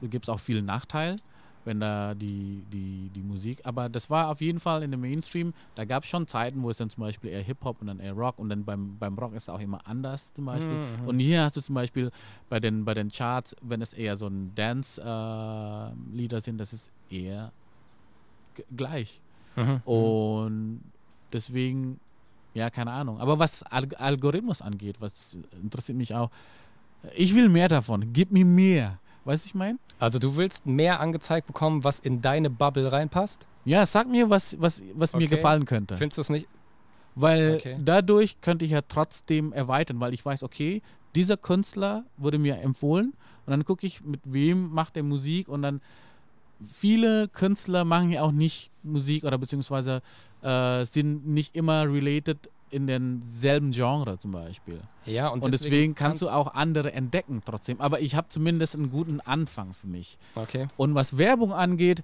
da gibt es auch viel Nachteil, wenn da die, die, die Musik, aber das war auf jeden Fall in dem Mainstream, da gab es schon Zeiten, wo es dann zum Beispiel eher Hip-Hop und dann eher Rock und dann beim, beim Rock ist es auch immer anders zum Beispiel. Mhm. Und hier hast du zum Beispiel bei den, bei den Charts, wenn es eher so ein Dance-Lieder sind, das ist eher gleich. Mhm. Und deswegen, ja, keine Ahnung. Aber was Al Algorithmus angeht, was interessiert mich auch, ich will mehr davon. Gib mir mehr. Weißt du, ich meine? Also du willst mehr angezeigt bekommen, was in deine Bubble reinpasst? Ja, sag mir, was, was, was mir Okay. gefallen könnte. Findest du es nicht? Weil Okay. dadurch könnte ich ja trotzdem erweitern, weil ich weiß, okay, dieser Künstler wurde mir empfohlen und dann gucke ich, mit wem macht er Musik und dann viele Künstler machen ja auch nicht Musik oder beziehungsweise äh, sind nicht immer related in denselben Genre zum Beispiel. Ja, Und, deswegen, kannst du auch andere entdecken trotzdem. Aber ich habe zumindest einen guten Anfang für mich. Okay. Und was Werbung angeht,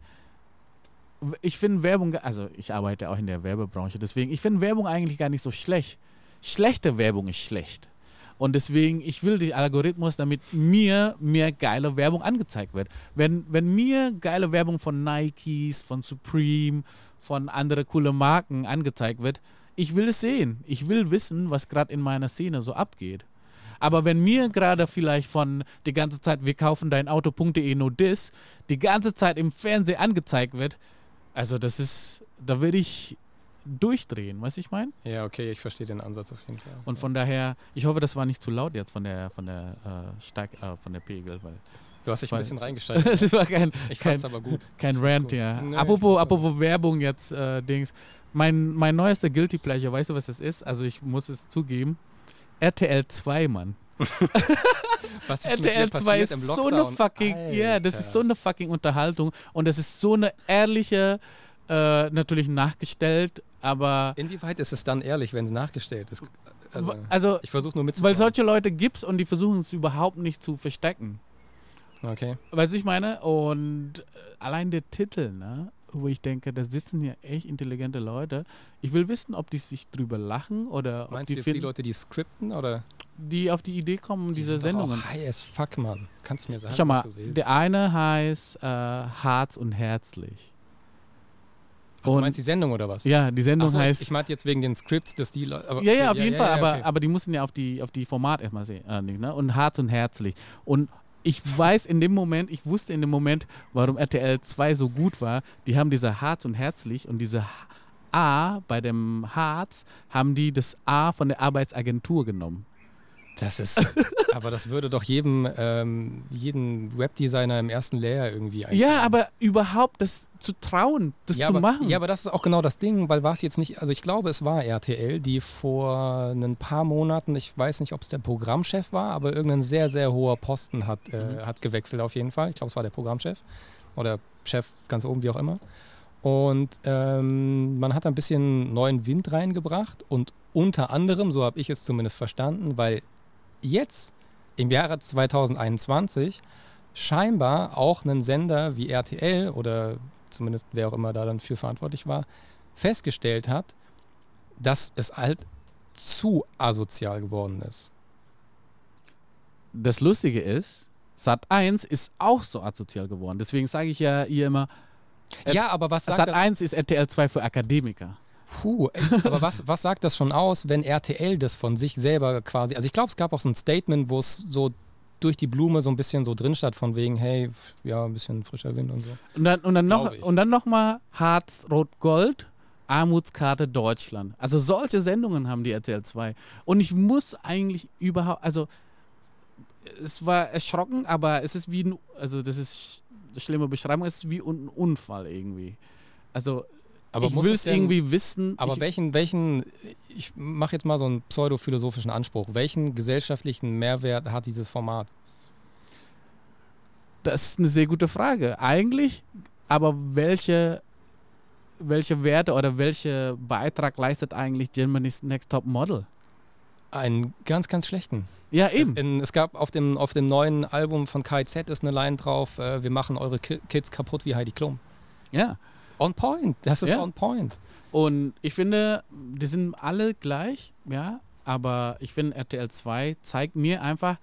ich finde Werbung, also ich arbeite auch in der Werbebranche, deswegen, ich finde Werbung eigentlich gar nicht so schlecht. Schlechte Werbung ist schlecht. Und deswegen, ich will den Algorithmus, damit mir mehr geile Werbung angezeigt wird. Wenn, wenn mir geile Werbung von Nikes, von Supreme, von anderen coole Marken angezeigt wird, ich will es sehen. Ich will wissen, was gerade in meiner Szene so abgeht. Aber wenn mir gerade vielleicht von die ganze Zeit, wir kaufen dein Auto.de no dis, die ganze Zeit im Fernsehen angezeigt wird, also das ist, da würde ich durchdrehen, weißt du, ich meine? Ja, okay, ich verstehe den Ansatz auf jeden Fall. Und von daher, ich hoffe, das war nicht zu laut jetzt von der, von der, äh, Steig, äh, von der Pegel, weil du hast dich ein bisschen reingesteigert. das war kein, Ich kein, fand's aber gut. kein Rant, gut. ja. Nee, apropos, apropos Werbung jetzt, äh, Dings. Mein, mein neuester Guilty Pleasure, weißt du, was das ist? Also ich muss es zugeben. RTL 2, Mann. Was ist mit RTL 2 passiert ist im so eine fucking, ja, das ist so eine fucking Unterhaltung und das ist so eine ehrliche, äh, natürlich nachgestellt, aber Inwieweit ist es dann ehrlich, wenn es nachgestellt ist? Also, also, ich versuche nur mitzubekommen. weil solche Leute gibt's und die versuchen es überhaupt nicht zu verstecken. Okay. Weißt du, ich meine? Und äh, allein der Titel, ne? Wo ich denke, da sitzen hier echt intelligente Leute. Ich will wissen, ob die sich drüber lachen oder ob Meinst die, du jetzt die finden, Leute, die skripten oder? die auf die Idee kommen, diese sind doch Sendungen. Auch high as fuck, Mann. Kannst du mir sagen, Schau mal, was du willst? der eine heißt äh, Harz und Herzlich. Ach, du und- meinst die Sendung oder was? Ja, die Sendung so, heißt. ich, ich meinte jetzt wegen den Scripts, dass die Leute. aber- ja, ja, okay, auf jeden Fall, ja, aber, okay. aber die mussten ja auf die, auf die Format erstmal sehen. Äh, ne? Und Harz und Herzlich. Und ich weiß in dem Moment, ich wusste in dem Moment, warum RTL 2 so gut war. Die haben diese Harz und Herzlich und diese A bei dem Harz haben die das A von der Arbeitsagentur genommen. Das ist. aber das würde doch jedem, ähm, jeden Webdesigner im ersten Lehrjahr irgendwie Ja, aber überhaupt das zu trauen, das ja, zu aber, machen. Ja, aber das ist auch genau das Ding, weil war es jetzt nicht, also ich glaube, es war RTL, die vor ein paar Monaten, ich weiß nicht, ob es der Programmchef war, aber irgendein sehr, sehr hoher Posten hat, äh, Mhm. hat gewechselt auf jeden Fall. Ich glaube, es war der Programmchef oder Chef ganz oben, wie auch immer. Und ähm, man hat ein bisschen neuen Wind reingebracht und unter anderem, so habe ich es zumindest verstanden, weil jetzt im Jahre 2021 scheinbar auch einen Sender wie RTL oder zumindest wer auch immer da dann für verantwortlich war, festgestellt hat, dass es halt zu asozial geworden ist. das Lustige ist, Sat 1 ist auch so asozial geworden. Deswegen sage ich ja hier immer, Ja, aber was sagt Sat das? 1 ist RTL 2 für Akademiker. Puh, aber was, was sagt das schon aus, wenn RTL das von sich selber quasi. Also ich glaube, es gab auch so ein Statement, wo es so durch die Blume so ein bisschen so drin stand, von wegen, hey, ja, ein bisschen frischer Wind und so. Und dann, und dann noch, und dann noch mal Harz, Rot, Gold, Armutskarte Deutschland. Also solche Sendungen haben die RTL 2. Und ich muss eigentlich überhaupt, also es war erschrocken, aber es ist wie ein, also das ist eine schlimme Beschreibung, es ist wie ein Unfall irgendwie. Also Aber ich will es es denn- irgendwie wissen. Aber ich, welchen, welchen, ich mache jetzt mal so einen pseudophilosophischen Anspruch. Welchen gesellschaftlichen Mehrwert hat dieses Format? Das ist eine sehr gute Frage. Eigentlich, aber welche, welche Werte oder welcher Beitrag leistet eigentlich Germany's Next Top Model? Einen ganz, ganz schlechten. Ja, Es, eben. in, es gab auf dem, auf dem neuen Album von KZ ist eine Line drauf, äh, wir machen eure Ki Kids kaputt wie Heidi Klum. Ja. On point, das ist Ja. on point. Und ich finde, die sind alle gleich, ja, aber ich finde, RTL 2 zeigt mir einfach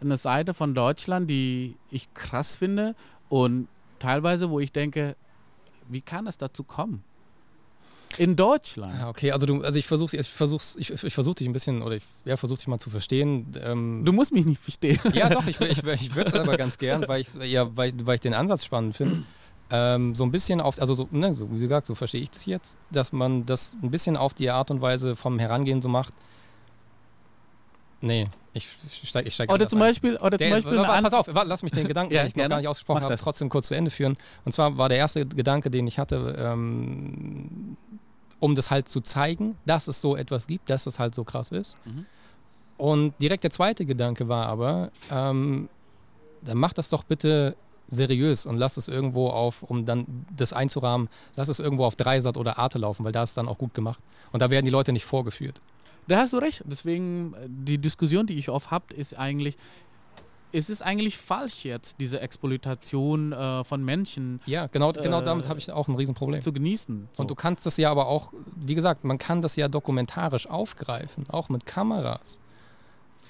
eine Seite von Deutschland, die ich krass finde und teilweise, wo ich denke, wie kann es dazu kommen? In Deutschland. Ja, okay, also du, also ich versuche ich versuch's, ich, ich versuch dich ein bisschen, oder ich ja, versuche dich mal zu verstehen. Ähm, Du musst mich nicht verstehen. Ja, doch, ich, ich, ich würde es aber ganz gern, weil ich, ja, weil, ich- weil ich den Ansatz spannend finde. Ähm, so ein bisschen auf, also so, ne, so wie gesagt, so verstehe ich das jetzt, dass man das ein bisschen auf die Art und Weise vom Herangehen so macht. Nee, ich steige ich steig Oder zum ein. Beispiel, oder zum Der, Beispiel warte, pass auf, warte, lass mich den Gedanken, Ja, den ich noch gerne. gar nicht ausgesprochen habe, trotzdem kurz zu Ende führen. Und zwar war der erste Gedanke, den ich hatte, ähm, um das halt zu zeigen, dass es so etwas gibt, dass es halt so krass ist. Mhm. Und direkt der zweite Gedanke war aber, ähm, dann mach das doch bitte seriös und lass es irgendwo auf, um dann das einzurahmen, lass es irgendwo auf Dreisat oder Arte laufen, weil da ist es dann auch gut gemacht. Und da werden die Leute nicht vorgeführt. Da hast du recht. Deswegen, die Diskussion, die ich oft habe, ist eigentlich, es ist eigentlich falsch jetzt, diese Exploitation äh, von Menschen Ja, genau, genau Äh, damit habe ich auch ein Riesenproblem. zu genießen. So. Und du kannst das ja aber auch, wie gesagt, man kann das ja dokumentarisch aufgreifen, auch mit Kameras.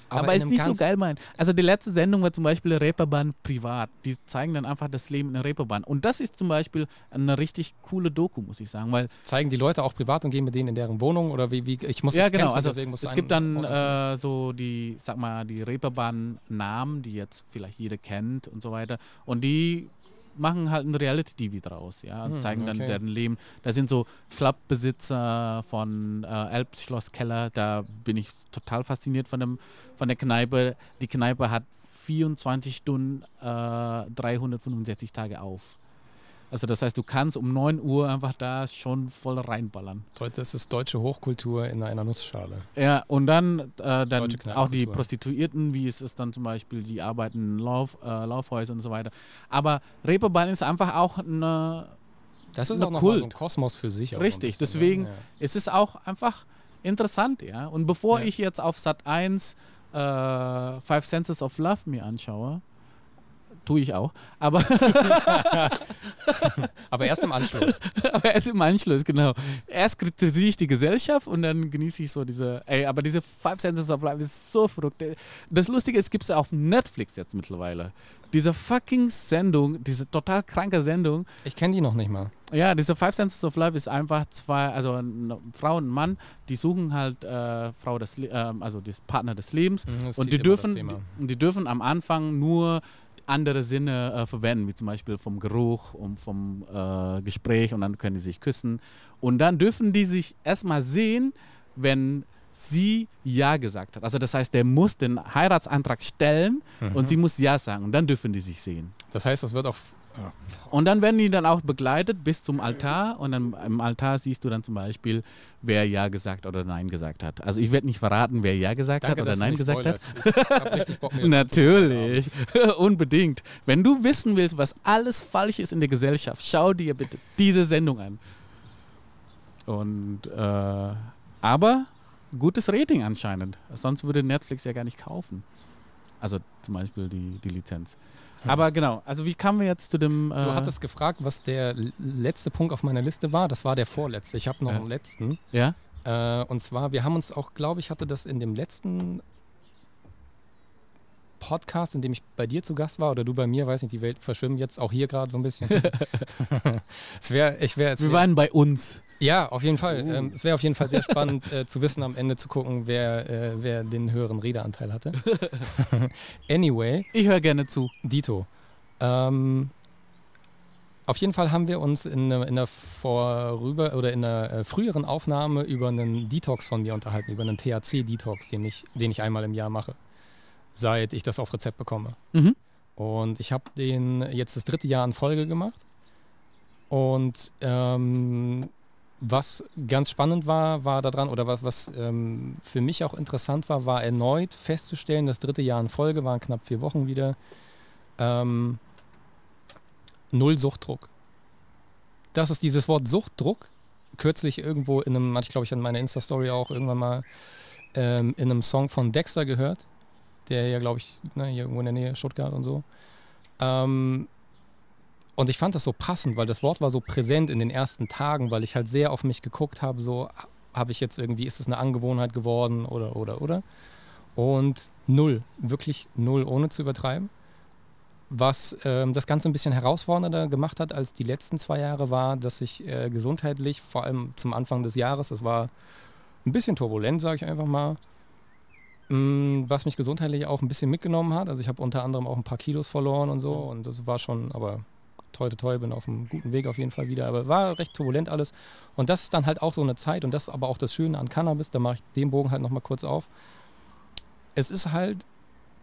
Aber, in ist nicht so geil, mein. Also die letzte Sendung war zum Beispiel Reeperbahn privat. Die zeigen dann einfach das Leben in der Reeperbahn. Und das ist zum Beispiel eine richtig coole Doku, muss ich sagen. Weil, Zeigen die Leute auch privat und gehen mit denen in deren Wohnung oder wie, wie ich muss ja genau, also es gibt dann ordentlich- äh, so die, sag mal, die Reeperbahn-Namen, die jetzt vielleicht jeder kennt und so weiter. Und die machen halt ein Reality-TV draus, ja, und Hm, zeigen dann okay. deren Leben. Da sind so Clubbesitzer von äh, Elbschloss Keller, da bin ich total fasziniert von, dem, von der Kneipe. Die Kneipe hat 24 Stunden, äh, 365 Tage auf. Also das heißt, du kannst um 9 Uhr einfach da schon voll reinballern. Das ist deutsche Hochkultur in einer Nussschale. Ja, und dann, äh, dann auch die. Prostituierten, wie es ist dann zum Beispiel, die arbeiten in Lauf, äh, Laufhäusern und so weiter. Aber Reeperbahn ist einfach auch eine, Das ist Eine auch nochmal so ein. Kosmos für sich. Richtig, bisschen, deswegen-? Ja. es ist auch einfach interessant, ja. Und bevor Ja. ich jetzt auf Sat 1 äh, Five Senses of Love mir anschaue, tue ich auch, aber, Aber erst im Anschluss. aber erst im Anschluss, genau. Erst kritisiere ich die Gesellschaft und dann genieße ich so diese, ey, aber diese Five Senses of Love ist so verrückt. Das Lustige ist, es gibt es auf Netflix jetzt mittlerweile. Diese fucking Sendung, diese total kranke Sendung, Ich kenne die noch nicht mal. Ja, diese Five Senses of Love ist einfach zwei, also eine Frau und ein Mann, die suchen halt äh, Frau des, ähm, also des Partner des Lebens Mhm, das und die dürfen, das die, die dürfen am Anfang nur andere Sinne äh, verwenden, wie zum Beispiel vom Geruch und vom äh, Gespräch und dann können die sich küssen und dann dürfen die sich erstmal sehen, wenn sie Ja gesagt hat. Also das heißt, der muss den Heiratsantrag stellen und Mhm. sie muss Ja sagen und dann dürfen die sich sehen. Das heißt, das wird auch. Und dann werden die dann auch begleitet bis zum Altar und dann im Altar siehst du dann zum Beispiel, wer Ja gesagt oder Nein gesagt hat. Also ich werde nicht verraten, wer Ja gesagt Danke, hat oder Nein gesagt hat. spoilerst. Ich hab richtig Bock, das Natürlich, unbedingt. Wenn du wissen willst, was alles falsch ist in der Gesellschaft, schau dir bitte diese Sendung an. Und äh, aber gutes Rating anscheinend. Sonst würde Netflix ja gar nicht kaufen. Also zum Beispiel die, die Lizenz. Aber genau, also wie kamen wir jetzt zu dem. Du äh, hattest gefragt, was der letzte Punkt auf meiner Liste war. Das war der vorletzte. Ich habe noch Ja. einen letzten. Ja? Äh, und zwar, wir haben uns auch, glaube ich, hatte das in dem letzten Podcast, in dem ich bei dir zu Gast war oder du bei mir, weiß nicht, die Welt verschwimmt jetzt auch hier gerade so ein bisschen. es wäre, ich wäre, Wir waren bei uns. Ja, auf jeden Fall. Oh. Ähm, es wäre auf jeden Fall sehr spannend äh, zu wissen, am Ende zu gucken, wer, äh, wer den höheren Redeanteil hatte. anyway, Ich höre gerne zu. Dito. Ähm, auf jeden Fall haben wir uns in, einer- in der vorüber oder in einer äh, früheren Aufnahme über einen Detox von mir unterhalten, über einen THC-Detox, den ich, den ich einmal im Jahr mache, seit ich das auf Rezept bekomme. Mhm. Und ich habe den jetzt das dritte Jahr in Folge gemacht. Und ähm, was ganz spannend war, war daran, oder was, was ähm, für mich auch interessant war, war erneut festzustellen, das dritte Jahr in Folge, waren knapp vier Wochen wieder, ähm, null Suchtdruck. Das ist dieses Wort Suchtdruck, kürzlich irgendwo in einem, hatte ich glaube ich an meiner Insta-Story auch irgendwann mal ähm, in einem Song von Dexter gehört, der ja glaube ich ne, hier irgendwo in der Nähe Stuttgart und so. Ähm, und ich fand das so passend, weil das Wort war so präsent in den ersten Tagen, weil ich halt sehr auf mich geguckt habe, so habe ich jetzt irgendwie, ist es eine Angewohnheit geworden oder, oder, oder. Und null, wirklich null, ohne zu übertreiben. Was ähm, das Ganze ein bisschen herausfordernder gemacht hat als die letzten zwei Jahre, war, dass ich äh, gesundheitlich, vor allem zum Anfang des Jahres, es war ein bisschen turbulent, sage ich einfach mal, mh, was mich gesundheitlich auch ein bisschen mitgenommen hat. Also ich habe unter anderem auch ein paar Kilos verloren und so und das war schon, aber toi toi toi, bin auf einem guten Weg auf jeden Fall wieder, aber war recht turbulent alles. Und das ist dann halt auch so eine Zeit und das ist aber auch das Schöne an Cannabis, da mache ich den Bogen halt nochmal kurz auf. Es ist halt,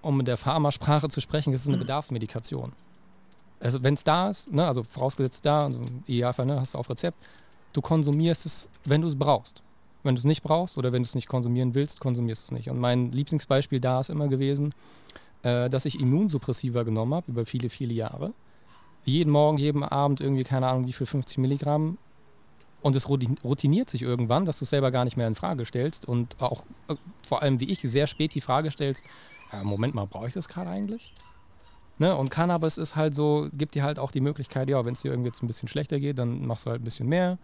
um mit der Pharmasprache zu sprechen, es ist eine Bedarfsmedikation. Also wenn es da ist, ne, also vorausgesetzt da, also im Idealfall ne, hast du auf Rezept, du konsumierst es, wenn du es brauchst. Wenn du es nicht brauchst oder wenn du es nicht konsumieren willst, konsumierst du es nicht. Und mein Lieblingsbeispiel da ist immer gewesen, äh, dass ich Immunsuppressiva genommen habe über viele, viele Jahre. Jeden Morgen, jeden Abend irgendwie, keine Ahnung, wie viel, 50 Milligramm. Und es routiniert sich irgendwann, dass du es selber gar nicht mehr in Frage stellst und auch äh, vor allem wie ich sehr spät die Frage stellst, äh, Moment mal, brauche ich das gerade eigentlich? Ne? Und Cannabis ist halt so, gibt dir halt auch die Möglichkeit, ja, wenn es dir irgendwie jetzt ein bisschen schlechter geht, dann machst du halt ein bisschen mehr.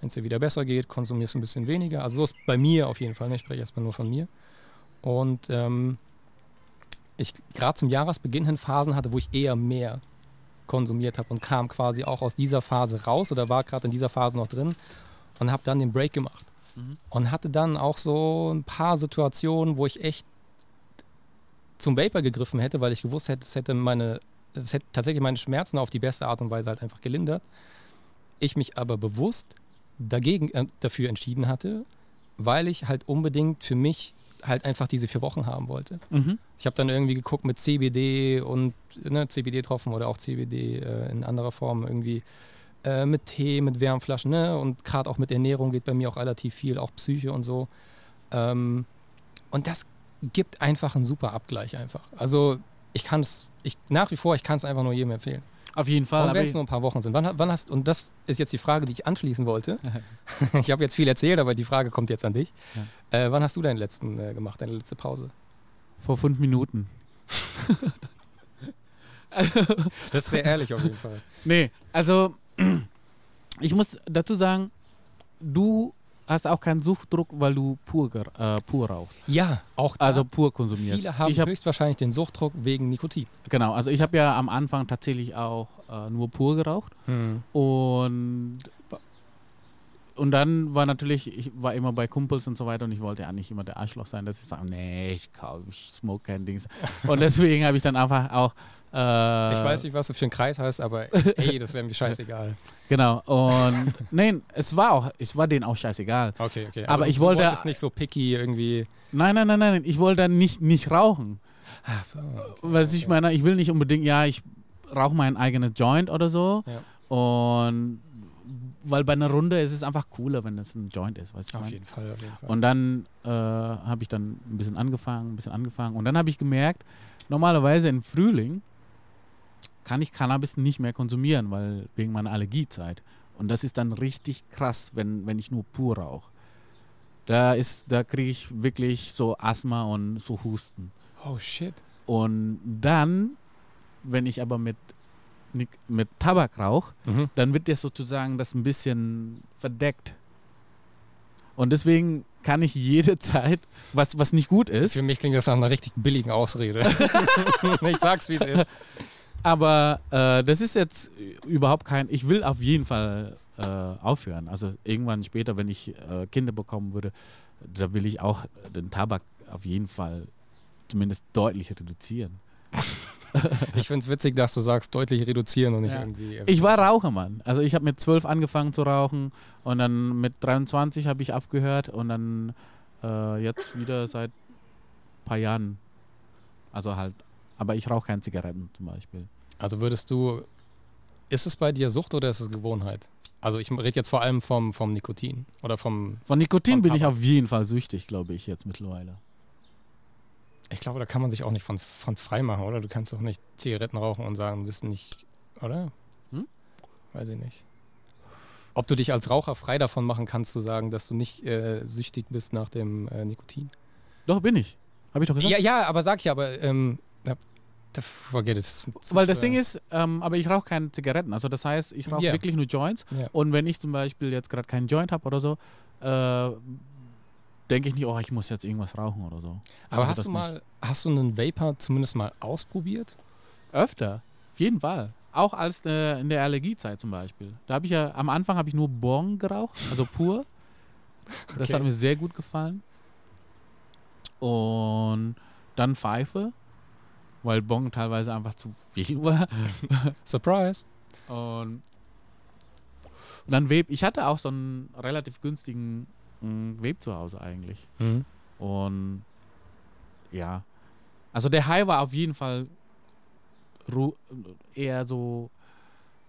Wenn es dir wieder besser geht, konsumierst du ein bisschen weniger. Also so ist bei mir auf jeden Fall, ne? ich spreche erstmal nur von mir. Und ähm, ich gerade zum Jahresbeginn hin Phasen hatte, wo ich eher mehr konsumiert habe und kam quasi auch aus dieser Phase raus oder war gerade in dieser Phase noch drin und habe dann den Break gemacht. Mhm. Und hatte dann auch so ein paar Situationen, wo ich echt zum Vapor gegriffen hätte, weil ich gewusst hätte, es hätte meine, es hätte tatsächlich meine Schmerzen auf die beste Art und Weise halt einfach gelindert. Ich mich aber bewusst dagegen äh, dafür entschieden hatte, weil ich halt unbedingt für mich halt einfach diese vier Wochen haben wollte. Mhm. Ich habe dann irgendwie geguckt mit CBD und ne, CBD-Tropfen oder auch CBD äh, in anderer Form irgendwie äh, mit Tee, mit Wärmflaschen ne? und gerade auch mit Ernährung geht bei mir auch relativ viel, auch Psyche und so. Ähm, und das gibt einfach einen super Abgleich einfach. Also ich kann es, ich, nach wie vor, ich kann es einfach nur jedem empfehlen. Auf jeden Fall. Aber wenn es nur ein paar Wochen sind. Wann, wann hast, und das ist jetzt die Frage, die ich anschließen wollte. ich habe jetzt viel erzählt, aber die Frage kommt jetzt an dich. Äh, wann hast du deinen letzten äh, gemacht, deine letzte Pause? vor fünf Minuten. Das ist sehr ehrlich auf jeden Fall. Nee, also ich muss dazu sagen, du hast auch keinen Suchtdruck, weil du pur, äh, pur rauchst. Ja, auch da, Also pur konsumierst. viele haben hab, höchstwahrscheinlich den Suchtdruck wegen Nikotin. genau, also ich habe ja am Anfang tatsächlich auch äh, nur pur geraucht und und dann war natürlich, ich war immer bei Kumpels und so weiter und ich wollte ja nicht immer der Arschloch sein, dass ich sage, nee, ich, kauf, ich smoke kein Dings. Und deswegen habe ich dann einfach auch Ich weiß nicht, was du für einen Kreis hast, aber ey, das wäre mir scheißegal. Genau. Und nein, es war auch, es war denen auch scheißegal. Okay, okay. Aber du- ich du wollte- wolltest nicht so picky irgendwie. Nein, nein, nein, nein, ich wollte nicht, nicht rauchen. Ach so. Was ich meine, ich will nicht unbedingt, ja, ich rauche mein eigenes Joint oder so. Und weil bei einer Runde ist es einfach cooler, wenn es ein Joint ist, weißt du? Auf meine? jeden Fall, auf jeden Fall. Und dann äh, habe ich dann ein bisschen angefangen, ein bisschen angefangen. Und dann habe ich gemerkt, normalerweise im Frühling kann ich Cannabis nicht mehr konsumieren, weil wegen meiner Allergiezeit. Und das ist dann richtig krass, wenn, wenn ich nur pur rauche. Da, ist, da kriege ich wirklich so Asthma und so Husten. oh shit. Und dann, wenn ich aber mit, mit Tabak rauche, Mhm. dann wird das sozusagen das ein bisschen verdeckt. Und deswegen kann ich jede was, was nicht gut ist. Für mich klingt das nach einer richtig billigen Ausrede. ich sag's, wie es ist. Aber äh, das ist jetzt überhaupt kein. Ich will auf jeden Fall äh, aufhören. Also irgendwann später, wenn ich äh, Kinder bekommen würde, da will ich auch den Tabak auf jeden Fall zumindest deutlich reduzieren. ich finde es witzig, dass du sagst, deutlich reduzieren und nicht ja. irgendwie. Ich war Rauchermann. Also ich habe mit zwölf angefangen zu rauchen und dann mit 23 habe ich aufgehört und dann äh, jetzt wieder seit ein paar Jahren. Also halt, aber ich rauche keine Zigaretten zum Beispiel. Also würdest du, ist es bei dir Sucht oder ist es Gewohnheit? Also ich rede jetzt vor allem vom, vom Nikotin oder vom. Von Nikotin bin ich auf jeden Fall süchtig, glaube ich, jetzt mittlerweile. Ich glaube, da kann man sich auch nicht von, von frei machen, oder? Du kannst doch nicht Zigaretten rauchen und sagen, du bist nicht, oder? Hm? Weiß ich nicht. Ob du dich als Raucher frei davon machen kannst, zu sagen, dass du nicht äh, süchtig bist nach dem äh, Nikotin? Doch, bin ich. Habe ich doch gesagt. Ja, ja, aber sag ich aber, ähm, Forget it. Weil das Ding ist, ähm, aber ich rauche keine Zigaretten. Also das heißt, ich rauche yeah. wirklich nur Joints. Yeah. Und wenn ich zum Beispiel jetzt gerade keinen Joint habe oder so, äh, denke ich nicht, oh, ich muss jetzt irgendwas rauchen oder so. Aber also hast du mal, nicht. hast du einen Vapor zumindest mal ausprobiert? Öfter, auf jeden Fall. Auch als äh, in der Allergiezeit zum Beispiel. Da habe ich ja, am Anfang habe ich nur Bon geraucht, also pur. Das okay. hat mir sehr gut gefallen. Und dann Pfeife weil Bong teilweise einfach zu viel war. Surprise! Und, und dann Web. Ich hatte auch so einen relativ günstigen mm, Web zu Hause eigentlich. Mhm. Und ja. Also der High war auf jeden Fall eher so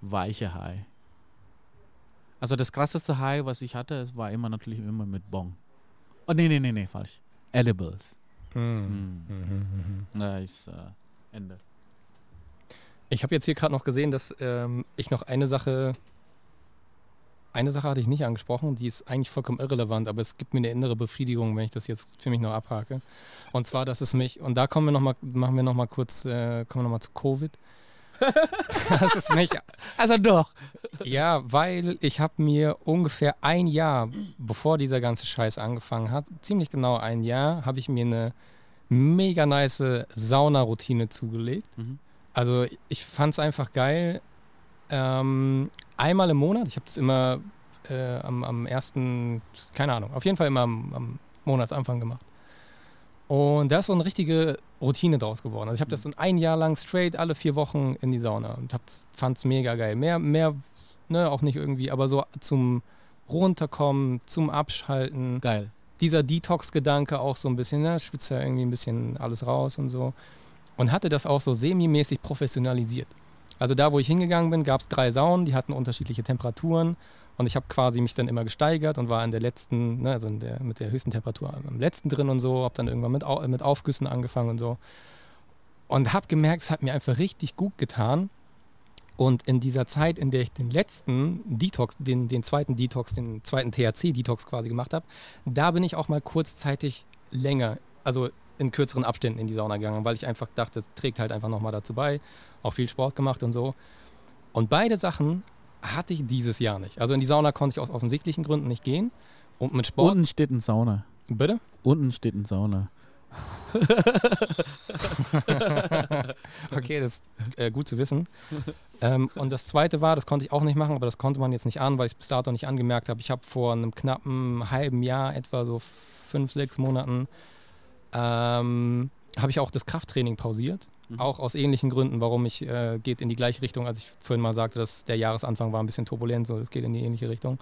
weiche High. Also das krasseste High, was ich hatte, es war immer natürlich immer mit Bong. Oh nee, nee, nee, nee, falsch. Edibles. Mhm. Mhm. Mhm. Ja, ist, äh, Ende. Ich habe jetzt hier gerade noch gesehen, dass ähm, ich noch eine Sache, eine Sache hatte ich nicht angesprochen, die ist eigentlich vollkommen irrelevant, aber es gibt mir eine innere Befriedigung, wenn ich das jetzt für mich noch abhake. Und zwar, dass es mich, und da kommen wir noch mal, machen wir noch mal kurz, äh, kommen wir noch mal zu Covid. das ist mich. Also doch. Ja, weil ich habe mir ungefähr ein Jahr, bevor dieser ganze Scheiß angefangen hat, ziemlich genau ein Jahr, habe ich mir eine mega nice Saunaroutine zugelegt. Mhm. Also ich fand es einfach geil. Ähm, einmal im Monat, ich habe es immer äh, am, am, ersten, keine Ahnung, auf jeden Fall immer am, am Monatsanfang gemacht. Und da ist so eine richtige Routine draus geworden. Also ich habe das so ein Jahr lang straight alle vier Wochen in die Sauna und fand es mega geil. Mehr, mehr, ne, auch nicht irgendwie, aber so zum Runterkommen, zum Abschalten. Geil dieser Detox-Gedanke auch so ein bisschen, ne, schwitzt ja irgendwie ein bisschen alles raus und so. Und hatte das auch so semi-mäßig professionalisiert. Also da, wo ich hingegangen bin, gab es drei Saunen, die hatten unterschiedliche Temperaturen. Und ich habe quasi mich dann immer gesteigert und war in der letzten, ne, also der, mit der höchsten Temperatur am letzten drin und so, habe dann irgendwann mit, mit Aufgüssen angefangen und so. Und habe gemerkt, es hat mir einfach richtig gut getan, und in dieser Zeit, in der ich den letzten Detox, den, den zweiten Detox, den zweiten THC-Detox quasi gemacht habe, da bin ich auch mal kurzzeitig länger, also in kürzeren Abständen in die Sauna gegangen, weil ich einfach dachte, es trägt halt einfach nochmal dazu bei. Auch viel Sport gemacht und so. Und beide Sachen hatte ich dieses Jahr nicht. Also in die Sauna konnte ich aus offensichtlichen Gründen nicht gehen. Und mit Sport. Unten steht eine Sauna. Bitte? Unten steht eine Sauna. okay, das ist äh, gut zu wissen. Ähm, und das zweite war, das konnte ich auch nicht machen, aber das konnte man jetzt nicht an, weil ich es bis dato nicht angemerkt habe. Ich habe vor einem knappen halben Jahr, etwa so fünf, sechs Monaten, ähm, habe ich auch das Krafttraining pausiert. Mhm. Auch aus ähnlichen Gründen, warum ich äh, geht in die gleiche Richtung, als ich vorhin mal sagte, dass der Jahresanfang war ein bisschen turbulent, so es geht in die ähnliche Richtung.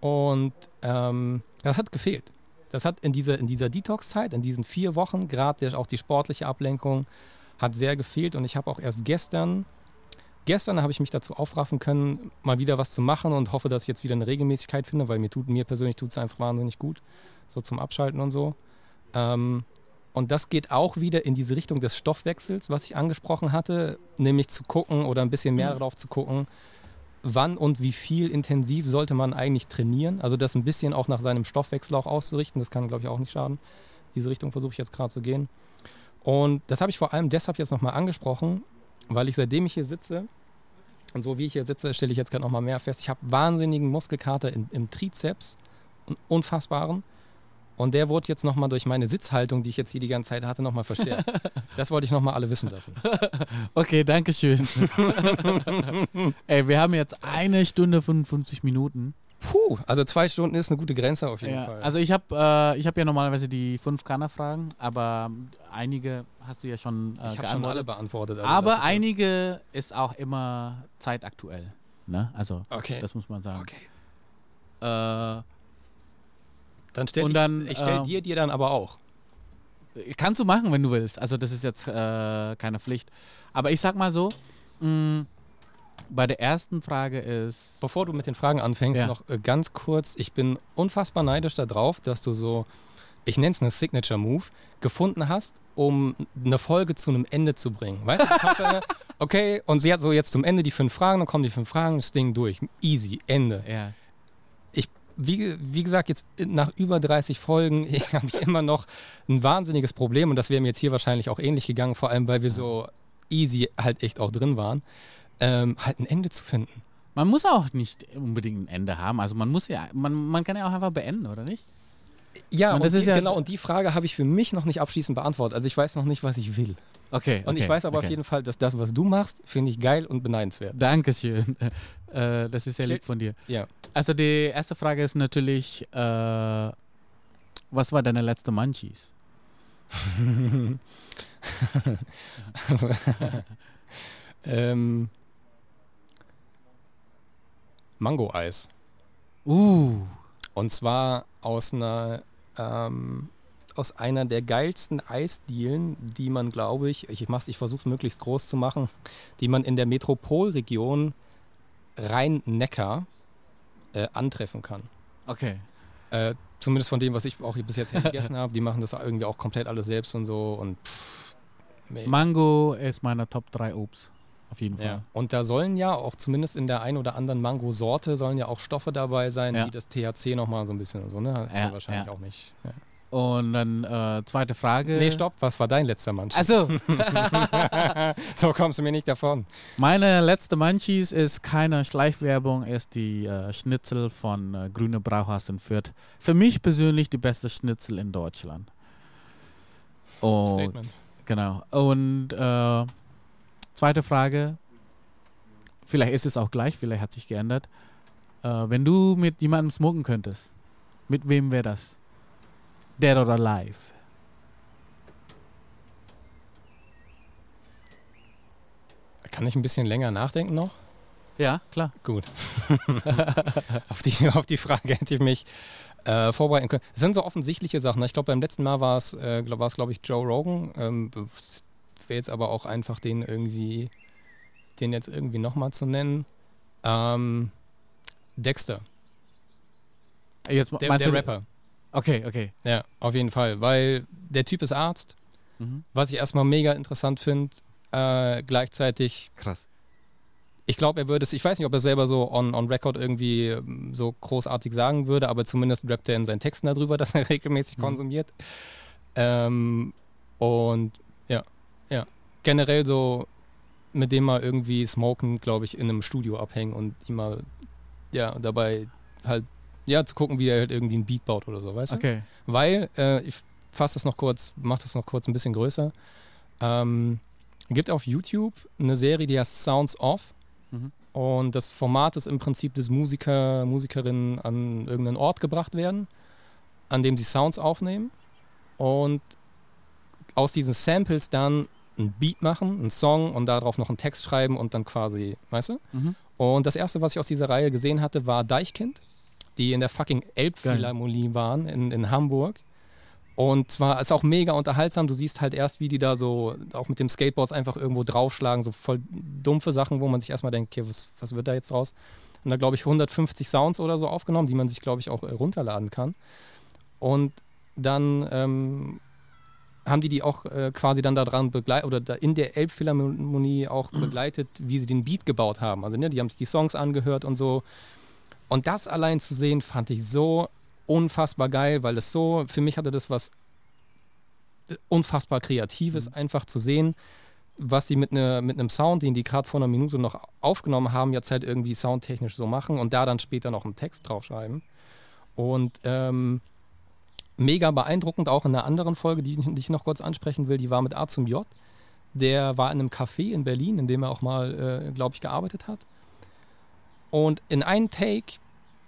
Und ähm, das hat gefehlt. Das hat in dieser, in dieser Detox-Zeit, in diesen vier Wochen, gerade auch die sportliche Ablenkung, hat sehr gefehlt. Und ich habe auch erst gestern, gestern habe ich mich dazu aufraffen können, mal wieder was zu machen und hoffe, dass ich jetzt wieder eine Regelmäßigkeit finde, weil mir tut, mir persönlich tut es einfach wahnsinnig gut, so zum Abschalten und so. Ähm, und das geht auch wieder in diese Richtung des Stoffwechsels, was ich angesprochen hatte, nämlich zu gucken oder ein bisschen mehr mhm. darauf zu gucken, wann und wie viel intensiv sollte man eigentlich trainieren. Also das ein bisschen auch nach seinem Stoffwechsel auch auszurichten. Das kann, glaube ich, auch nicht schaden. Diese Richtung versuche ich jetzt gerade zu gehen. Und das habe ich vor allem deshalb jetzt nochmal angesprochen, weil ich seitdem ich hier sitze, und so wie ich hier sitze, stelle ich jetzt gerade nochmal mehr fest, ich habe wahnsinnigen Muskelkater in, im Trizeps unfassbaren. Und der wurde jetzt nochmal durch meine Sitzhaltung, die ich jetzt hier die ganze Zeit hatte, nochmal verstärkt. das wollte ich nochmal alle wissen lassen. Okay, danke schön. Ey, wir haben jetzt eine Stunde 55 Minuten. Puh, also zwei Stunden ist eine gute Grenze auf jeden Ja, Fall. also ich habe äh, ich hab ja normalerweise die fünf Kanner-Fragen, aber einige hast du ja schon äh, ich habe schon alle beantwortet. also aber einige ist auch immer zeitaktuell. Ne? Also, Okay. das muss man sagen. okay. Äh, Dann stell Und ich, dann, ich stell ähm, dir die dann aber auch. Kannst du machen, wenn du willst. Also das ist jetzt äh, keine Pflicht. Aber ich sag mal so, mh, bei der ersten Frage ist, Bevor du mit den Fragen anfängst, Ja. noch äh, ganz kurz. Ich bin unfassbar neidisch darauf, dass du so, ich nenne es eine Signature Move, gefunden hast, um eine Folge zu einem Ende zu bringen. Weißt du, okay, und sie hat so jetzt zum Ende die fünf Fragen, dann kommen die fünf Fragen, das Ding durch. Easy, Ende. ja, Wie, wie gesagt, jetzt nach über 30 Folgen habe ich immer noch ein wahnsinniges Problem und das wäre mir jetzt hier wahrscheinlich auch ähnlich gegangen, vor allem weil wir so easy halt echt auch drin waren, ähm, halt ein Ende zu finden. man muss auch nicht unbedingt ein Ende haben. Also man muss ja, man, man kann ja auch einfach beenden, oder nicht? Ja, Und das die, ist ja- genau, und die Frage habe ich für mich noch nicht abschließend beantwortet. Also ich weiß noch nicht, was ich will. Okay. Und ich okay, weiß aber okay. auf jeden Fall, dass das, was du machst, finde ich geil und beneidenswert. Dankeschön. Äh, das ist sehr lieb von dir. Ja. Also die erste Frage ist natürlich, äh, was war deine letzte Munchies? also, ähm, Mango-Eis. Uh, Und zwar aus einer, ähm, aus einer der geilsten Eisdielen, die man, glaube ich, ich, mach's- ich versuche es möglichst groß zu machen, die man in der Metropolregion Rhein-Neckar äh, antreffen kann. okay. Äh, zumindest von dem, was ich auch bis jetzt gegessen habe. Die machen das irgendwie auch komplett alles selbst und so. Und pff. Mango ist meine Top 3 Obst. Auf jeden Fall. Ja. Und da sollen ja auch zumindest in der ein oder anderen Mango-Sorte sollen ja auch Stoffe dabei sein, Ja. die das THC nochmal so ein bisschen und so, ne? Das ist ja, Ja, wahrscheinlich ja. auch nicht. Ja. Und dann äh, zweite Frage. Nee, stopp, was war dein letzter Mann? Also, so kommst du mir nicht davon. meine letzte Munchies ist keine Schleichwerbung, ist die äh, Schnitzel von äh, Grüne Brauhaus in Fürth. Für mich persönlich die beste Schnitzel in Deutschland. Und, Statement. Genau. Und äh, zweite Frage, vielleicht ist es auch gleich, vielleicht hat sich geändert. Äh, wenn du mit jemandem smoken könntest, mit wem wäre das? Dead or alive? Kann ich ein bisschen länger nachdenken noch? Ja, klar. Gut. auf, die, auf die Frage hätte ich mich äh, vorbereiten können. Es sind so offensichtliche Sachen. Ich glaube, beim letzten Mal war es, äh, glaub, glaube ich, Joe Rogan. Ähm, Wäre jetzt aber auch einfach den irgendwie, den jetzt irgendwie nochmal zu nennen. Ähm, Dexter, Jetzt der, der Rapper. Okay, okay. Ja, auf jeden Fall. Weil der Typ ist Arzt, Mhm. was ich erstmal mega interessant finde. Äh, gleichzeitig Krass. Ich glaube, er würde es, ich weiß nicht, ob er selber so on, on record irgendwie ähm, so großartig sagen würde, aber zumindest rappt er in seinen Texten darüber, dass er regelmäßig Mhm. konsumiert. Ähm, und. Generell so mit dem mal irgendwie smoken, glaube ich, in einem Studio abhängen und ihm mal, ja, dabei halt, ja, zu gucken, wie er halt irgendwie ein Beat baut oder so, weißt du? Okay. Weil, äh, ich fasse das noch kurz, mache das noch kurz ein bisschen größer. Ähm, gibt auf YouTube eine Serie, die heißt Sounds Off. Mhm. Und das Format ist im Prinzip, dass Musiker, Musikerinnen an irgendeinen Ort gebracht werden, an dem sie Sounds aufnehmen und aus diesen Samples dann ein Beat machen, einen Song und darauf noch einen Text schreiben und dann quasi, weißt du? Mhm. Und das erste, was ich aus dieser Reihe gesehen hatte, war Deichkind, die in der fucking Elbphilharmonie waren in, in Hamburg. Und zwar ist auch mega unterhaltsam. Du siehst halt erst, wie die da so auch mit dem Skateboards einfach irgendwo draufschlagen, so voll dumpfe Sachen, wo man sich erstmal denkt, okay, was, was wird da jetzt raus? Und da glaube ich 150 Sounds oder so aufgenommen, die man sich, glaube ich, auch runterladen kann. Und dann ähm, haben die die auch äh, quasi dann daran begleitet oder da in der Elbphilharmonie auch begleitet, wie sie den Beat gebaut haben. Also ne, die haben sich die Songs angehört und so. Und das allein zu sehen, fand ich so unfassbar geil, weil es so, für mich hatte das was unfassbar Kreatives, einfach zu sehen, was sie mit, ne, mit einem Sound, den die gerade vor einer Minute noch aufgenommen haben, jetzt halt irgendwie soundtechnisch so machen und da dann später noch einen Text draufschreiben. Und ähm, mega beeindruckend, auch in einer anderen Folge, die, die ich noch kurz ansprechen will, die war mit A zum J. Der war in einem Café in Berlin, in dem er auch mal, äh, glaube ich, gearbeitet hat. Und in einem Take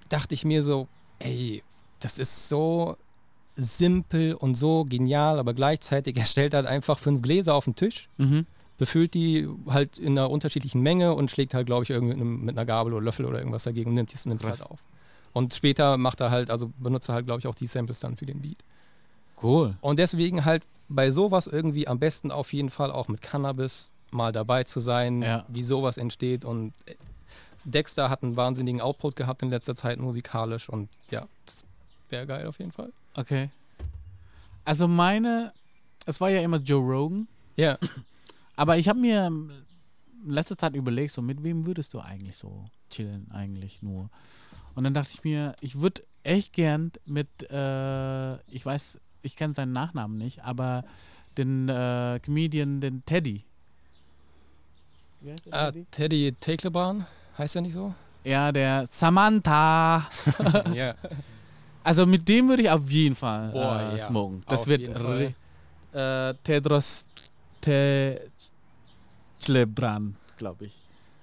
dachte ich mir so, ey, das ist so simpel und so genial, aber gleichzeitig, er stellt halt einfach fünf Gläser auf den Tisch, Mhm. befüllt die halt in einer unterschiedlichen Menge und schlägt halt, glaube ich, irgendwie mit, einem, mit einer Gabel oder Löffel oder irgendwas dagegen und nimmt es halt auf. Und später macht er halt, also benutzt er halt, glaube ich, auch die Samples dann für den Beat. Cool. Und deswegen halt bei sowas irgendwie am besten auf jeden Fall auch mit Cannabis mal dabei zu sein, Ja. wie sowas entsteht. Und äh, Dexter hat einen wahnsinnigen Output gehabt in letzter Zeit musikalisch und ja, das wäre geil auf jeden Fall. Okay. Also meine, es war ja immer Joe Rogan, Ja, aber ich habe mir in letzter Zeit überlegt, so mit wem würdest du eigentlich so chillen eigentlich nur? Und dann dachte ich mir, ich würde echt gern mit, äh, ich weiß, ich kenne seinen Nachnamen nicht, aber den äh, Comedian, den Teddy. Wie heißt der ah, Teddy Teklebahn, heißt er nicht so? Ja, der Samantha. ja. Also mit dem würde ich auf jeden Fall Boah, äh, ja. smoken. Das Auf wird äh, Tedros Techlebran, glaube ich.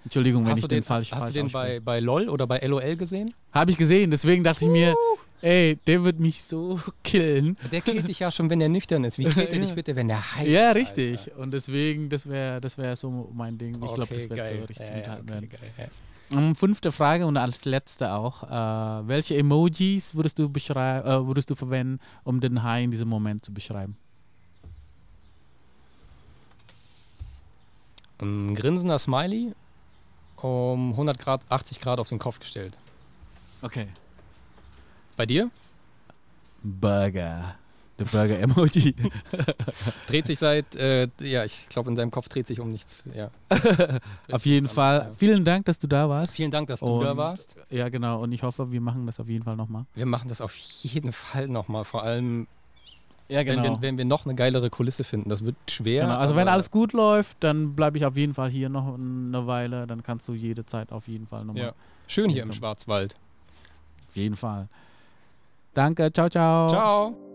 Entschuldigung, wenn Hast ich den, den, falsch hast falsch du den bei, bei LOL oder bei LOL gesehen? Habe ich gesehen, deswegen dachte ich mir, ey, der wird mich so killen. Der killt dich ja schon, wenn er nüchtern ist. Wie killt er Ja. dich bitte, wenn er heiß ja, ist? richtig. Alter? Und deswegen, das wäre das wär so mein Ding. Ich glaube, Okay, das wird so richtig ja, mithalten ja, werden. okay, geil, ja. Um, fünfte Frage und als letzte auch. Äh, welche Emojis würdest du, äh, würdest du verwenden, um den High in diesem Moment zu beschreiben? Ein grinsender Smiley um 100 Grad, 80 Grad auf den Kopf gestellt. Okay. Bei dir? Burger. Der Burger-Emoji. Dreht sich seit, äh, ja, ich glaube, in deinem Kopf dreht sich um nichts. Ja. auf jeden Fall. Vielen Dank, dass du da warst. Vielen Dank, dass du da Und- warst. Ja, genau. Und ich hoffe, wir machen das auf jeden Fall nochmal. Wir machen das auf jeden Fall nochmal. Vor allem, Ja, wenn, wir, wenn wir noch eine geilere Kulisse finden. Das wird schwer. Genau. Also wenn alles gut läuft, dann bleibe ich auf jeden Fall hier noch eine Weile. Dann kannst du jederzeit auf jeden Fall nochmal. Ja. Schön hier im. Schwarzwald. Auf jeden Fall. Danke. Ciao, ciao. Ciao.